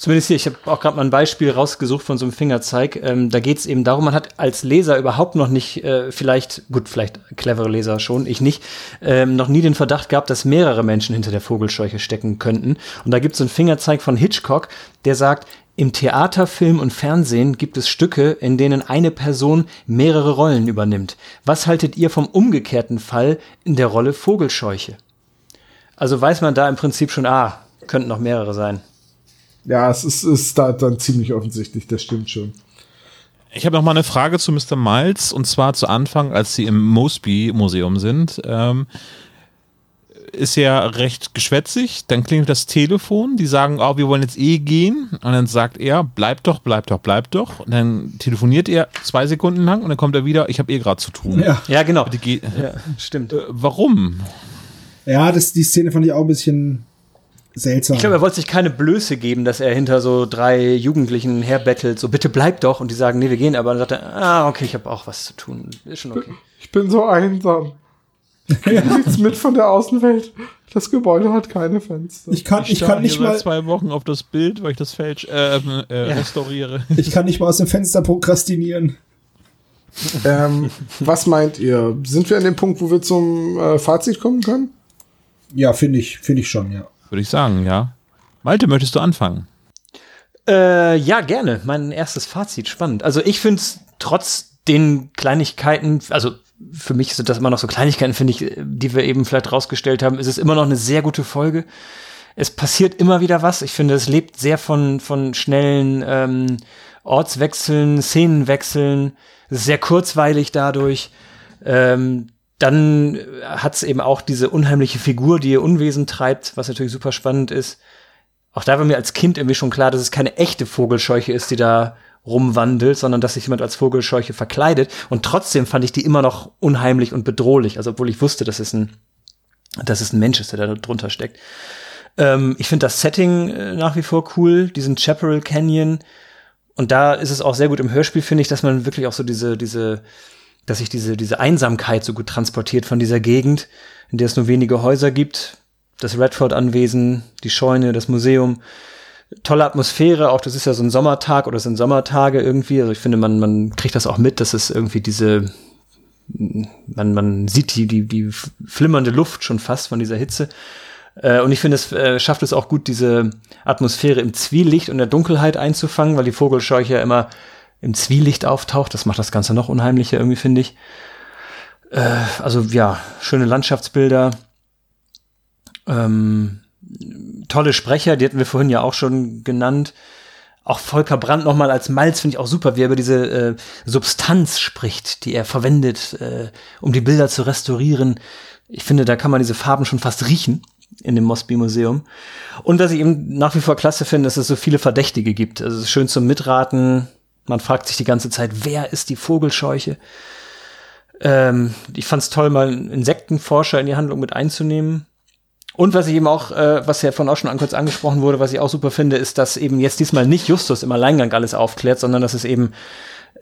Zumindest hier, ich habe auch gerade mal ein Beispiel rausgesucht von so einem Fingerzeig. Ähm, da geht es eben darum, man hat als Leser überhaupt noch nicht, äh, vielleicht, gut, vielleicht clevere Leser schon, ich nicht, ähm, noch nie den Verdacht gehabt, dass mehrere Menschen hinter der Vogelscheuche stecken könnten. Und da gibt es so einen Fingerzeig von Hitchcock, der sagt, im Theater, Film und Fernsehen gibt es Stücke, in denen eine Person mehrere Rollen übernimmt. Was haltet ihr vom umgekehrten Fall in der Rolle Vogelscheuche? Also weiß man da im Prinzip schon, ah, könnten noch mehrere sein. Ja, es ist, ist da dann ziemlich offensichtlich, das stimmt schon. Ich habe noch mal eine Frage zu Mr. Miles und zwar zu Anfang, als sie im Mosby Museum sind. Ähm, ist ja recht geschwätzig, dann klingelt das Telefon, die sagen, oh, wir wollen jetzt eh gehen und dann sagt er, bleib doch, bleib doch, bleib doch und dann telefoniert er zwei Sekunden lang und dann kommt er wieder, ich habe eh gerade zu tun. Ja, ja genau. ja, stimmt. Äh, warum? Ja, das, die Szene fand ich auch ein bisschen seltsam. Ich glaube, er wollte sich keine Blöße geben, dass er hinter so drei Jugendlichen herbettelt, so bitte bleib doch. Und die sagen, nee, wir gehen. Aber dann sagt er, ah, okay, ich habe auch was zu tun. Ist schon okay. Ich bin so einsam. [LAUGHS] Ich nichts mit von der Außenwelt. Das Gebäude hat keine Fenster. Ich kann, ich, ich kann nicht mal zwei Wochen auf das Bild, weil ich das Fälsch äh, äh, ja. restauriere. [LAUGHS] Ich kann nicht mal aus dem Fenster prokrastinieren. ähm, was meint ihr? Sind wir an dem Punkt, wo wir zum äh, Fazit kommen können? Ja, finde ich, finde ich schon, ja. Würde ich sagen, ja. Malte, möchtest du anfangen? Äh, ja, gerne. Mein erstes Fazit, spannend. Also ich finde es trotz den Kleinigkeiten, also für mich sind das immer noch so Kleinigkeiten, finde ich, die wir eben vielleicht rausgestellt haben, ist es immer noch eine sehr gute Folge. Es passiert immer wieder was. Ich finde, es lebt sehr von, von schnellen ähm, Ortswechseln, Szenenwechseln. Sehr kurzweilig dadurch. Ähm, dann hat es eben auch diese unheimliche Figur, die ihr Unwesen treibt, was natürlich super spannend ist. Auch da war mir als Kind irgendwie schon klar, dass es keine echte Vogelscheuche ist, die da rumwandelt, sondern dass sich jemand als Vogelscheuche verkleidet. Und trotzdem fand ich die immer noch unheimlich und bedrohlich, also obwohl ich wusste, dass es ein, dass es ein Mensch ist, der da drunter steckt. Ähm, ich finde das Setting äh, nach wie vor cool, diesen Chaparral Canyon. Und da ist es auch sehr gut im Hörspiel, finde ich, dass man wirklich auch so diese, diese, dass sich diese, diese Einsamkeit so gut transportiert von dieser Gegend, in der es nur wenige Häuser gibt. Das Redford-Anwesen, die Scheune, das Museum. Tolle Atmosphäre, auch das ist ja so ein Sommertag oder sind Sommertage irgendwie. Also ich finde, man, man kriegt das auch mit, dass es irgendwie diese, man, man sieht die, die, die flimmernde Luft schon fast von dieser Hitze. Äh, und ich finde, es äh, schafft es auch gut, diese Atmosphäre im Zwielicht und der Dunkelheit einzufangen, weil die Vogelscheuche ja immer im Zwielicht auftaucht. Das macht das Ganze noch unheimlicher irgendwie, finde ich. Äh, also ja, schöne Landschaftsbilder. Ähm, tolle Sprecher, die hatten wir vorhin ja auch schon genannt. Auch Volker Brandt nochmal als Malz finde ich auch super, wie er über diese äh, Substanz spricht, die er verwendet, äh, um die Bilder zu restaurieren. Ich finde, da kann man diese Farben schon fast riechen in dem Mosby Museum. Und was ich eben nach wie vor klasse finde, dass es so viele Verdächtige gibt. Also es ist schön zum Mitraten, man fragt sich die ganze Zeit, wer ist die Vogelscheuche? Ähm, ich fand es toll, mal Insektenforscher in die Handlung mit einzunehmen. Und was ich eben auch, äh, was ja von auch schon kurz angesprochen wurde, was ich auch super finde, ist, dass eben jetzt diesmal nicht Justus im Alleingang alles aufklärt, sondern dass es eben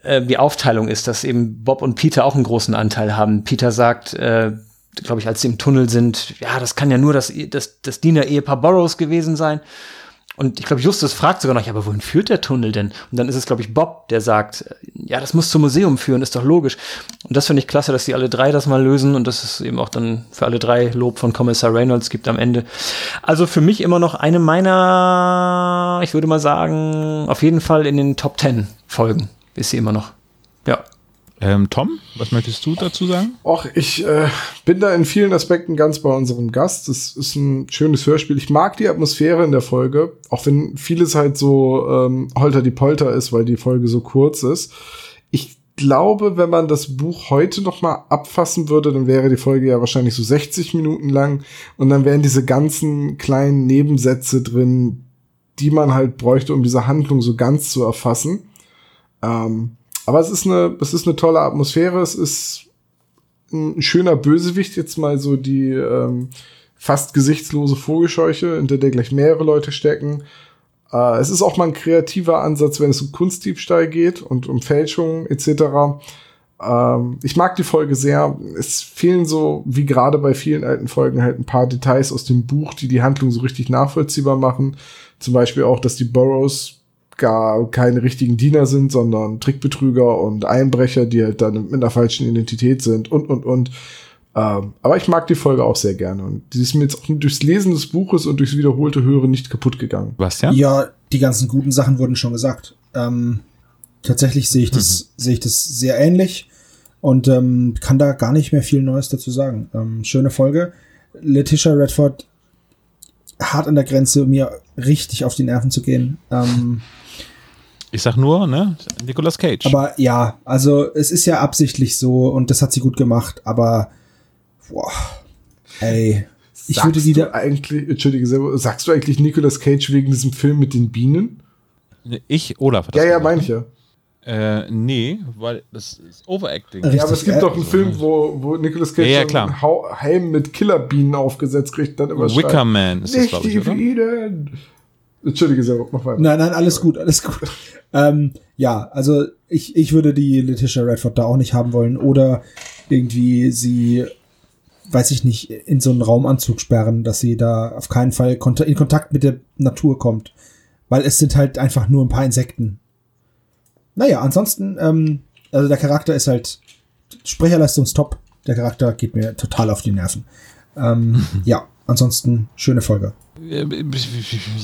äh, die Aufteilung ist, dass eben Bob und Peter auch einen großen Anteil haben. Peter sagt, äh, glaube ich, als sie im Tunnel sind, ja, das kann ja nur das, das, das Diener-Ehepaar Burrows gewesen sein. Und ich glaube, Justus fragt sogar noch, ja, aber wohin führt der Tunnel denn? Und dann ist es, glaube ich, Bob, der sagt, ja, das muss zum Museum führen, ist doch logisch. Und das finde ich klasse, dass die alle drei das mal lösen und dass es eben auch dann für alle drei Lob von Kommissar Reynolds gibt am Ende. Also für mich immer noch eine meiner, ich würde mal sagen, auf jeden Fall in den Top Ten Folgen ist sie immer noch. Ja. Ähm, Tom, was möchtest du dazu sagen? Och, ich äh, bin da in vielen Aspekten ganz bei unserem Gast. Das ist ein schönes Hörspiel. Ich mag die Atmosphäre in der Folge, auch wenn vieles halt so ähm, holter die Polter ist, weil die Folge so kurz ist. Ich glaube, wenn man das Buch heute noch mal abfassen würde, dann wäre die Folge ja wahrscheinlich so 60 Minuten lang und dann wären diese ganzen kleinen Nebensätze drin, die man halt bräuchte, um diese Handlung so ganz zu erfassen. Ähm, aber es ist eine, es ist eine tolle Atmosphäre. Es ist ein schöner Bösewicht jetzt mal so die ähm, fast gesichtslose Vogelscheuche, hinter der gleich mehrere Leute stecken. Äh, es ist auch mal ein kreativer Ansatz, wenn es um Kunstdiebstahl geht und um Fälschung etc. Ähm, ich mag die Folge sehr. Es fehlen so, wie gerade bei vielen alten Folgen, halt ein paar Details aus dem Buch, die die Handlung so richtig nachvollziehbar machen. Zum Beispiel auch, dass die Burrows gar keine richtigen Diener sind, sondern Trickbetrüger und Einbrecher, die halt dann mit einer falschen Identität sind und, und, und. Ähm, aber ich mag die Folge auch sehr gerne und die ist mir jetzt auch durchs Lesen des Buches und durchs wiederholte Hören nicht kaputt gegangen. Was ja? Ja, die ganzen guten Sachen wurden schon gesagt. Ähm, tatsächlich sehe ich das, mhm. sehe ich das sehr ähnlich und ähm, kann da gar nicht mehr viel Neues dazu sagen. Ähm, schöne Folge. Letitia Redford hart an der Grenze, mir richtig auf die Nerven zu gehen. Ähm, ich sag nur, ne, Nicolas Cage. Aber ja, also es ist ja absichtlich so und das hat sie gut gemacht, aber boah, ey. Ich sagst würde da eigentlich, entschuldige, sagst du eigentlich Nicolas Cage wegen diesem Film mit den Bienen? Ich, Olaf. Ja, ja, meine ich ja. Äh, nee, weil das ist Overacting. Ja, aber es gibt äh, doch einen Film, wo, wo Nicolas Cage ja, ja, einen Helm mit Killerbienen aufgesetzt kriegt, dann immer Wicker Man ist das, glaube ich, oder? Bienen. Entschuldige, Sarah, mach weiter. Nein, nein, alles gut, alles gut. ähm, ja, also ich, ich würde die Letitia Redford da auch nicht haben wollen oder irgendwie sie, weiß ich nicht, in so einen Raumanzug sperren, dass sie da auf keinen Fall in Kontakt mit der Natur kommt. Weil es sind halt einfach nur ein paar Insekten. Naja, ansonsten, ähm, also der Charakter ist halt Sprecherleistungstop. Der Charakter geht mir total auf die Nerven. Ähm, [LAUGHS] ja, ansonsten schöne Folge.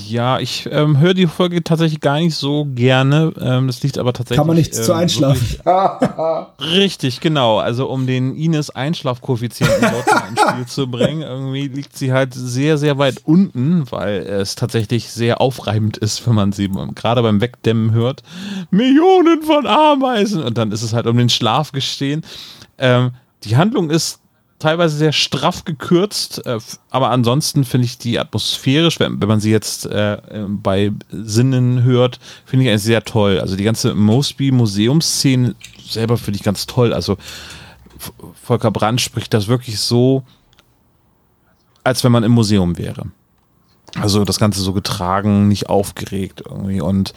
Ja, ich ähm, höre die Folge tatsächlich gar nicht so gerne. Ähm, das liegt aber tatsächlich. Kann man nicht ähm, zu einschlafen. richtig, genau. Also um den Ines Einschlafkoeffizienten [LAUGHS] dort ins Spiel zu bringen, irgendwie liegt sie halt sehr, sehr weit unten, weil es tatsächlich sehr aufreibend ist, wenn man sie gerade beim Wegdämmen hört. Millionen von Ameisen! Und dann ist es halt um den Schlaf gestehen. Ähm, die Handlung ist teilweise sehr straff gekürzt, äh, aber ansonsten finde ich die atmosphärisch, wenn, wenn man sie jetzt äh, bei Sinnen hört, finde ich eigentlich sehr toll. Also die ganze Mosby Museumsszene selber finde ich ganz toll. Also Volker Brandt spricht das wirklich so, als wenn man im Museum wäre. Also das Ganze so getragen, nicht aufgeregt irgendwie und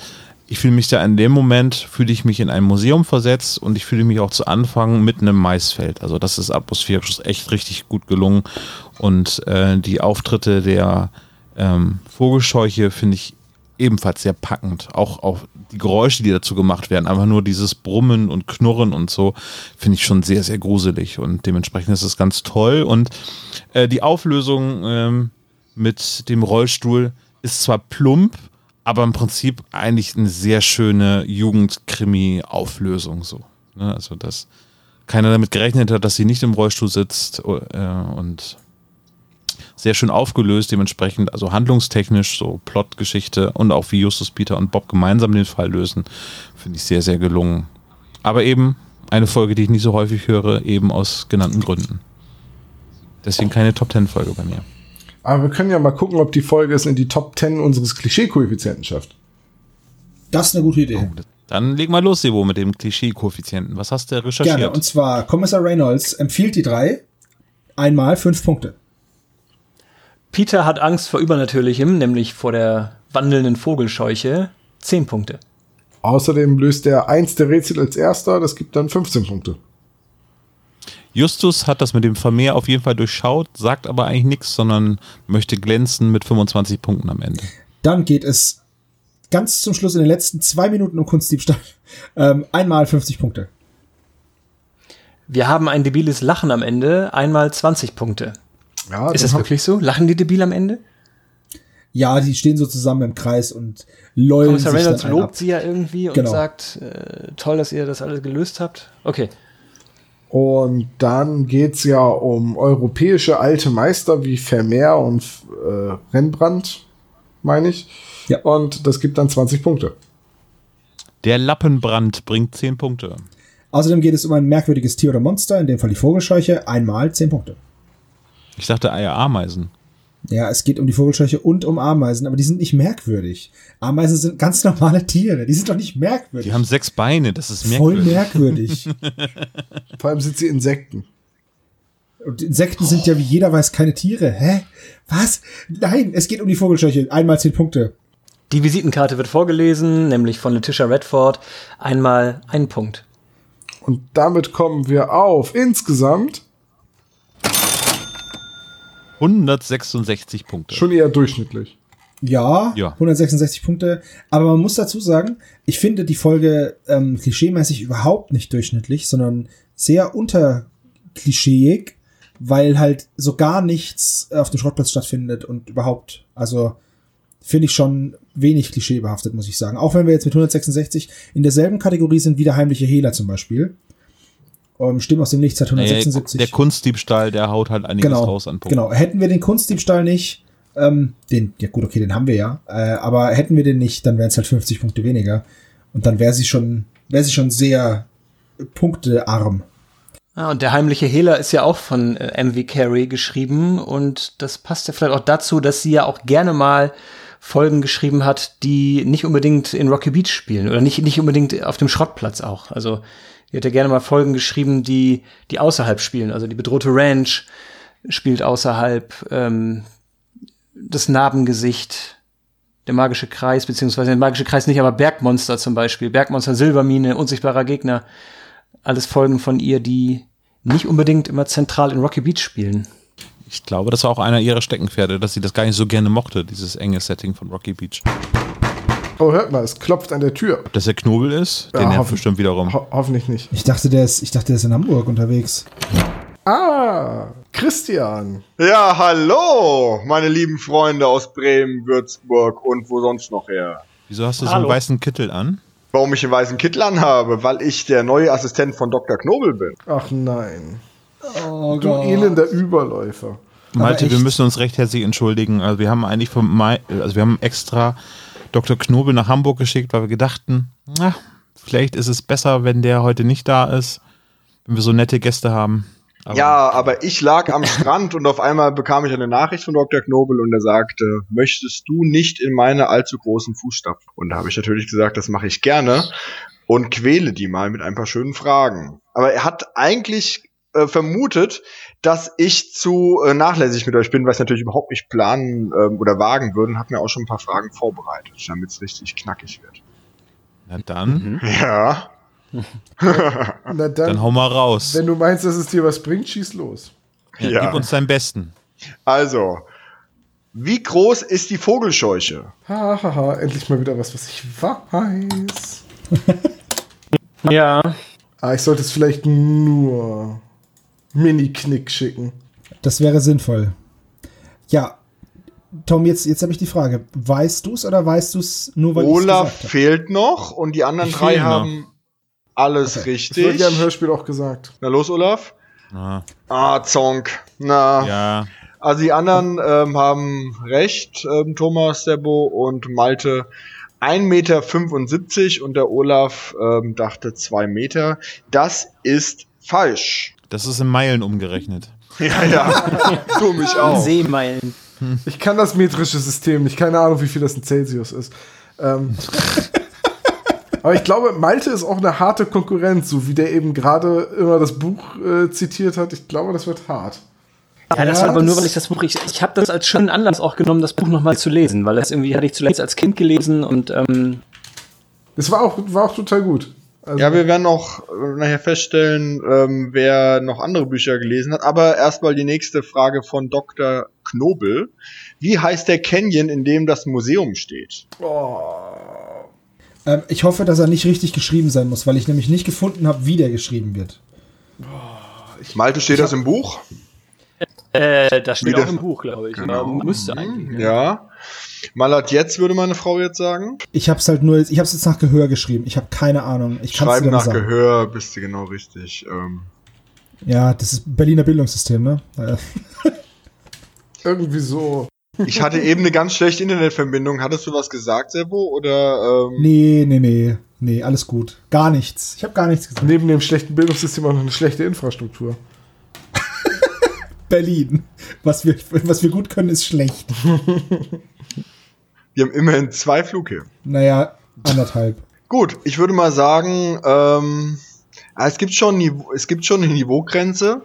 ich fühle mich da in dem Moment, fühle ich mich in ein Museum versetzt und ich fühle mich auch zu Anfang mitten im Maisfeld. Also das ist atmosphärisch echt richtig gut gelungen und äh, die Auftritte der ähm, Vogelscheuche finde ich ebenfalls sehr packend. Auch, auch die Geräusche, die dazu gemacht werden, einfach nur dieses Brummen und Knurren und so, finde ich schon sehr, sehr gruselig und dementsprechend ist es ganz toll und äh, die Auflösung ähm, mit dem Rollstuhl ist zwar plump, aber im Prinzip eigentlich eine sehr schöne Jugendkrimi-Auflösung so. Ne? Also, dass keiner damit gerechnet hat, dass sie nicht im Rollstuhl sitzt äh, und sehr schön aufgelöst, dementsprechend, also handlungstechnisch, so Plotgeschichte und auch wie Justus, Peter und Bob gemeinsam den Fall lösen, finde ich sehr, sehr gelungen. Aber eben eine Folge, die ich nicht so häufig höre, eben aus genannten Gründen. Deswegen keine Top-Ten-Folge bei mir. Aber wir können ja mal gucken, ob die Folge es in die Top 10 unseres Klischee-Koeffizienten schafft. Das ist eine gute Idee. Dann leg mal los, Sebo, mit dem Klischee-Koeffizienten. Was hast du recherchiert? Gerne. Und zwar Kommissar Reynolds empfiehlt die drei. Einmal fünf Punkte. Peter hat Angst vor Übernatürlichem, nämlich vor der wandelnden Vogelscheuche. Zehn Punkte. Außerdem löst er eins der Rätsel als erster, das gibt dann 15 Punkte. Justus hat das mit dem Vermehr auf jeden Fall durchschaut, sagt aber eigentlich nichts, sondern möchte glänzen mit 25 Punkten am Ende. Dann geht es ganz zum Schluss in den letzten zwei Minuten um Kunstdiebstahl. [LAUGHS] Ähm, einmal 50 Punkte. Wir haben ein debiles Lachen am Ende. Einmal 20 Punkte. Ja, Ist das wirklich so? Lachen die debil am Ende? Ja, die stehen so zusammen im Kreis und lollen Kommissar sich Reynolds dann lobt ab. sie ja irgendwie und Genau. sagt, äh, toll, dass ihr das alles gelöst habt. Okay. Und dann geht's ja um europäische alte Meister wie Vermeer und äh, Rembrandt, meine ich. Ja. Und das gibt dann 20 Punkte. Der Lappenbrand bringt 10 Punkte. Außerdem geht es um ein merkwürdiges Tier oder Monster, in dem Fall die Vogelscheuche. Einmal 10 Punkte. Ich dachte Eier Ameisen. Ja, es geht um die Vogelscheuche und um Ameisen, aber die sind nicht merkwürdig. Ameisen sind ganz normale Tiere, die sind doch nicht merkwürdig. Die haben sechs Beine, das ist Voll merkwürdig. merkwürdig. [LAUGHS] Vor allem sind sie Insekten. und Insekten sind ja, wie jeder weiß, keine Tiere. Hä? Was? Nein, es geht um die Vogelscheuche. Einmal 10 Punkte. Die Visitenkarte wird vorgelesen, nämlich von Letitia Redford. Einmal ein Punkt. Und damit kommen wir auf insgesamt 166 Punkte. schon eher durchschnittlich. Ja, Ja. 166 Punkte. Aber man muss dazu sagen, ich finde die Folge ähm, klischeemäßig überhaupt nicht durchschnittlich, sondern sehr unterklischeeig, weil halt so gar nichts auf dem Schrottplatz stattfindet und überhaupt, also finde ich schon wenig klischeebehaftet, muss ich sagen. Auch wenn wir jetzt mit 166 in derselben Kategorie sind wie der heimliche Hehler zum Beispiel. Ähm, Stimmen aus dem Nichts hat Naja, 176. der Kunstdiebstahl, der haut halt einiges genau, raus an Punkten. Genau. Hätten wir den Kunstdiebstahl nicht, ähm, den, ja gut, okay, den haben wir ja, äh, aber hätten wir den nicht, dann wären es halt 50 Punkte weniger. Und dann wäre sie schon, wäre sie schon sehr punktearm. Ah, und der heimliche Hehler ist ja auch von äh, MV Carey geschrieben und das passt ja vielleicht auch dazu, dass sie ja auch gerne mal Folgen geschrieben hat, die nicht unbedingt in Rocky Beach spielen oder nicht, nicht unbedingt auf dem Schrottplatz auch. Also die hat ja gerne mal Folgen geschrieben, die, die außerhalb spielen. Also die bedrohte Ranch spielt außerhalb, ähm, das Narbengesicht, der magische Kreis, beziehungsweise der magische Kreis nicht, aber Bergmonster zum Beispiel, Bergmonster, Silbermine, unsichtbarer Gegner alles Folgen von ihr, die nicht unbedingt immer zentral in Rocky Beach spielen. Ich glaube, das war auch einer ihrer Steckenpferde, dass sie das gar nicht so gerne mochte, dieses enge Setting von Rocky Beach. Oh, hört mal, es klopft an der Tür. Ob das der Knobel ist, Ja, den nervt hoffen- bestimmt wiederum. Ho hoffentlich nicht. Ich dachte, der ist, ich dachte, der ist in Hamburg unterwegs. Ah, Christian. Ja, hallo, meine lieben Freunde aus Bremen, Würzburg und wo sonst noch her. Wieso hast du so Hallo. einen weißen Kittel an? Warum ich einen weißen Kittel anhabe? Weil ich der neue Assistent von Dr. Knobel bin. Ach nein. Oh Du elender Überläufer. Malte, wir müssen uns recht herzlich entschuldigen. Also wir haben eigentlich vom Mai, also wir haben extra Dr. Knobel nach Hamburg geschickt, weil wir gedachten, na, vielleicht ist es besser, wenn der heute nicht da ist, wenn wir so nette Gäste haben. Aber ja, aber ich lag am [LAUGHS] Strand und auf einmal bekam ich eine Nachricht von Dr. Knobel und er sagte, möchtest du nicht in meine allzu großen Fußstapfen? Und da habe ich natürlich gesagt, das mache ich gerne und quäle die mal mit ein paar schönen Fragen. Aber er hat eigentlich äh, vermutet, dass ich zu äh, nachlässig mit euch bin, was ich natürlich überhaupt nicht planen ähm, oder wagen würde und hat mir auch schon ein paar Fragen vorbereitet, damit es richtig knackig wird. Na dann, Ja. Na dann, dann hau mal raus. wenn du meinst, dass es dir was bringt, schieß los. Ja, Ja. Gib uns deinen Besten. Also, wie groß ist die Vogelscheuche? Hahaha, ha, ha, endlich mal wieder was, was ich weiß. [LAUGHS] Ja. Ah, ich sollte es vielleicht nur Mini-Knick schicken. Das wäre sinnvoll. Ja, Tom, jetzt, jetzt habe ich die Frage. Weißt du es oder weißt du es nur, weil ich Olaf fehlt noch und die anderen Ich drei fehl noch. haben alles Das wird richtig. ja im Hörspiel auch gesagt. Na los, Olaf. Na, Ah, Zonk. Na, ja, also die anderen ähm, haben recht, ähm, Thomas, Sebo und Malte. 1,75 Meter und der Olaf ähm, dachte 2 Meter. Das ist falsch. Das ist in Meilen umgerechnet. [LAUGHS] Ja, ja. [LAUGHS] du mich auch. Seemeilen. Ich kann das metrische System nicht. Keine Ahnung, wie viel das in Celsius ist. Ähm, [LAUGHS] Aber ich glaube, Malte ist auch eine harte Konkurrenz, so wie der eben gerade immer das Buch äh, zitiert hat. Ich glaube, das wird hart. Ja, das Ja, war aber nur, weil ich das Buch, ich, ich habe das als schönen Anlass auch genommen, das Buch nochmal zu lesen, weil das irgendwie hatte ich zuletzt als Kind gelesen und ähm, Das war auch, war auch total gut. Also, Ja, wir werden auch äh, nachher feststellen, ähm, wer noch andere Bücher gelesen hat. Aber erstmal die nächste Frage von Dr. Knobel. Wie heißt der Canyon, in dem das Museum steht? Ähm, ich hoffe, dass er nicht richtig geschrieben sein muss, weil ich nämlich nicht gefunden habe, wie der geschrieben wird. Malte, steht das im Buch? äh, das steht Wieder- auch im Buch, glaube ich. Genau. Müsste eigentlich. Ja. Malat jetzt, würde meine Frau jetzt sagen. Ich habe es halt nur, ich habe es jetzt nach Gehör geschrieben. Ich habe keine Ahnung. Ich Schreiben nach sagen. Gehör, bist du genau richtig. Ähm, Ja, das ist Berliner Bildungssystem, ne? Äh, [LAUGHS] irgendwie so. ich hatte eben eine ganz schlechte Internetverbindung. Hattest du was gesagt, Sebo? Oder ähm, nee, nee, nee, nee, alles gut. Gar nichts. Ich habe gar nichts gesagt. Neben dem schlechten Bildungssystem auch noch eine schlechte Infrastruktur. [LAUGHS] Berlin. Was wir, was wir gut können, ist schlecht. [LAUGHS] wir haben immerhin zwei Flughäfen. Naja, anderthalb. Gut, ich würde mal sagen, ähm, ah, es gibt schon Niveau, es gibt schon eine Niveaugrenze,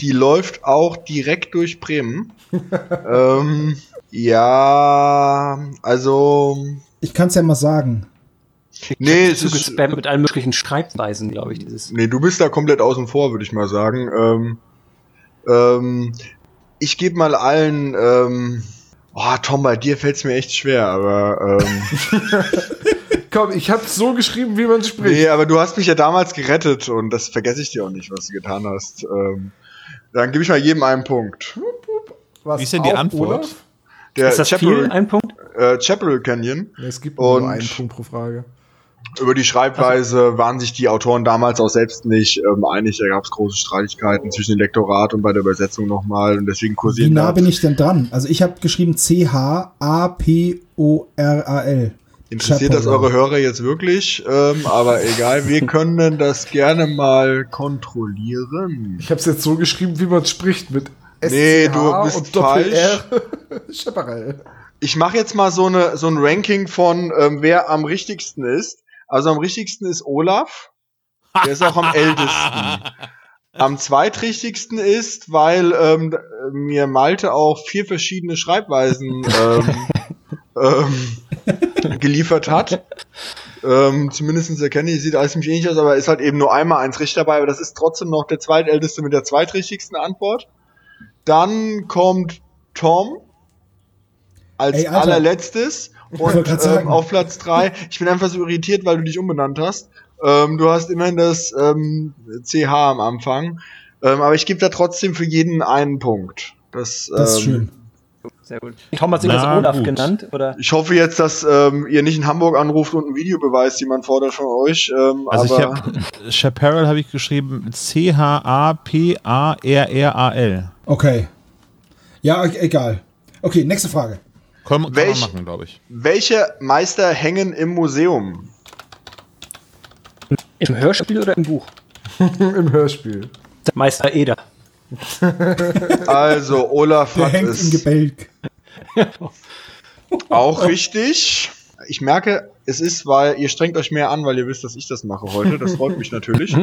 die läuft auch direkt durch Bremen. [LAUGHS] ähm, ja, also Ich kann es ja mal sagen. nee, es ist, gespammt mit allen möglichen Schreibweisen, glaube ich, dieses. nee, du bist da komplett außen vor, würde ich mal sagen. Ähm, ähm, ich gebe mal allen, ähm, oh Tom, bei dir fällt's mir echt schwer, aber ähm, [LAUGHS] Komm, ich hab's so geschrieben, wie man spricht. Nee, aber du hast mich ja damals gerettet und das vergesse ich dir auch nicht, was du getan hast. Ähm, dann gebe ich mal jedem einen Punkt. Was, Wie ist denn die Antwort? Olaf? Der ist das Chapel, viel? Ein Punkt? äh, Chapel Canyon. Es gibt Und- nur einen Punkt pro Frage. Über die Schreibweise waren sich die Autoren damals auch selbst nicht ähm, einig. Da gab es große Streitigkeiten zwischen dem Lektorat und bei der Übersetzung nochmal. Und deswegen Wie kursieren nah da. bin ich denn dran? Also ich habe geschrieben C-H-A-P-O-R-A-L. Interessiert das eure Hörer jetzt wirklich? Ähm, aber egal, wir [LAUGHS] können das gerne mal kontrollieren. Ich hab's jetzt so geschrieben, wie man spricht, mit SCH Nee, du bist und. Chaparral. [LAUGHS] Ich mache jetzt mal so, eine, so ein Ranking von, ähm, wer am richtigsten ist. Also am richtigsten ist Olaf. Der ist auch am [LAUGHS] ältesten. Am zweitrichtigsten ist, weil ähm, mir Malte auch vier verschiedene Schreibweisen ähm, [LAUGHS] ähm, geliefert hat. Ähm, zumindest erkenne ich, sieht alles ziemlich ähnlich aus, aber ist halt eben nur einmal eins richtig dabei, aber das ist trotzdem noch der zweitälteste mit der zweitrichtigsten Antwort. Dann kommt Tom als Ey, allerletztes und ähm, auf Platz drei. Ich bin einfach so irritiert, weil du dich umbenannt hast. Ähm, du hast immerhin das ähm, CH am Anfang. Ähm, aber ich gebe da trotzdem für jeden einen Punkt. Das, Das ist ähm, schön. Sehr gut. Na, das Olaf gut. genannt, oder? Ich hoffe jetzt, dass ähm, ihr nicht in Hamburg anruft und ein Video beweist, jemand fordert von euch. Ähm, Also aber ich habe [LAUGHS] Chaparral habe ich geschrieben C-H-A-P-A-R-R-A-L. Okay. Ja, e- egal. Okay, nächste Frage. Kann, kann Welch- man machen, glaube ich. welche Meister hängen im Museum? Im Hörspiel oder im Buch? [LAUGHS] Im Hörspiel. Meister Eder. [LAUGHS] Also Olaf Der hat hängt im es Gebälk. [LAUGHS] auch richtig. Ich merke, es ist, weil ihr strengt euch mehr an, weil ihr wisst, dass ich das mache heute. Das freut mich natürlich.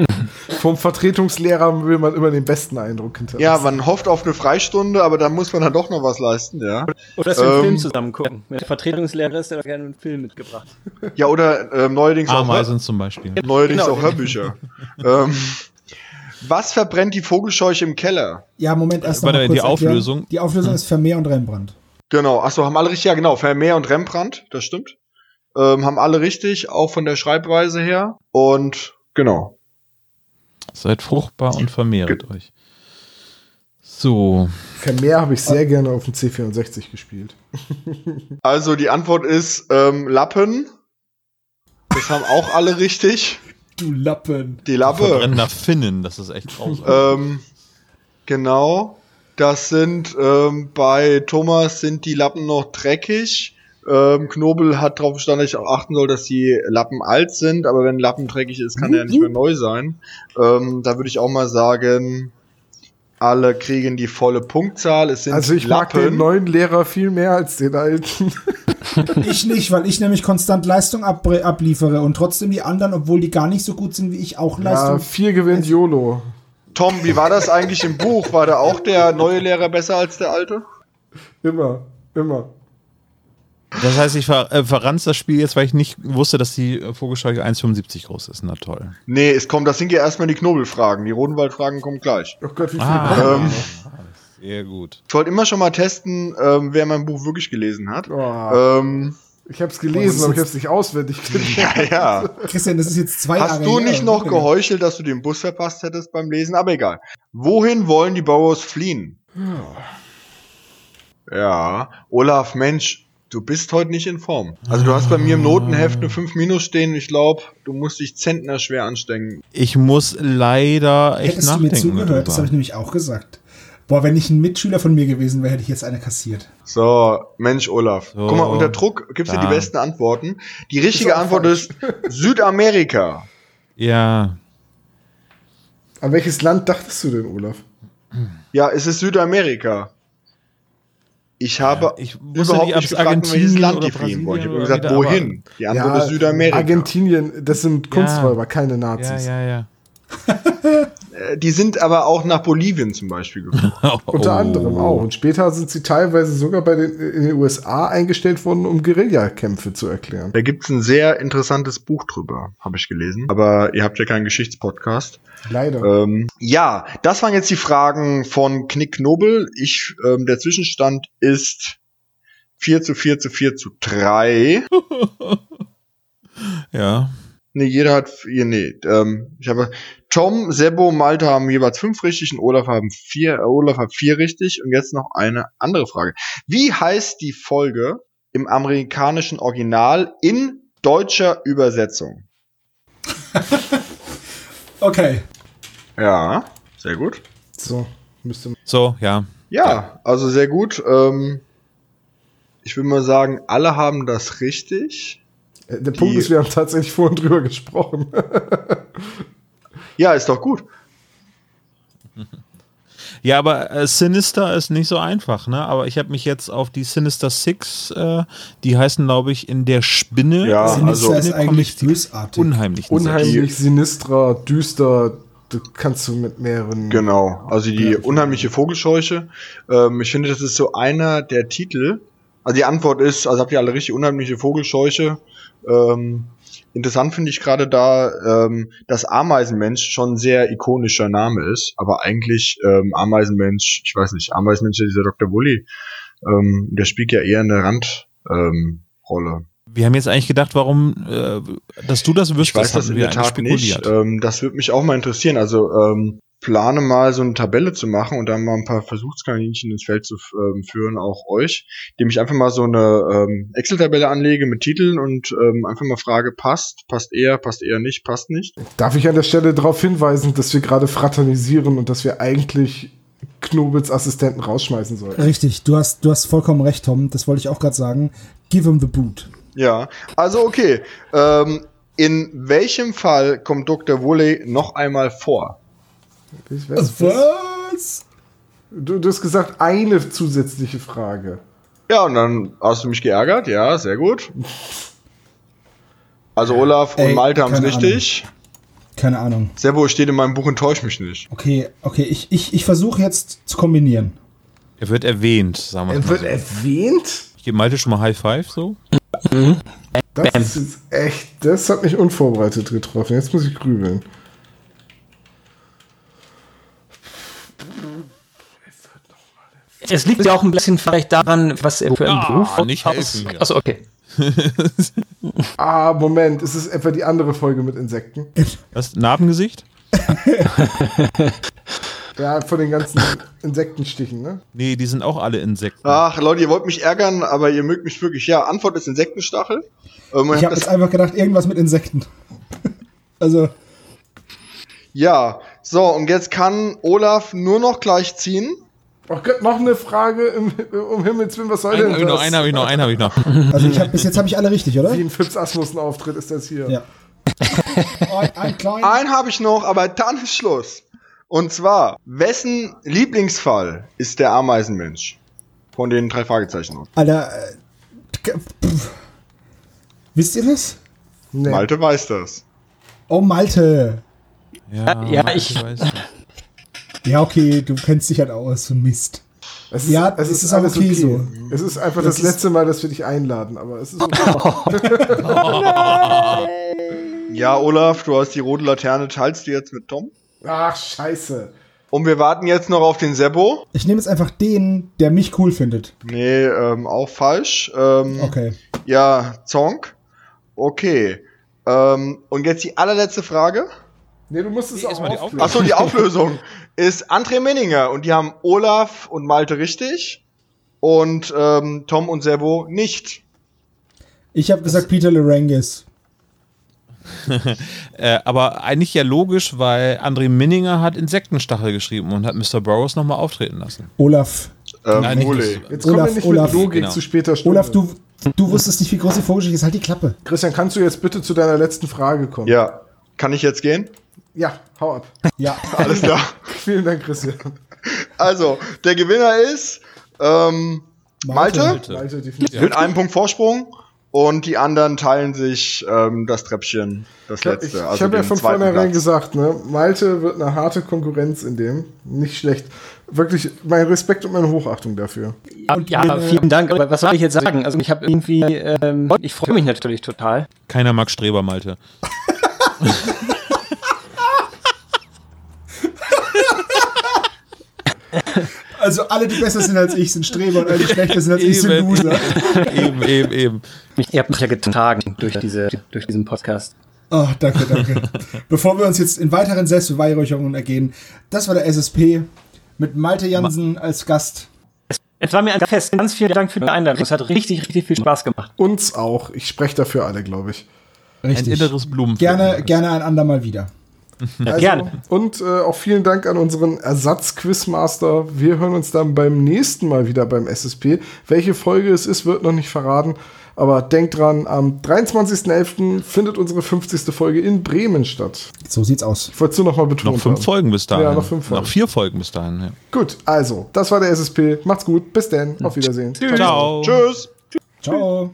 Vom Vertretungslehrer will man immer den besten Eindruck hinterlassen. Ja, man hofft auf eine Freistunde, aber da muss man dann doch noch was leisten, ja. Oder dass wir einen Ähm, Film zusammen gucken. Mit der Vertretungslehrer ist der doch gerne einen Film mitgebracht. Ja, oder ähm, neuerdings auch, Ameisen zum Beispiel. neuerdings Genau. auch Hörbücher. ähm, was verbrennt die Vogelscheuche im Keller? Ja, Moment, erst mal die kurz erklären. Auflösung? Die Auflösung ist Vermeer und Rembrandt. Genau, achso, haben alle richtig, ja genau, Vermeer und Rembrandt, das stimmt. Ähm, haben alle richtig, auch von der Schreibweise her. Und genau. Seid fruchtbar und vermehret euch. So, Vermeer habe ich sehr gerne auf dem C64 gespielt. [LAUGHS] Also die Antwort ist ähm, Lappen. Das haben auch alle richtig. Du Lappen. Die Lappe. verbrennender Finnen, das ist echt grausam. Ähm, genau. Das sind ähm, bei Thomas sind die Lappen noch dreckig. Ähm, Knobel hat darauf gestanden, dass ich auch achten soll, dass die Lappen alt sind, aber wenn ein Lappen dreckig ist, kann er ja nicht mehr neu sein. Ähm, da würde ich auch mal sagen, Alle kriegen die volle Punktzahl. Es sind Also ich mag den Lappen. neuen Lehrer viel mehr als den alten. [LAUGHS] Ich nicht, weil ich nämlich konstant Leistung ab abliefere und trotzdem die anderen, obwohl die gar nicht so gut sind wie ich, auch Ja, Leistung. vier gewinnt YOLO. Tom, wie war das eigentlich im Buch? War da auch der neue Lehrer besser als der alte? Immer, immer. Das heißt, ich ver äh, verranz das Spiel jetzt, weil ich nicht wusste, dass die äh, Vogelscheuche 1,75 groß ist. Na toll. Nee, es kommt, das sind ja erstmal die Knobelfragen. Die Rodenwaldfragen kommen gleich. Oh Gott, wie viel Ah. Ähm, Sehr gut. ich wollte immer schon mal testen, ähm, wer mein Buch wirklich gelesen hat. Oh, Ähm, ich hab's gelesen, aber ich hab's nicht auswendig gelesen. [LAUGHS] ja, ja. Christian, das ist jetzt zwei Jahre Hast du her. nicht noch geheuchelt, dass du den Bus verpasst hättest beim Lesen? Aber egal. Wohin wollen die Bauers fliehen? Ja, Olaf, Mensch, du bist heute nicht in Form. Also du hast bei mir im Notenheft eine 5 Minus stehen. Ich glaube, du musst dich zentner schwer anstrengen. Ich muss leider echt Hättest du mir nachdenken. zugehört, das habe ich nämlich auch gesagt. Boah, wenn ich ein Mitschüler von mir gewesen wäre, hätte ich jetzt eine kassiert. So, Mensch, Olaf. So. Guck mal, unter Druck gibst du Da. die besten Antworten. Die richtige Ist Antwort falsch. ist Südamerika. Ja, An welches Land dachtest du denn, Olaf? Ja, es ist Südamerika. Ich habe ich überhaupt nicht, gefragt, in welches Argentinien Land oder die fliehen wollen. Ich habe Brasilien gesagt, wohin? Die Antwort ist Südamerika. Argentinien, das sind Kunsträuber, keine ja, Nazis. ja, ja. Äh, [LAUGHS] Die sind aber auch nach Bolivien zum Beispiel geflogen. [LAUGHS] Unter Oh. anderem auch. Und später sind sie teilweise sogar bei den, in den USA eingestellt worden, um Guerillakämpfe zu erklären. Da gibt's ein sehr interessantes Buch drüber, habe ich gelesen. Aber ihr habt ja keinen Geschichtspodcast. Leider. Ähm, ja, das waren jetzt die Fragen von Knick Nobel. Ich, ähm, der Zwischenstand ist 4 zu 4 zu 4 zu 3. [LAUGHS] Ja. Nee, jeder hat vier, nee, ähm, ich habe Tom, Sebo, Malte haben jeweils fünf richtig und Olaf haben vier, äh, Olaf hat vier richtig und jetzt noch eine andere Frage. Wie heißt die Folge im amerikanischen Original in deutscher Übersetzung? [LAUGHS] Okay. Ja, sehr gut. So, müsste So, ja. Ja, also sehr gut. Ähm, ich will mal sagen, alle haben das richtig. Der Punkt ist, wir haben tatsächlich vorhin drüber gesprochen. [LAUGHS] Ja, ist doch gut. [LAUGHS] Ja, aber äh, Sinister ist nicht so einfach, ne? Aber ich habe mich jetzt auf die Sinister Six, äh, die heißen, glaube ich, in der Spinne. Ja, In der also- Sinister ist eigentlich bösartig. unheimlich. Unheimlich, sinistra, düster. Du kannst du mit mehreren. Genau, also die unheimliche Vogelscheuche. Ähm, ich finde, das ist so einer der Titel. Also die Antwort ist, also habt ihr alle richtig unheimliche Vogelscheuche. Ähm, interessant finde ich gerade da, ähm, dass Ameisenmensch schon ein sehr ikonischer Name ist, aber eigentlich ähm, Ameisenmensch, ich weiß nicht, Ameisenmensch, dieser Dr. Wully, ähm, der spielt ja eher eine Randrolle. Ähm. Wir haben jetzt eigentlich gedacht, warum, äh, dass du das wüsstest, Ich weiß das in der Tat nicht. Ähm, das würde mich auch mal interessieren. Also ähm, plane mal so eine Tabelle zu machen und dann mal ein paar Versuchskaninchen ins Feld zu ähm, führen, auch euch, indem ich einfach mal so eine ähm, Excel-Tabelle anlege mit Titeln und ähm, einfach mal frage, passt, passt eher, passt eher nicht, passt nicht. Darf ich an der Stelle darauf hinweisen, dass wir gerade fraternisieren und dass wir eigentlich Knobels Assistenten rausschmeißen sollten? Richtig, du hast, du hast vollkommen recht, Tom. Das wollte ich auch gerade sagen. Give him the boot. Ja, also okay. Ähm, in welchem Fall kommt Dr. Woolley noch einmal vor? Ich weiß, Was? du, du hast gesagt, eine zusätzliche Frage. Ja, und dann hast du mich geärgert. Ja, sehr gut. Also Olaf und Ey, Malte haben es richtig. Keine Ahnung. Servo steht in meinem Buch Enttäusch mich nicht. Okay, okay, ich, ich, ich versuche jetzt zu kombinieren. Er wird erwähnt, sagen wir Er mal. wird So. erwähnt? Ich gebe Malte schon mal High Five, so. Das ist jetzt echt, das hat mich unvorbereitet getroffen. Jetzt muss ich grübeln. Es liegt ja auch ein bisschen vielleicht daran, was er für einen Ja, Beruf nicht aus- helfen hier. Achso, okay. [LAUGHS] Ah, Moment, ist es etwa die andere Folge mit Insekten? Was? Narbengesicht? [LAUGHS] Ja, von den ganzen Insektenstichen, ne? Nee, die sind auch alle Insekten. Ach, Leute, ihr wollt mich ärgern, aber ihr mögt mich wirklich. Ja, Antwort ist Insektenstachel. Ähm, Ich habe jetzt einfach gedacht, irgendwas mit Insekten. [LAUGHS] also, ja, so, und jetzt kann Olaf nur noch gleich ziehen. Oh Gott, noch eine Frage im, um Himmels Willen, was soll Einen denn ich noch, das? einen habe ich noch, einen habe ich noch. also ich hab, bis jetzt habe ich alle richtig, oder? Wie ein Fips Asmussen-Auftritt ist das hier. Ja. [LAUGHS] Ein, ein. Einen habe ich noch, aber dann ist Schluss. Und zwar, wessen Lieblingsfall ist der Ameisenmensch? Von den drei Fragezeichen. Alter, äh, pff. wisst ihr das? Nee. Malte weiß das. Oh, Malte. Ja, Ja, ich- weiß. Ja, okay, du kennst dich halt aus, so Mist. Es ist, Ja, es ist, ist auch alles okay okay. so. Es ist einfach Das das, ist- letzte Mal, dass wir dich einladen, aber es ist [LAUGHS] okay. Ja, Olaf, du hast die rote Laterne, teilst du jetzt mit Tom? Ach, scheiße. Und wir warten jetzt noch auf den Sebo. Ich nehme jetzt einfach den, der mich cool findet. Nee, ähm, auch falsch. Ähm, Okay. Ja, Zonk. Okay. Ähm, und jetzt die allerletzte Frage. Nee, du musst es Nee, auch erstmal die auflösen. Achso, die [LAUGHS] Auflösung ist André Menninger und die haben Olaf und Malte richtig und ähm, Tom und Sebo nicht. Ich habe gesagt Peter Larangis. [LAUGHS] Äh, aber eigentlich ja logisch, weil André Minninger hat Insektenstachel geschrieben und hat Mr. Burroughs nochmal auftreten lassen. Olaf. Ähm, Nein, nicht Jetzt kommen Olaf, wir nicht Olaf. mit Logik Genau. zu später Stunde. Olaf, du, du wusstest nicht, wie groß die Vogelgeschichte ist. Halt die Klappe. Christian, kannst du jetzt bitte zu deiner letzten Frage kommen? Ja, kann ich jetzt gehen? Ja, hau ab. Ja. [LAUGHS] Alles klar. [LAUGHS] Vielen Dank, Christian. Also, der Gewinner ist ähm, Malte, Malte. Malte, mit einem Punkt Vorsprung und die anderen teilen sich ähm, das Treppchen, das Ich, ich, letzte. ich also habe ja von vornherein gesagt, ne, Malte wird eine harte Konkurrenz in dem. Nicht schlecht. Wirklich, mein Respekt und meine Hochachtung dafür. Und Ja, äh, vielen Dank. Aber was soll ich jetzt sagen? Also ich habe irgendwie, ähm, ich freue mich natürlich total. Keiner mag Streber, Malte. [LAUGHS] [LAUGHS] Also alle, die besser sind als ich, sind Streber und alle, die [LAUGHS] schlechter sind als ich, sind Eben. Loser. [LAUGHS] eben, eben, eben. Ihr habt mich ja getragen durch, diese, durch diesen Podcast. Oh, danke, danke. Bevor wir uns jetzt in weiteren Selbstbeweihräucherungen ergehen, das war der SSP mit Malte Jansen als Gast. Es war mir ein Fest. Ganz vielen Dank für die Einladung. Es hat richtig, richtig viel Spaß gemacht. Uns auch. Ich spreche dafür alle, glaube ich. Ein Richtig. inneres Blumenfeld. Gerne, gerne ein andermal wieder. Also, gerne. Und äh, auch vielen Dank an unseren Ersatz-Quizmaster. Wir hören uns dann beim nächsten Mal wieder beim SSP. Welche Folge es ist, wird noch nicht verraten. Aber denkt dran, am 23.11. findet unsere 50. Folge in Bremen statt. So sieht's aus. Ich wollte es nur noch mal betonen. Noch fünf Folgen bis dahin. Ja, noch fünf Folgen. Noch vier Folgen bis dahin. Ja. Gut, also, das war der SSP. Macht's gut. Bis dann. Auf Wiedersehen. Ciao. Tschüss. Ciao.